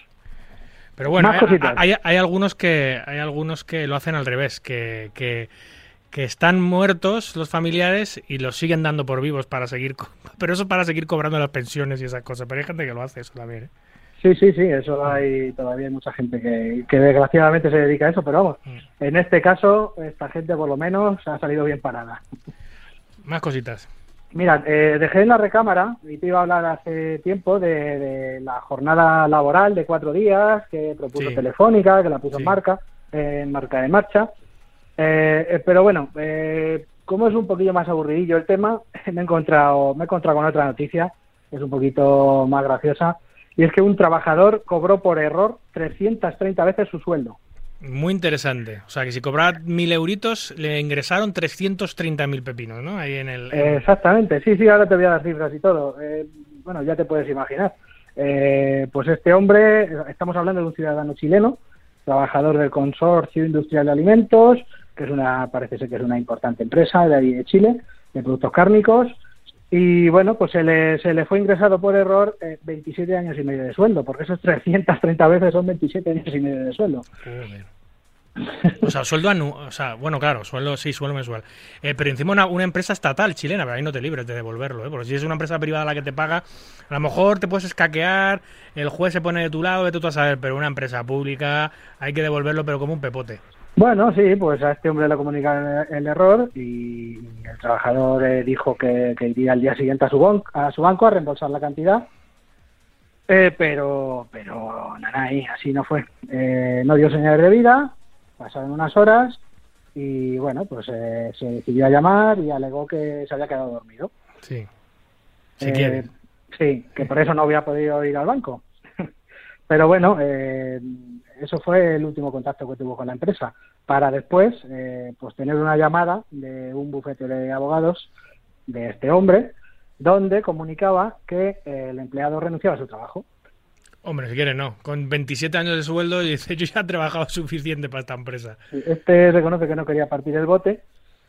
Pero bueno, Más hay, hay- hay algunos que hay algunos que lo hacen al revés, que, que, que están muertos los familiares y los siguen dando por vivos para seguir, pero eso para seguir cobrando las pensiones y esas cosas. Pero hay gente que lo hace eso también. ¿eh? Sí, sí, sí, eso hay, todavía hay mucha gente que, que desgraciadamente se dedica a eso, pero vamos, Mm. en este caso, esta gente por lo menos ha salido bien parada. Más cositas. Mira, eh, dejé en la recámara, y te iba a hablar hace tiempo de, de la jornada laboral de cuatro días que propuso Sí. Telefónica, que la puso Sí. en marca, eh, en marca de marcha. Eh, eh, pero bueno, eh, como es un poquillo más aburridillo el tema, me he encontrado, me he encontrado con otra noticia, que es un poquito más graciosa, y es que un trabajador cobró por error 330 veces su sueldo. Muy interesante. O sea, que si cobraba mil euritos, le ingresaron 330.000 pepinos, ¿no? Ahí en el... en- Exactamente, sí, sí, ahora te voy a dar cifras y todo. Eh, bueno, ya te puedes imaginar. Eh, pues este hombre, estamos hablando de un ciudadano chileno, trabajador del Consorcio Industrial de Alimentos, que es una, parece ser que es una importante empresa de ahí de Chile, de productos cárnicos, y bueno, pues se le, se le fue ingresado por error eh, 27 años y medio de sueldo, porque esos 330 veces son 27 años y medio de sueldo. O sea, sueldo anu o sea, bueno, claro, sueldo, sí, sueldo mensual. Eh, pero encima una, una empresa estatal chilena, pero ahí no te libres de devolverlo, ¿eh? Porque si es una empresa privada la que te paga, a lo mejor te puedes escaquear, el juez se pone de tu lado, vete tú a saber, pero una empresa pública hay que devolverlo, pero como un pepote. Bueno, sí, pues a este hombre le comunicaron el, error y el trabajador eh, dijo que, que iría al día siguiente a su, bon- a su banco a reembolsar la cantidad. Eh, pero, pero nada, ahí, así no fue. Eh, no dio señales de vida, pasaron unas horas y bueno, pues eh, se decidió a llamar y alegó que se había quedado dormido. Sí. Si Eh, quieres. Sí, que por eso no había podido ir al banco. Pero bueno, eh, eso fue el último contacto que tuvo con la empresa. Para después, eh, pues tener una llamada de un bufete de abogados de este hombre, donde comunicaba que eh, el empleado renunciaba a su trabajo. Hombre, si quieres, no. Con 27 años de sueldo, dice, yo ya he trabajado suficiente para esta empresa. Este reconoce que no quería partir el bote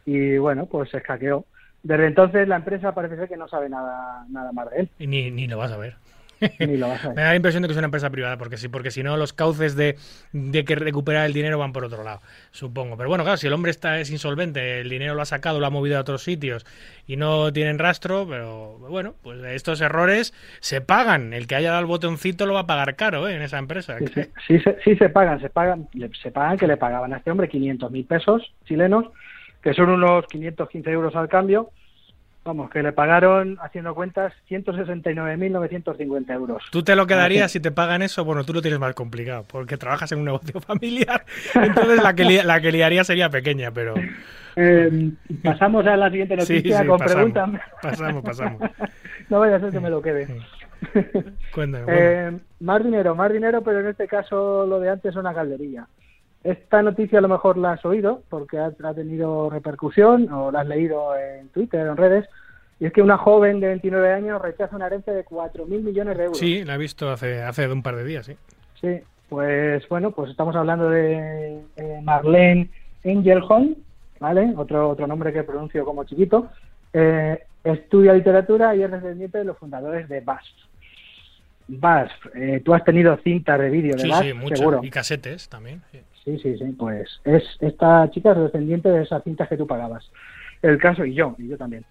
y bueno, pues se escaqueó. Desde entonces la empresa parece ser que no sabe nada, nada más de él. Y ni, ni lo vas a ver. Ni lo vas a Me da la impresión de que es una empresa privada, porque sí, porque si no, los cauces de, de que recuperar el dinero van por otro lado, supongo. Pero bueno, claro, si el hombre está es insolvente, el dinero lo ha sacado, lo ha movido a otros sitios y no tienen rastro, pero bueno, pues estos errores se pagan. El que haya dado el botoncito lo va a pagar caro ¿eh? en esa empresa. Sí, sí, sí se, sí se pagan, se pagan, se pagan que le pagaban a este hombre 500 mil pesos chilenos, que son unos 515 euros al cambio. Vamos, que le pagaron, haciendo cuentas, 169.950 euros. Tú te lo quedarías si te pagan eso, bueno, tú lo tienes más complicado, porque trabajas en un negocio familiar, entonces la que, la que liaría sería pequeña, pero... Eh, pasamos a la siguiente noticia sí, con preguntas. pasamos, pasamos. no vaya a ser que me lo quede. Cuéntame, bueno. Eh, más dinero, más dinero, pero en este caso lo de antes es una calderilla. Esta noticia a lo mejor la has oído porque ha, ha tenido repercusión o la has leído en Twitter o en redes. Y es que una joven de 29 años rechaza una herencia de 4.000 millones de euros. Sí, la he visto hace, hace un par de días, sí. Sí, pues bueno, pues estamos hablando de eh, Marlene Engelholm, ¿vale? Otro, otro nombre que pronuncio como chiquito. Eh, estudia literatura y es descendiente de los fundadores de BASF. BASF, eh, tú has tenido cintas de vídeo de Sí, BASF, sí, mucho. seguro. Y casetes también. sí. Sí, sí, sí, pues es esta chica es descendiente de esas cintas que tú pagabas. El caso, y yo, y yo también.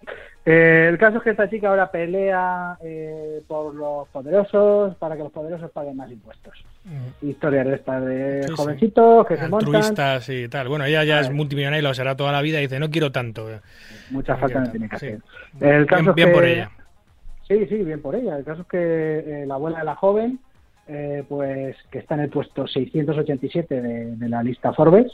Eh, el caso es que esta chica ahora pelea eh, por los poderosos para que los poderosos paguen más impuestos. Historias de estas de Sí, sí. jovencitos que se montan. Y tal. Bueno, ella ya es multimillonaria y lo será toda la vida y dice, no quiero tanto. Mucha No falta no tiene que hacer. sí. El caso Bien, es bien que- por ella. Sí, sí, bien por ella. El caso es que eh, la abuela de la joven, eh, pues que está en el puesto 687 de, de la lista Forbes,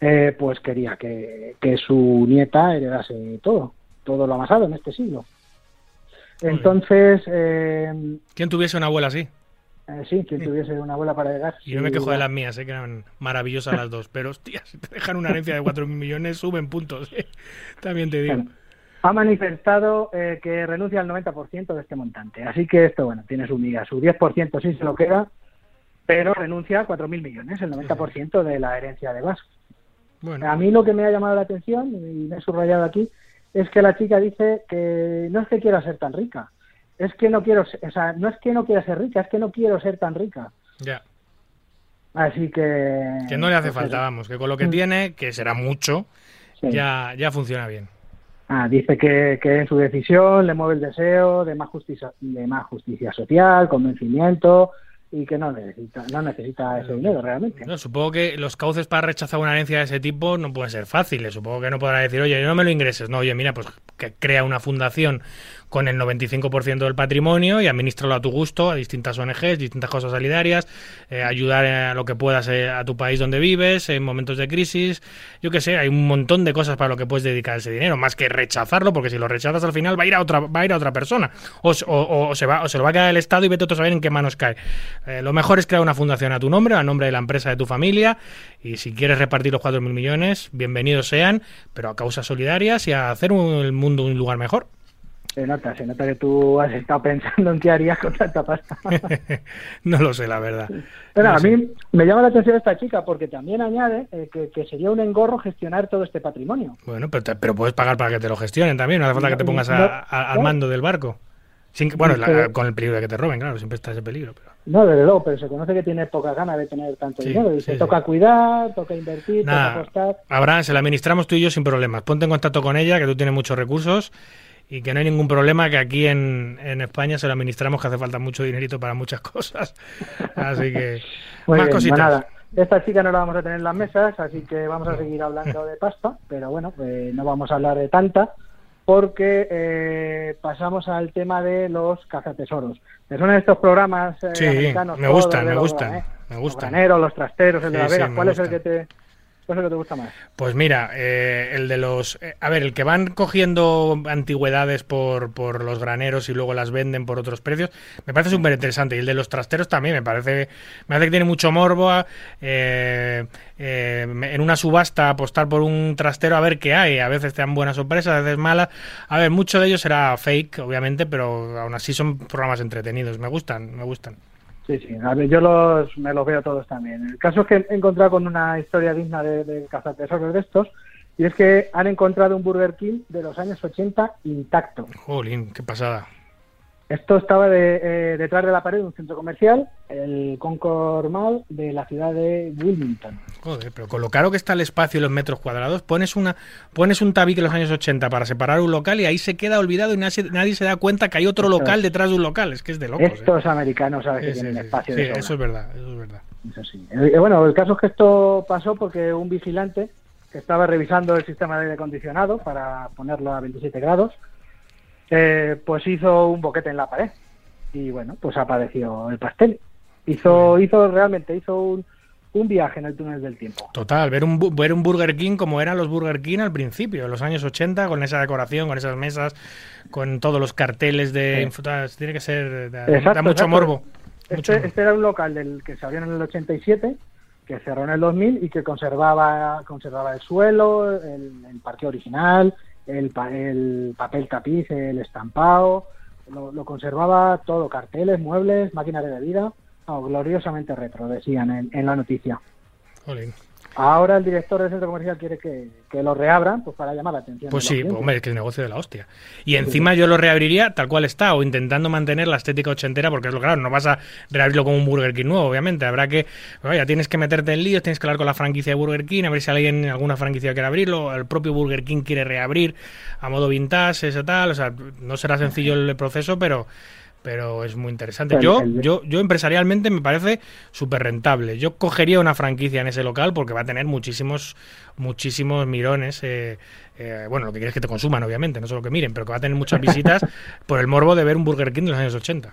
eh, pues quería que, que su nieta heredase todo, todo lo amasado en este siglo. Entonces, eh, ¿Quién tuviese una abuela así? eh, sí, quien tuviese una abuela para llegar. Y yo me quejo de las mías, eh, que eran maravillosas las dos. Pero, hostia, si te dejan una herencia de 4.000 millones, suben puntos. eh. También te digo. Bueno, ha manifestado eh, que renuncia al 90% de este montante. Así que esto, bueno, tiene su miga. Su 10% sí se lo queda, pero renuncia a 4.000 millones, el 90% de la herencia de Vasco. Bueno, A mí lo que me ha llamado la atención, y me he subrayado aquí, es que la chica dice que no es que quiera ser tan rica, es que no quiero, o sea, no es que no quiera ser rica, es que no quiero ser tan rica. ya. Así que... Que no le hace pues falta, eso. vamos. Que con lo que tiene, que será mucho, Sí. ya, ya funciona bien. Ah, dice que, que en su decisión le mueve el deseo de más justicia, de más justicia social, convencimiento y que no necesita, no necesita ese dinero realmente. No, supongo que los cauces para rechazar una herencia de ese tipo no pueden ser fáciles. Supongo que no podrá decir, oye, no me lo ingreses. No, oye, mira, pues que crea una fundación con el 95% del patrimonio y administralo a tu gusto, a distintas ONGs, distintas cosas solidarias, eh, ayudar a lo que puedas eh, a tu país donde vives en momentos de crisis. Yo qué sé, hay un montón de cosas para lo que puedes dedicar ese dinero, más que rechazarlo, porque si lo rechazas al final va a ir a otra, va a ir a otra persona. O, se va, o se lo va a quedar el Estado y vete a saber en qué manos cae. Eh, lo mejor es crear una fundación a tu nombre, a nombre de la empresa de tu familia, y si quieres repartir los 4.000 millones, bienvenidos sean, pero a causas solidarias y a hacer un- el mundo un lugar mejor. Se nota, se nota que tú has estado pensando en qué harías con tanta pasta. no lo sé, la verdad. Pero No a sé. mí me llama la atención esta chica porque también añade eh, que, que sería un engorro gestionar todo este patrimonio. Bueno, pero, te- pero puedes pagar para que te lo gestionen también, no hace falta que te pongas a- a- al mando del barco. Sin bueno, la- con el peligro de que te roben, claro, siempre está ese peligro. Pero... No, desde luego, pero se conoce que tiene pocas ganas de tener tanto Sí, dinero. Y sí, se sí. toca cuidar, toca invertir, toca Nada, apostar. Abraham, se la administramos tú y yo sin problemas. Ponte en contacto con ella, que tú tienes muchos recursos y que no hay ningún problema, que aquí en, en España se lo administramos, que hace falta mucho dinerito para muchas cosas. Así que, Muy más bien, cositas. pues nada. Esta chica no la vamos a tener en las mesas, así que vamos a seguir hablando de pasta, pero bueno, eh, no vamos a hablar de tanta, porque eh, pasamos al tema de los cazatesoros. ¿Te suenan estos programas eh, Sí, americanos? me gustan, de me los, gustan, eh, me Los gustan. graneros, los trasteros, el de Sí, Las sí, Vegas. me ¿Cuál es el que te es que te gusta más? Pues mira, eh, el de los... eh, a ver, el que van cogiendo antigüedades por, por los graneros y luego las venden por otros precios, me parece súper interesante. Y el de los trasteros también me parece, me parece que tiene mucho morbo. eh, eh, en una subasta apostar por un trastero a ver qué hay. A veces te dan buenas sorpresas, a veces malas. A ver, mucho de ellos será fake, obviamente, pero aún así son programas entretenidos. Me gustan, me gustan. Sí, sí, a ver, yo los, me los veo todos también. El caso es que he encontrado con una historia digna de, de cazatesoros de estos, y es que han encontrado un Burger King de los años 80 intacto. Jolín, qué pasada. Esto estaba de- eh, detrás de la pared de un centro comercial, el Concord Mall de la ciudad de Wilmington. Joder, pero con lo caro que está el espacio y los metros cuadrados, pones una pones un tabique en los años 80 para separar un local y ahí se queda olvidado y nadie, nadie se da cuenta que hay otro local detrás de un local. Es que es de locos. ¿eh? Estos americanos saben que Sí, tienen sí. espacio Sí, de eso es verdad, eso es verdad. Eso sí. Eh, eh, bueno, el caso es que esto pasó porque un vigilante que estaba revisando el sistema de aire acondicionado para ponerlo a 27 grados, eh, pues hizo un boquete en la pared y bueno, pues apareció el pastel. Hizo, hizo realmente, hizo un, un viaje en el túnel del tiempo. Total, ver un, ver un Burger King como eran los Burger King al principio, en los años 80, con esa decoración, con esas mesas, con todos los carteles de... Sí. Tiene que ser... Da, da Exacto, mucho exacto. morbo. mucho Este, morbo. este era un local del que se abrió en el 87, que cerró en el 2000 y que conservaba, conservaba el suelo, el, el parque original, el, el papel tapiz, el estampado, lo, lo conservaba todo, carteles, muebles, máquinas de bebida, oh, gloriosamente retro, decían en, en la noticia. Ahora el director del centro comercial quiere que, que lo reabran pues para llamar la atención. Pues sí, clientes. hombre, es que el negocio de la hostia. Y encima yo lo reabriría tal cual está, o intentando mantener la estética ochentera, porque es lo claro, no vas a reabrirlo como un Burger King nuevo, obviamente. Habrá que, vaya, tienes que meterte en líos, tienes que hablar con la franquicia de Burger King, a ver si alguien, alguna franquicia quiere abrirlo, el propio Burger King quiere reabrir a modo vintage, ese tal. O sea, no será sencillo el proceso, pero pero es muy interesante. Yo, yo, yo empresarialmente me parece súper rentable. Yo cogería una franquicia en ese local porque va a tener muchísimos, muchísimos mirones. eh, eh, bueno, lo que quieres es que te consuman, obviamente, no solo que miren, pero que va a tener muchas visitas por el morbo de ver un Burger King de los años 80.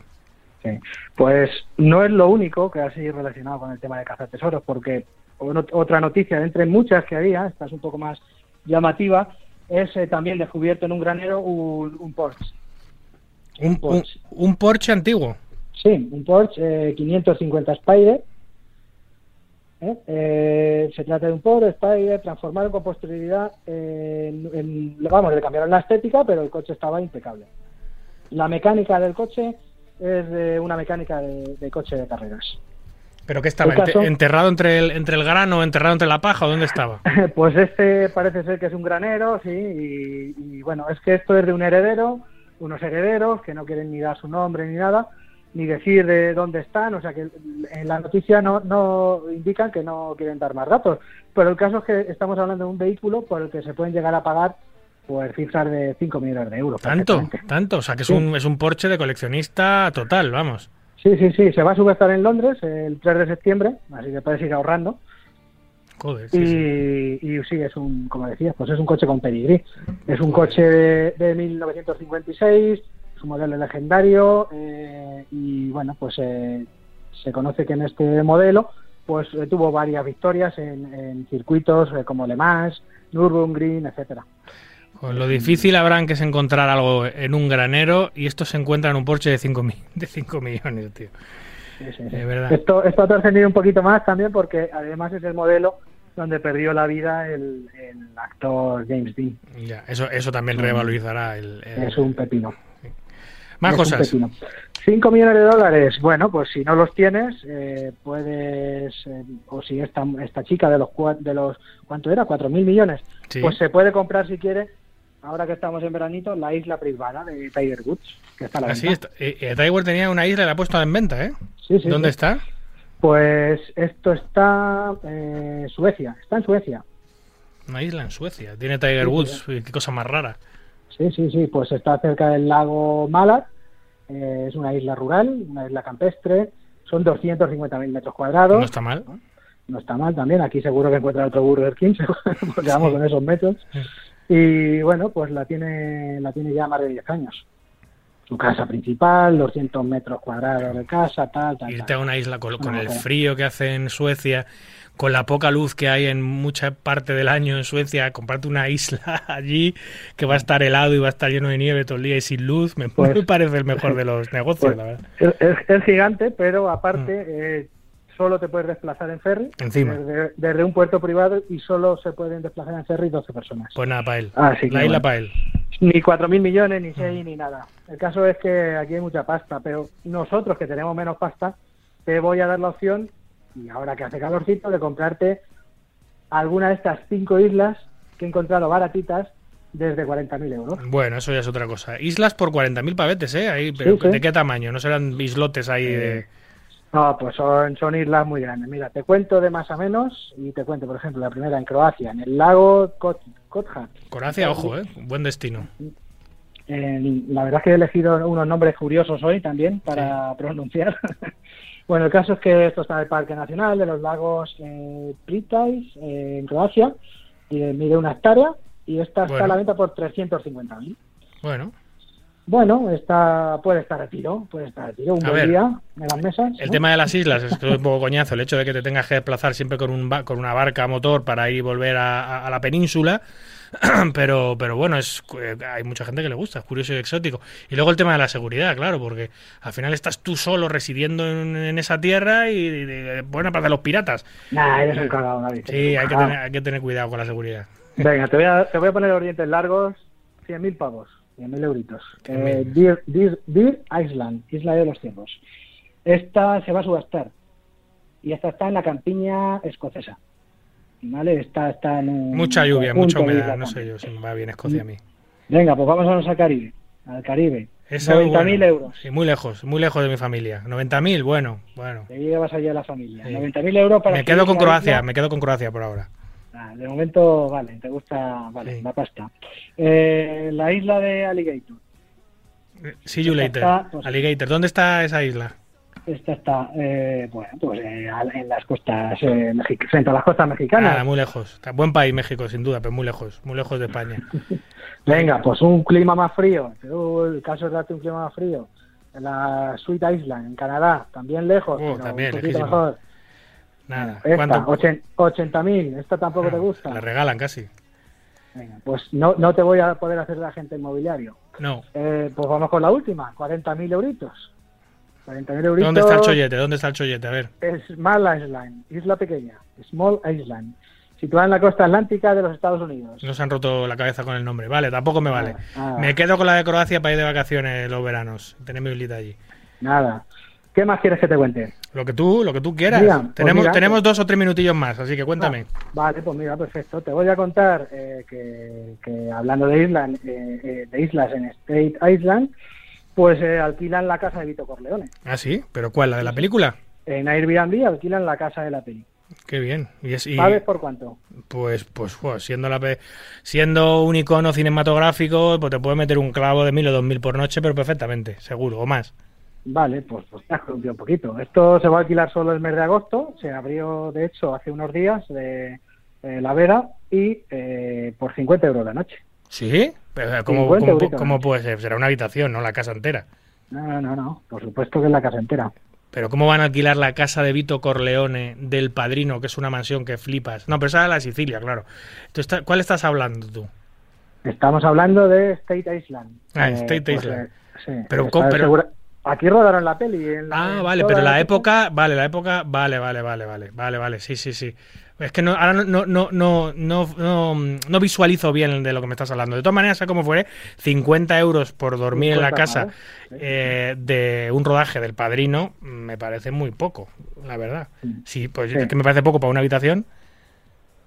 Sí. Pues no es lo único que ha sido relacionado con el tema de cazar tesoros, porque otra noticia, de entre muchas que había, esta es un poco más llamativa, es eh, también descubierto en un granero un, un Porsche. Un, Porsche. un Porsche antiguo. Sí, un Porsche eh, 550 Spider. ¿eh? Eh, se trata de un Porsche Spider transformado con posterioridad en, en- vamos, le cambiaron la estética, pero el coche estaba impecable. La mecánica del coche es de una mecánica de, de coche de carreras. ¿Pero qué estaba? ¿Enterrado entre el, entre el grano, enterrado entre la paja o dónde estaba? Pues este parece ser que es un granero, sí, y, y bueno, es que esto es de un heredero, unos herederos que no quieren ni dar su nombre ni nada, ni decir de dónde están, o sea que en la noticia no, no indican que no quieren dar más datos, pero el caso es que estamos hablando de un vehículo por el que se pueden llegar a pagar pues cifras de 5 millones de euros. ¿Tanto? ¿Tanto? O sea, que es, Sí. un, es un Porsche de coleccionista total, vamos. Sí, sí, sí, se va a subestar en Londres el 3 de septiembre, así que puedes ir ahorrando. Joder, sí, sí. y, sí, es un, como decías, pues es un coche con pedigrí. Es un coche de, de 1956, es un modelo legendario eh, y bueno, pues eh, se conoce que en este modelo pues eh, tuvo varias victorias en, en circuitos eh, como Le Mans, Nürburgring, etcétera. Con lo difícil habrán que es encontrar algo en un granero y esto se encuentra en un Porsche de 5 de cinco millones, tío. Sí, sí, sí. De verdad. Esto, esto ha trascendido un poquito más también porque además es el modelo donde perdió la vida el, el actor James Dean. Ya, eso, eso también revalorizará el, el- Es un pepino. Más Es cosas. pepino. 5 millones de dólares, bueno, pues si no los tienes, eh, puedes, eh, o si esta, esta chica de los, de los ¿cuánto era? 4 mil millones, Sí. pues se puede comprar si quiere ahora que estamos en veranito, la isla privada de Tiger Woods, que está a la Así venta. está. Eh, eh, Tiger tenía una isla y la ha puesto en venta, ¿eh? Sí, sí, ¿Dónde sí. está? Pues esto está en Suecia, está en Suecia. Una isla en Suecia. Tiene Tiger Woods. Qué cosa más rara. Sí, sí, sí, pues está cerca del lago Malar, eh, es una isla rural, una isla campestre, son 250.000 metros cuadrados. No está mal. no está mal también. Aquí seguro que encuentra otro Burger King, porque vamos con esos metros. Y bueno, pues la tiene, la tiene ya más de 10 años. Su casa principal, 200 metros cuadrados de casa, tal, tal. Irte a una isla con, el frío que hace en Suecia, con la poca luz que hay en mucha parte del año en Suecia, comprarte una isla allí que va a estar helado y va a estar lleno de nieve todo el día y sin luz, me, Pues- me parece el mejor de los negocios, Pues, la verdad. es, es- gigante, pero aparte eh, solo te puedes desplazar en ferry Encima. Desde, desde un puerto privado y solo se pueden desplazar en ferry 12 personas. Pues nada, para él. Así que la isla bueno. para él. Ni 4.000 millones, ni 6, ni nada. El caso es que aquí hay mucha pasta, pero nosotros que tenemos menos pasta, te voy a dar la opción, y ahora que hace calorcito, de comprarte alguna de estas cinco islas que he encontrado baratitas desde 40.000 euros. Bueno, eso ya es otra cosa. Islas por 40.000 pavetes, ¿eh? Ahí, pero Sí, sí. ¿De qué tamaño? No serán islotes ahí de... No, pues son, son islas muy grandes. Mira, te cuento de más a menos y te cuento, por ejemplo, la primera en Croacia, en el lago Kot- Kothat. Croacia, ojo, ¿eh? Buen destino. Eh, la verdad es que he elegido unos nombres curiosos hoy también para pronunciar. bueno, el caso es que esto está en el Parque Nacional de los Lagos eh, Pritais, eh, en Croacia, y mide una hectárea, y esta está a la venta por 350.000. Bueno, Bueno, está, puede estar a tiro, puede estar a tiro, un A buen ver, día en las mesas. el ¿no? tema de las islas es que es un poco coñazo. El hecho de que te tengas que desplazar siempre con, un con una barca a motor para ir y volver a, la península. pero, pero bueno, es eh, hay mucha gente que le gusta, es curioso y exótico. Y luego el tema de la seguridad, claro, porque al final estás tú solo residiendo en, en esa tierra y, y- y- bueno, para los piratas. Nah, eres un cagado, David. Sí, hay que, tener, hay que tener cuidado con la seguridad. Venga, te voy a, te voy a poner los dientes largos, 100.000 pavos, 100.000 euritos. 100.000. Eh, Deer, Deer- Deer Island, Isla de los Ciervos. Esta se va a subastar. Y esta está en la campiña escocesa. ¿Vale? Esta está en un Mucha lluvia, mucha humedad, no sé yo si me va bien Escocia a mí. Venga, pues vámonos al Caribe. Al Caribe. Eso, 90.000 bueno, euros. Sí, muy lejos, muy lejos de mi familia. 90.000, bueno, bueno. Te llevas allí a la familia. Sí. 90.000 euros para... Me quedo con Croacia, isla. me quedo con Croacia por ahora. Ah, de momento, vale, te gusta, vale, Sí. la pasta. Eh, la isla de Alligator. See you later. está, pues- Alligator, ¿dónde está esa isla? Esta está, eh, bueno, pues eh, en las costas, eh, frente a las costas mexicanas. Nada, muy lejos. Buen país México, sin duda, pero muy lejos, muy lejos de España. Venga, pues un clima más frío. El caso es darte un clima más frío. La Sweet Island, en Canadá, también lejos, Oh, pero también, un poquito lejísimo. mejor. Nada. Esta, ¿Cuánto? ochen- 80.000, esta tampoco te gusta. La regalan casi. Venga, pues no, no te voy a poder hacer de agente inmobiliario. No. Eh, pues vamos con la última, 40.000 euritos. 40.000 euritos. ¿Dónde está el chollete? ¿Dónde está el chollete? A ver. Small Island, isla pequeña, Small Island, situada en la costa atlántica de los Estados Unidos. No se han roto la cabeza con el nombre. Vale, tampoco me vale. ah. Me quedo con la de Croacia para ir de vacaciones los veranos. Tener mi allí. Nada. ¿Qué más quieres que te cuente? Lo que tú, lo que tú quieras. Mira, pues tenemos mira, tenemos pues- dos o tres minutillos más, así que cuéntame. Ah, vale, pues mira, perfecto. Te voy a contar eh, que, que hablando de, islas eh, eh, de islas en State Island, pues eh, alquilan la casa de Vito Corleone. Ah, sí, pero ¿cuál? ¿La de la película? En Airbnb alquilan la casa de la peli. Qué bien. Y es, y, ¿Sabes por cuánto? Pues, pues, siendo la pe- siendo un icono cinematográfico, pues te puede meter un clavo de mil o dos mil por noche, pero perfectamente, seguro, o más. Vale, pues, pues te has un poquito. Esto se va a alquilar solo el mes de agosto. Se abrió, de hecho, hace unos días de eh, la Vera y eh, por 50 euros la noche. ¿Sí? Pero, ¿Cómo, 50 cómo, puede ser? Será una habitación, no la casa entera. No, no, no, no. Por supuesto que es la casa entera. Pero ¿cómo van a alquilar la casa de Vito Corleone del Padrino, que es una mansión que flipas? No, pero esa es la Sicilia, claro. Está- ¿Cuál estás hablando tú? Estamos hablando de State Island. Ah, State Island. eh, sí, Pero está ¿cómo- pero- segura- Aquí rodaron la peli. en la- Ah, vale, pero la época, vale, la época, vale, vale, vale, vale, vale, vale, sí, sí, sí. Es que no, ahora no, no, no, no, no, no, visualizo bien de lo que me estás hablando. De todas maneras, sea como fuere, 50 euros por dormir en la 50 casa eh, de un rodaje del padrino me parece muy poco, la verdad. Sí, pues Sí. es que me parece poco para una habitación.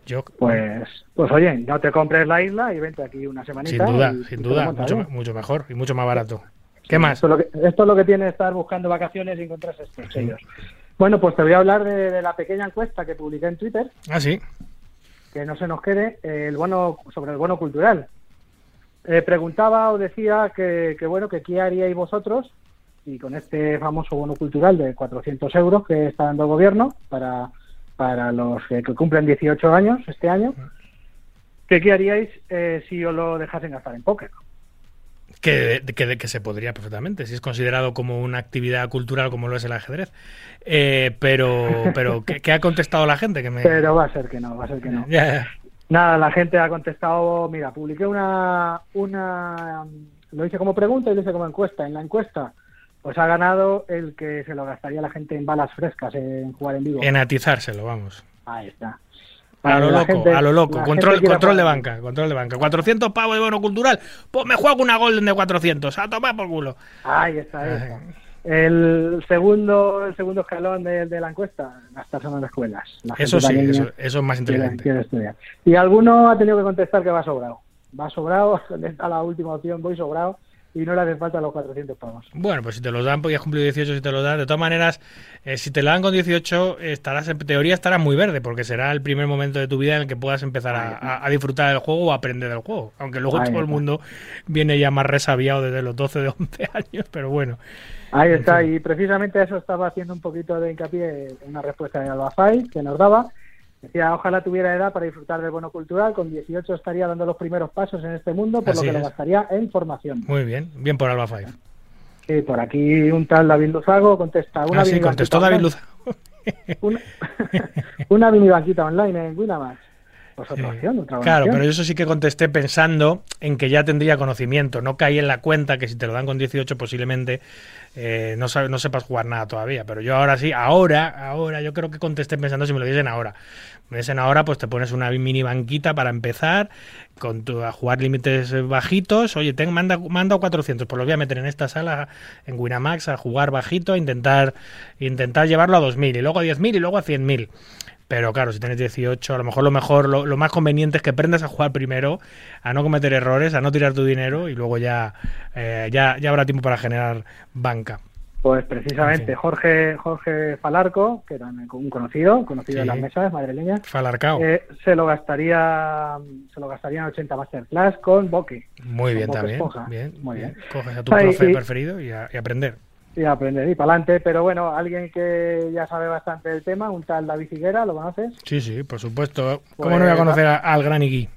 Yo, Pues, pues oye, no te compres la isla y vente aquí una semanita. sin duda, y- sin duda, montas mucho, mucho mejor y mucho más barato. ¿Qué más? Esto es, lo que, esto es lo que tiene estar buscando vacaciones y encontrarse estos sellos. Bueno, pues te voy a hablar de, de la pequeña encuesta que publiqué en Twitter, Ah, sí. que no se nos quede, eh, el bono sobre el bono cultural. Eh, preguntaba o decía que, que, bueno, que qué haríais vosotros y con este famoso bono cultural de 400 euros que está dando el gobierno para, para los que, que cumplen 18 años este año, que qué haríais eh, si os lo dejasen gastar en póker. Que, que, que se podría perfectamente, si es considerado como una actividad cultural como lo es el ajedrez. Eh, pero, pero ¿qué, qué ha contestado la gente? Que me... Pero va a ser que no, va a ser que no. Nada, la gente ha contestado, mira, publiqué una, una, lo hice como pregunta y lo hice como encuesta. En la encuesta, pues ha ganado el que se lo gastaría la gente en balas frescas, en jugar en vivo. En atizárselo, vamos. Ahí está. A lo loco, gente- a lo loco. Control, control de banca, control de banca. 400 pavos de bono cultural. Pues me juego una Golden de 400. A tomar por culo. Ahí está, está. El segundo, el segundo escalón de, de la encuesta, gastarse en las escuelas. La Eso sí, eso, eso es más inteligente. quiere estudiar. Y alguno ha tenido que contestar que va sobrado. Va sobrado, está la última opción, voy sobrado, y no le hace falta los 400 pavos. Bueno, pues si te los dan, ya has cumplido 18 si te los dan. De todas maneras, eh, si te lo dan con 18, estarás en teoría estarás muy verde, porque será el primer momento de tu vida en el que puedas empezar a, disfrutar del juego o aprender del juego. Aunque luego Ahí todo el mundo viene ya más resabiado desde los 12 de 11 años, pero bueno. Ahí está, y precisamente eso estaba haciendo un poquito de hincapié en una respuesta de Albafai que nos daba. Decía, ojalá tuviera edad para disfrutar del bono cultural, con 18 estaría dando los primeros pasos en este mundo, por Así lo que es. lo gastaría en formación. Muy bien, bien por Alba Five. Y por aquí un tal David Luzago contesta una Ah, sí, contestó David online. Luz. Una, una mini banquita online en Winamax. Pues otra opción, otra buena Claro, pero yo eso sí que contesté pensando en que ya tendría conocimiento. No caí en la cuenta que si te lo dan con 18 posiblemente eh, no, sabe- no sepas jugar nada todavía. Pero yo ahora sí, ahora, ahora, yo creo que contesté pensando si me lo diesen ahora. Me dicen ahora, pues te pones una mini banquita para empezar con tu- a jugar límites eh, bajitos. Oye, ten, manda, manda 400, pues lo voy a meter en esta sala en Winamax a jugar bajito, a intentar, intentar llevarlo a 2000 y luego a 10.000 y luego a 100.000. Pero claro, si tienes 18, a lo mejor lo mejor, lo, lo más conveniente es que aprendas a jugar primero, a no cometer errores, a no tirar tu dinero y luego ya, eh, ya, ya habrá tiempo para generar banca. Pues precisamente En fin. Jorge Jorge Falarco, que era un conocido, conocido Sí. en las mesas madrileñas, Falarcao. eh, se lo gastaría se lo gastaría en 80 Masterclass con Boki. Muy bien también. Bien, Muy bien. bien. Coges a tu Ay, profe y- preferido y, a- y aprender. Y aprender y para adelante, pero bueno, alguien que ya sabe bastante del tema, un tal David Figuera, ¿lo conoces? Sí, sí, por supuesto. ¿Cómo Pues, no voy a conocer a- al gran Iggy?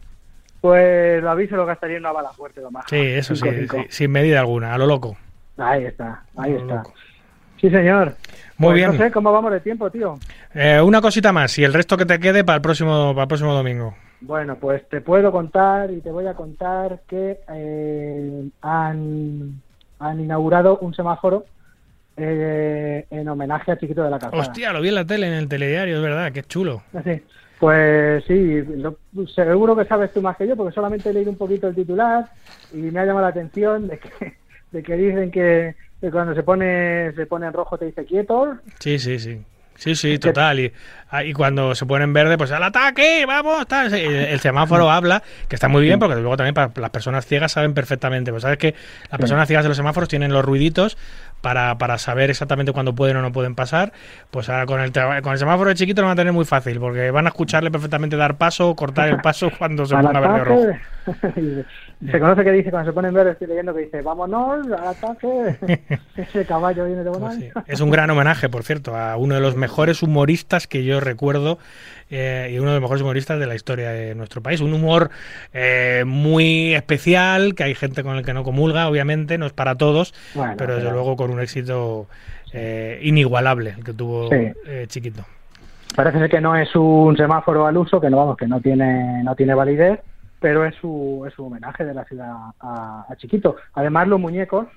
Pues David se lo gastaría en una bala fuerte, lo más. Sí, eso sí, 5-5. sí, sin medida alguna, a lo loco. Ahí está, ahí está. loco. Sí, señor. Muy Pues bien. No sé cómo vamos de tiempo, tío. Eh, una cosita más y el resto que te quede para el próximo, para el próximo domingo. Bueno, pues te puedo contar y te voy a contar que eh, han, han inaugurado un semáforo eh, en homenaje a Chiquito de la Calzada. Hostia, lo vi en la tele, en el telediario, es verdad, qué chulo. Así. Pues sí, lo- seguro que sabes tú más que yo, porque solamente he leído un poquito el titular y me ha llamado la atención de que, de que dicen que, que cuando se pone se pone en rojo te dice quieto. Sí, sí, sí. Sí, sí, total. Y, ah, y cuando se pone en verde, pues al ataque, vamos. tal. El, el semáforo habla, que está muy bien, porque luego también para las personas ciegas saben perfectamente. Pues sabes que las personas ciegas de los semáforos tienen los ruiditos para, para saber exactamente cuándo pueden o no pueden pasar. Pues ahora con el, con el semáforo de chiquito lo van a tener muy fácil, porque van a escucharle perfectamente dar paso o cortar el paso cuando se ponga verde o rojo. se conoce que dice, cuando se pone en verde, estoy leyendo que dice, vámonos, al ataque. Ese caballo viene de Pues sí. Es un gran homenaje, por cierto, a uno de los mejores humoristas que yo recuerdo eh, y uno de los mejores humoristas de la historia de nuestro país. Un humor eh, muy especial, que hay gente con el que no comulga, obviamente, no es para todos, Bueno, pero desde pero- luego con un éxito eh, inigualable el que tuvo Sí. eh, Chiquito. Parece ser que no es un semáforo al uso, que no vamos, que no tiene, no tiene validez, pero es su, es su homenaje de la ciudad a, a Chiquito. Además, los muñecos,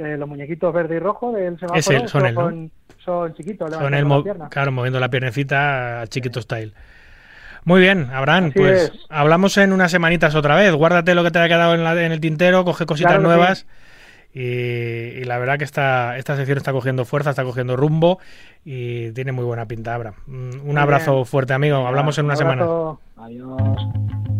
eh, los muñequitos verde y rojo del semáforo Es él, son él, ¿no? son, son chiquitos, levantando él, la mo- pierna. claro, moviendo la piernecita a Chiquito Style. Muy bien, Abraham, Así pues es. hablamos en unas semanitas otra vez. Guárdate lo que te ha quedado en, la- en el tintero, coge cositas Claro nuevas. Y, y la verdad que esta, esta sección está cogiendo fuerza, está cogiendo rumbo y tiene muy buena pinta, Abraham. Mm, Un Muy abrazo bien. fuerte, amigo. Hablamos en Un una semana. Adiós.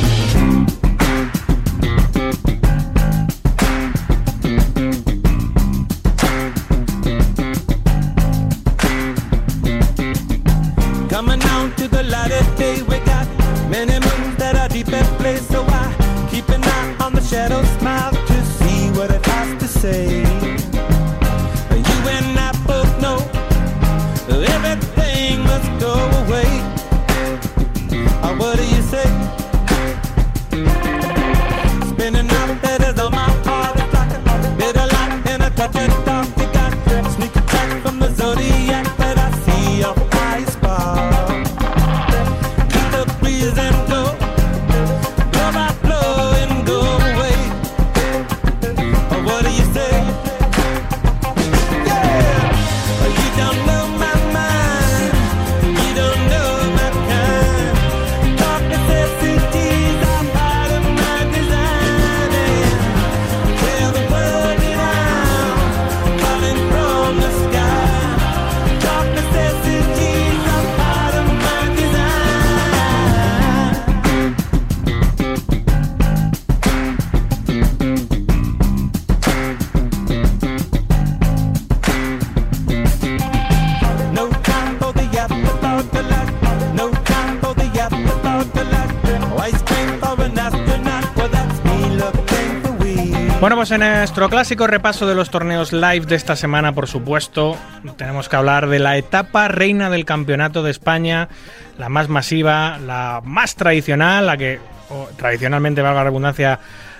En nuestro clásico repaso de los torneos live de esta semana, por supuesto, tenemos que hablar de la etapa reina del Campeonato de España, la más masiva, la más tradicional, la que o, tradicionalmente, valga la redundancia,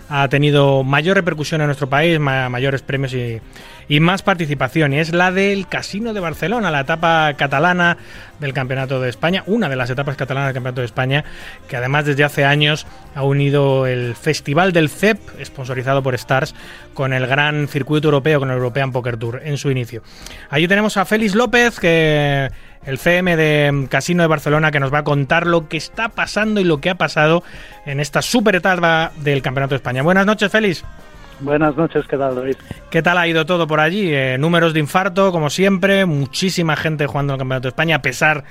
ha tenido mayor repercusión en nuestro país, ma- mayores premios y, y más participación, y es la del Casino de Barcelona, la etapa catalana del Campeonato de España, una de las etapas catalanas del Campeonato de España, que además desde hace años ha unido el Festival del CEP, sponsorizado por Stars, con el gran circuito europeo, con el European Poker Tour en su inicio. Allí tenemos a Félix López, que el CM de Casino de Barcelona, que nos va a contar lo que está pasando y lo que ha pasado en esta super etapa del Campeonato de España. Buenas noches, Félix. Buenas noches, ¿qué tal, David? ¿Qué tal ha ido todo por allí? Eh, números de infarto, como siempre, muchísima gente jugando en el Campeonato de España, a pesar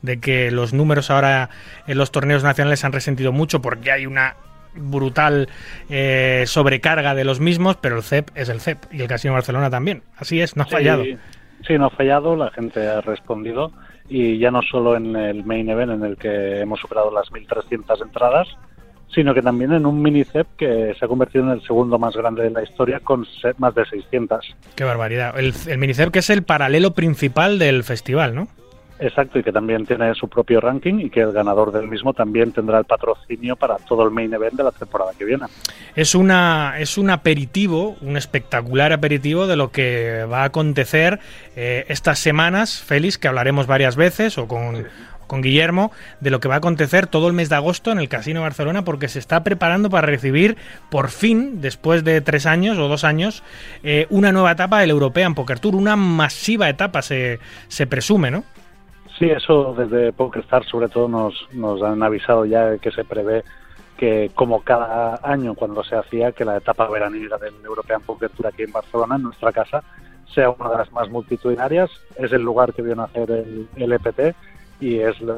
de que los números ahora en los torneos nacionales se han resentido mucho porque hay una brutal eh, sobrecarga de los mismos, pero el CEP es el CEP y el Casino Barcelona también. Así es, no ha fallado. Sí, sí, no ha fallado, la gente ha respondido y ya no solo en el main event en el que hemos superado las 1.300 entradas, sino que también en un mini CEP que se ha convertido en el segundo más grande de la historia con más de 600. Qué barbaridad. El, el Minicep que es el paralelo principal del festival, ¿no? Exacto, y que también tiene su propio ranking y que el ganador del mismo también tendrá el patrocinio para todo el main event de la temporada que viene. Es una es un aperitivo, un espectacular aperitivo de lo que va a acontecer eh, estas semanas, Félix, que hablaremos varias veces o con con Guillermo de lo que va a acontecer todo el mes de agosto en el Casino Barcelona porque se está preparando para recibir por fin, después de tres años o dos años, eh, una nueva etapa del European Poker Tour, una masiva etapa se, se presume, ¿no? Sí, eso desde PokerStars sobre todo nos, nos han avisado ya que se prevé que como cada año cuando se hacía que la etapa veraniega del European Poker Tour aquí en Barcelona, en nuestra casa, sea una de las más multitudinarias. Es el lugar que vio nacer el, el EPT y es una,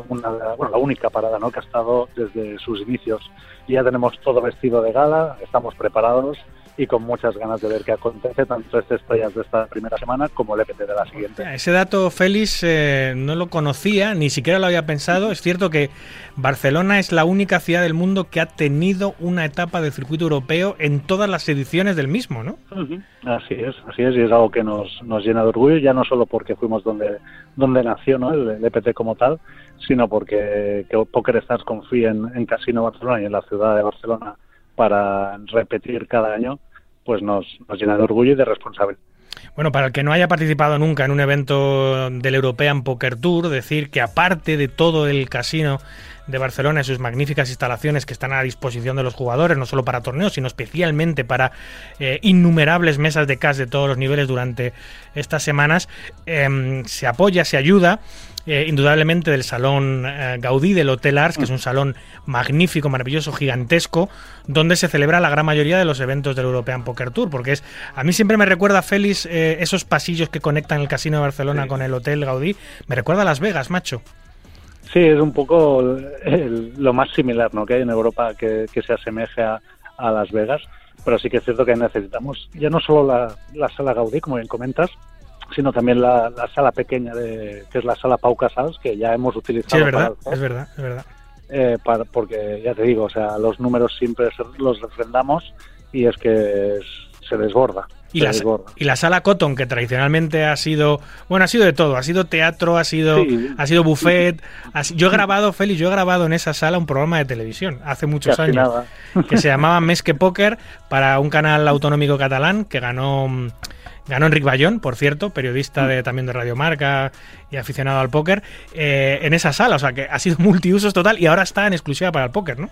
bueno, la única parada ¿no? que ha estado desde sus inicios. Ya tenemos todo vestido de gala, estamos preparados y con muchas ganas de ver qué acontece, tanto este estrellas de esta primera semana como el EPT de la siguiente. Ese dato, Félix, eh, no lo conocía, ni siquiera lo había pensado. Es cierto que Barcelona es la única ciudad del mundo que ha tenido una etapa del circuito europeo en todas las ediciones del mismo, ¿no? Ujú. Así es, así es, y es algo que nos, nos llena de orgullo, ya no solo porque fuimos donde, donde nació ¿no? el, el EPT como tal, sino porque que PokerStars confía en, en Casino Barcelona y en la ciudad de Barcelona para repetir cada año, pues nos, llena de orgullo y de responsabilidad. Bueno, para el que no haya participado nunca en un evento del European Poker Tour, decir que aparte de todo el casino de Barcelona y sus magníficas instalaciones que están a disposición de los jugadores, no solo para torneos, sino especialmente para eh, innumerables mesas de cash de todos los niveles durante estas semanas, em, se apoya, se ayuda eh, indudablemente del salón eh, Gaudí del Hotel Ars, que es un salón magnífico, maravilloso, gigantesco, donde se celebra la gran mayoría de los eventos del European Poker Tour, porque es a mí siempre me recuerda Félix eh, esos pasillos que conectan el Casino de Barcelona con el Hotel Gaudí, me recuerda a Las Vegas, macho. Sí, es un poco el- lo más similar ¿no? que hay en Europa que, que se asemeje a, a Las Vegas, pero sí que es cierto que necesitamos ya no solo la, la sala Gaudí, como bien comentas, sino también la, la sala pequeña, de, que es la sala Pau Casals, que ya hemos utilizado Sí, es para verdad, el es verdad, es verdad. eh, para- porque ya te digo, o sea, los números siempre los refrendamos y es que se desborda. Y la, y la sala Cotton, que tradicionalmente ha sido, bueno, ha sido de todo, ha sido teatro, ha sido, Sí. ha sido buffet. ha yo he grabado, Félix, yo he grabado en esa sala un programa de televisión hace muchos Casi años, nada. que se llamaba Més que Poker para un canal autonómico catalán que ganó, mm, ganó Enric Bayón, por cierto, periodista de, también de Radio Marca y aficionado al póker, eh, en esa sala, o sea que ha sido multiusos total y ahora está en exclusiva para el póker, ¿no?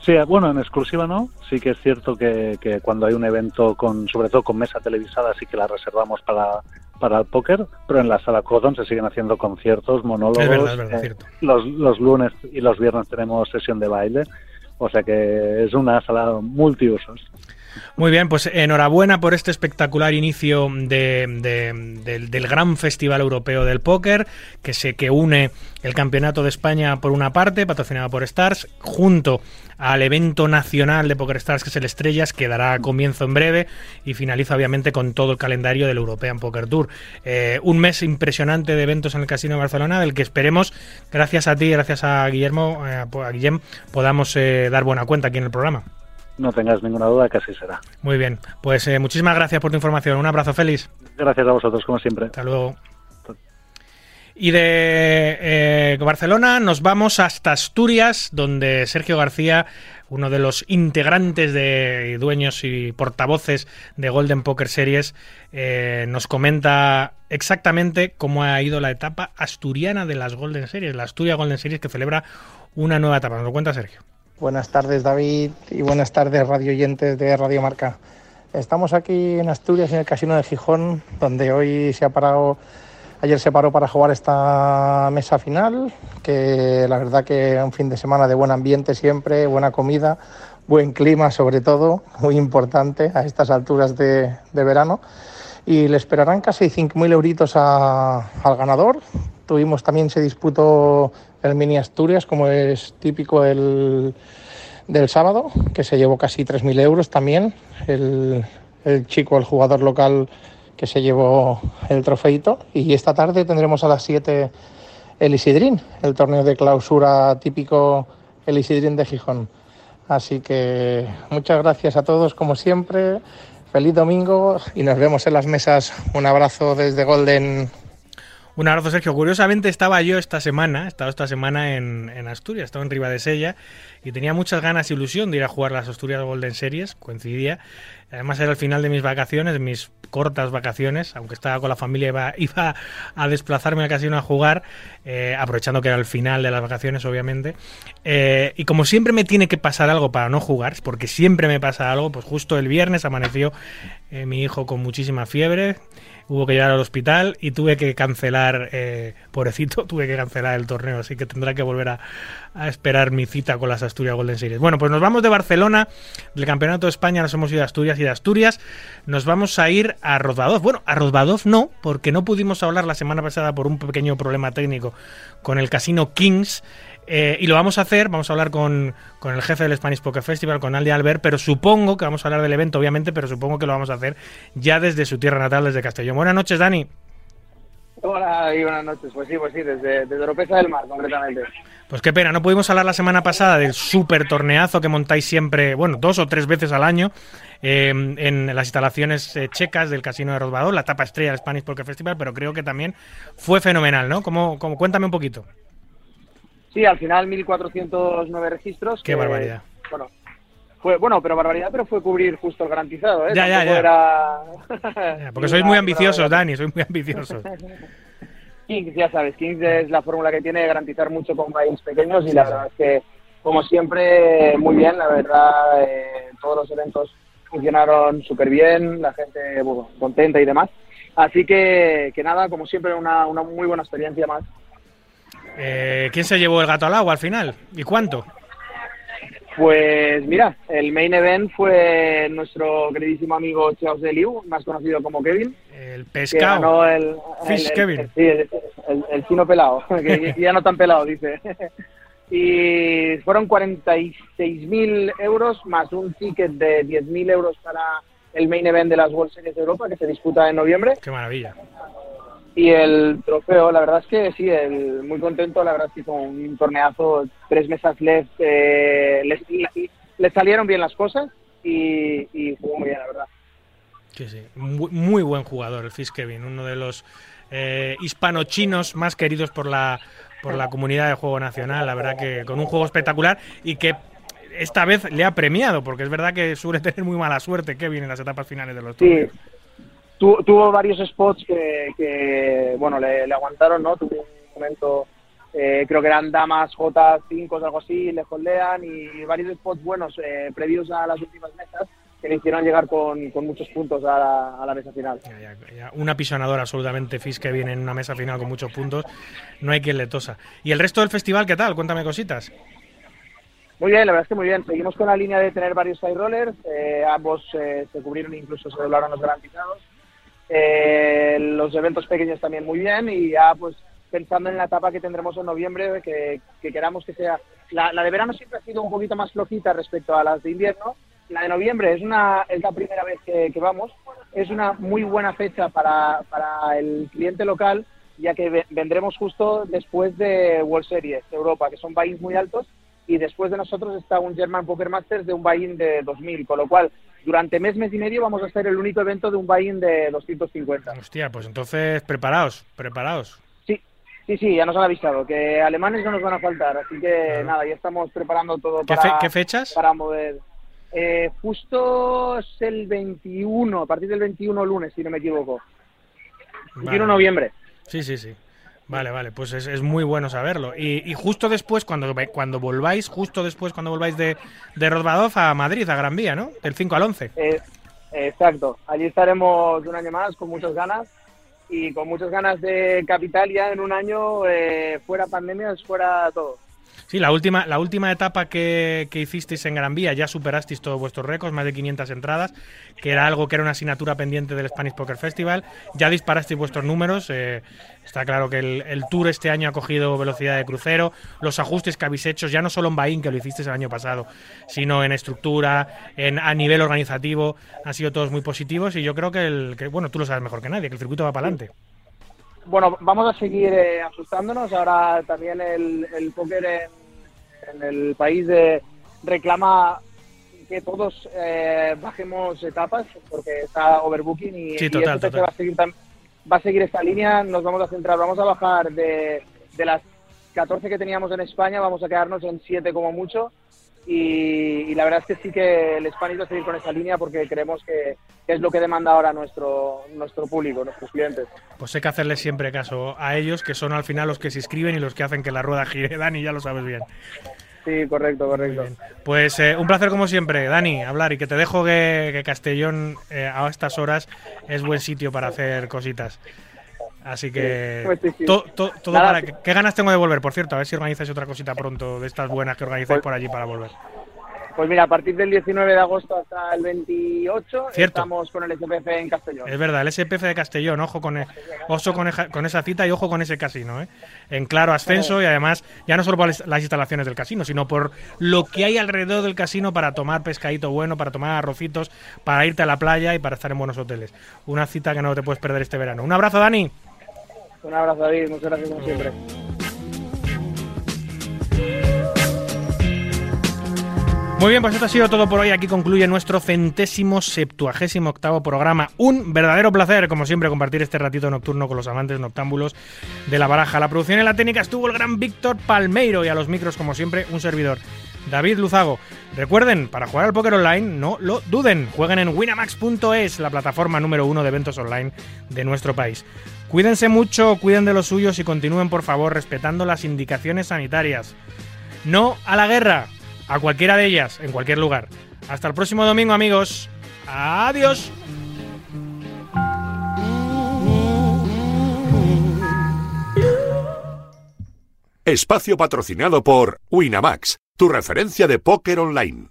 Sí, bueno, en exclusiva no. Sí que es cierto que, que cuando hay un evento, con sobre todo con mesa televisada, sí que la reservamos para, para el póker, pero en la sala Codon se siguen haciendo conciertos, monólogos. Es verdad, es verdad, eh, cierto. los, los lunes y los viernes tenemos sesión de baile, o sea que es una sala multiusos. Muy bien, pues enhorabuena por este espectacular inicio de- de- del, del gran Festival Europeo del Póker, que se que une el Campeonato de España por una parte, patrocinado por Stars, junto al evento nacional de Poker Stars, que es el Estrellas, que dará comienzo en breve y finaliza obviamente con todo el calendario del European Poker Tour. Eh, un mes impresionante de eventos en el Casino de Barcelona, del que esperemos, gracias a ti, gracias a Guillermo, eh, a Guillem, podamos eh, dar buena cuenta aquí en el programa. No tengas ninguna duda que así será. Muy bien, pues eh, muchísimas gracias por tu información. Un abrazo, Félix. Gracias a vosotros, como siempre. Hasta luego. Y de eh, Barcelona nos vamos hasta Asturias, donde Sergio García, uno de los integrantes de dueños y portavoces de Golden Poker Series, eh, nos comenta exactamente cómo ha ido la etapa asturiana de las Golden Series, la Asturia Golden Series que celebra una nueva etapa. Nos lo cuenta Sergio. Buenas tardes David y buenas tardes radio oyentes de Radio Marca. Estamos aquí en Asturias, en el Casino de Gijón, donde hoy se ha parado, ayer se paró para jugar esta mesa final, que la verdad que un fin de semana de buen ambiente siempre, buena comida, buen clima sobre todo, muy importante a estas alturas de, verano. Y le esperarán casi 5.000 euritos a- al ganador. Tuvimos también, se disputó el Mini Asturias, como es típico el, del sábado, que se llevó casi 3.000 euros también. El, el chico, el jugador local que se llevó el trofeito. Y esta tarde tendremos a las 7 el Isidrín, el torneo de clausura típico el Isidrín de Gijón. Así que muchas gracias a todos como siempre. Feliz domingo y nos vemos en las mesas. Un abrazo desde Golden. Un abrazo, Sergio. Curiosamente estaba yo esta semana, he estado esta semana en, en Asturias, estaba en Ribadesella y tenía muchas ganas y ilusión de ir a jugar las Asturias Golden Series, coincidía. Además era el final de mis vacaciones, mis cortas vacaciones, aunque estaba con la familia, iba, iba a desplazarme al casino a jugar, eh, aprovechando que era el final de las vacaciones, obviamente. Eh, y como siempre me tiene que pasar algo para no jugar, porque siempre me pasa algo, pues justo el viernes amaneció eh, mi hijo con muchísima fiebre, hubo que llevar al hospital y tuve que cancelar, eh, pobrecito, tuve que cancelar el torneo, así que tendrá que volver a, esperar mi cita con las Asturias Golden Series. Bueno, pues nos vamos de Barcelona, del Campeonato de España, nos hemos ido a Asturias y de Asturias nos vamos a ir a Rozbadov. Bueno, a Rozbadov no, porque no pudimos hablar la semana pasada por un pequeño problema técnico con el Casino Kings. Eh, y lo vamos a hacer, vamos a hablar con, con el jefe del Spanish Poker Festival, con Aldi Albert, pero supongo que vamos a hablar del evento, obviamente, pero supongo que lo vamos a hacer ya desde su tierra natal, desde Castellón. Buenas noches, Dani. Hola y buenas noches. Pues sí, pues sí, desde, desde Oropesa del Mar, concretamente. Pues qué pena, no pudimos hablar la semana pasada del súper torneazo que montáis siempre, bueno, dos o tres veces al año eh, en las instalaciones eh, checas del Casino de Rozbadov, la tapa estrella del Spanish Poker Festival, pero creo que también fue fenomenal, ¿no? Como, como, cuéntame un poquito. Sí, al final 1.409 registros. Qué que, barbaridad. Bueno, fue, bueno, pero barbaridad, pero fue cubrir justo el garantizado, ¿eh? Ya, ya, ya. era- Ya, Porque sois muy ambiciosos, Dani, sois muy ambiciosos. Kings, ya sabes, Kings es la fórmula que tiene de garantizar mucho con países pequeños y la verdad es que, como siempre, muy bien, la verdad, eh, todos los eventos funcionaron súper bien, la gente bueno, contenta y demás. Así que, que nada, como siempre, una, una muy buena experiencia más. Eh, ¿Quién se llevó el gato al agua al final? ¿Y cuánto? Pues mira, el main event fue nuestro queridísimo amigo Chaos de Liu, más conocido como Kevin. El pescado. el, Fish el- el- Kevin. sí, el chino pelado, que ya no tan pelado, dice. y fueron 46.000 euros más un ticket de 10.000 euros para el main event de las World Series de Europa, que se disputa en noviembre. Qué maravilla. Y el trofeo, la verdad es que sí, el, muy contento, la verdad es que con un torneazo, tres mesas left, eh, les, les salieron bien las cosas y, y jugó muy bien, la verdad. Sí, sí. Muy, muy buen jugador, el Fish Kevin, uno de los eh, hispano-chinos más queridos por la, por la comunidad de juego nacional. La verdad que con un juego espectacular y que esta vez le ha premiado, porque es verdad que suele tener muy mala suerte Kevin en las etapas finales de los Sí, torneos. Tu- tuvo varios spots que, que, bueno, le, le aguantaron, ¿no? Tuvo un momento, eh, creo que eran damas J5 o algo así, le holdean y varios spots buenos eh, previos a las últimas mesas que le hicieron llegar con, con muchos puntos a la, a la mesa final. Ya, Un apisonador absolutamente Fish Kevin en una mesa final con muchos puntos. No hay quien le tosa. ¿Y el resto del festival qué tal? Cuéntame cositas. Muy bien, la verdad es que muy bien. Seguimos con la línea de tener varios side rollers. eh, ambos eh, se cubrieron, incluso se doblaron los garantizados. Eh, los eventos pequeños también muy bien y ya pues pensando en la etapa que tendremos en noviembre, que, que queramos que sea... La, la de verano siempre ha sido un poquito más flojita respecto a las de invierno. La de noviembre es, una, es la primera vez que, que vamos. Es una muy buena fecha para, para el cliente local, ya que ve- vendremos justo después de World Series de Europa, que son buy-ins muy altos, y después de nosotros está un German Poker Masters de un buy-in de 2000, con lo cual durante mes, mes y medio vamos a hacer el único evento de un buy-in de 250. Hostia, pues entonces preparaos, preparaos. Sí, sí, sí, ya nos han avisado que alemanes no nos van a faltar, así que nada, ya estamos preparando todo ¿Qué, para, fe- qué fechas? para mover. Eh, justo es el 21, a partir del 21 lunes, si no me equivoco. 21 de noviembre. Sí, sí, sí. Vale, vale, pues es, es muy bueno saberlo. Y, y justo después, cuando, cuando volváis, justo después, cuando volváis de, de Rozbadov a Madrid, a Gran Vía, ¿no? Del 5 al 11. Eh, exacto, allí estaremos un año más con muchas ganas y con muchas ganas de capital ya en un año, eh, fuera pandemias, fuera todo. Sí, la última, la última etapa que, que hicisteis en Gran Vía ya superasteis todos vuestros récords, más de 500 entradas, que era algo que era una asignatura pendiente del Spanish Poker Festival. Ya disparasteis vuestros números. eh, está claro que el, Tour este año ha cogido velocidad de crucero. Los ajustes que habéis hecho, ya no solo en Bahín, que lo hicisteis el año pasado, sino en estructura, en, a nivel organizativo, han sido todos muy positivos. Y yo creo que, el, que, bueno, tú lo sabes mejor que nadie, que el circuito va para adelante. Bueno, vamos a seguir eh, ajustándonos. Ahora también el, el póker en, en el país eh, reclama que todos eh, bajemos etapas porque está overbooking y, Sí, total, total. va a seguir va a seguir esta línea. Nos vamos a centrar, vamos a bajar de, de las 14 que teníamos en España, vamos a quedarnos en 7 como mucho. Y, y la verdad es que sí que el Spanish va a seguir con esa línea porque creemos que, que es lo que demanda ahora nuestro, nuestro público, nuestros clientes. Pues hay que hacerles siempre caso a ellos, que son al final los que se inscriben y los que hacen que la rueda gire. Dani, ya lo sabes bien. Sí, correcto, correcto. Pues eh, un placer como siempre, Dani, hablar y que te dejo que, que Castellón eh, a estas horas es buen sitio para hacer cositas. Así que Sí, pues sí, sí. to- to- todo Nada, para que- ¿Qué ganas tengo de volver? Por cierto, a ver si organizáis otra cosita pronto de estas buenas que organizáis Pues- por allí para volver. Pues mira, a partir del 19 de agosto hasta el 28 Cierto. estamos con el SPF en Castellón. Es verdad, el SPF de Castellón, ojo con, e- ojo con, esa cita y ojo con ese casino, ¿eh? En claro ascenso y además, ya no solo por las instalaciones del casino, sino por lo que hay alrededor del casino para tomar pescadito bueno, para tomar arrocitos, para irte a la playa y para estar en buenos hoteles. Una cita que no te puedes perder este verano. Un abrazo, Dani. Un abrazo, David. Muchas gracias como siempre. Muy bien, pues esto ha sido todo por hoy. Aquí concluye nuestro centésimo septuagésimo octavo programa. Un verdadero placer, como siempre, compartir este ratito nocturno con los amantes noctámbulos de la baraja. La producción y la técnica estuvo el gran Víctor Palmeiro y a los micros, como siempre, un servidor. David Luzago. Recuerden, para jugar al póker online, no lo duden. Jueguen en winamax.es, la plataforma número uno de eventos online de nuestro país. Cuídense mucho, cuiden de los suyos y continúen, por favor, respetando las indicaciones sanitarias. No a la guerra, a cualquiera de ellas, en cualquier lugar. Hasta el próximo domingo, amigos. Adiós. Espacio patrocinado por Winamax, tu referencia de póker online.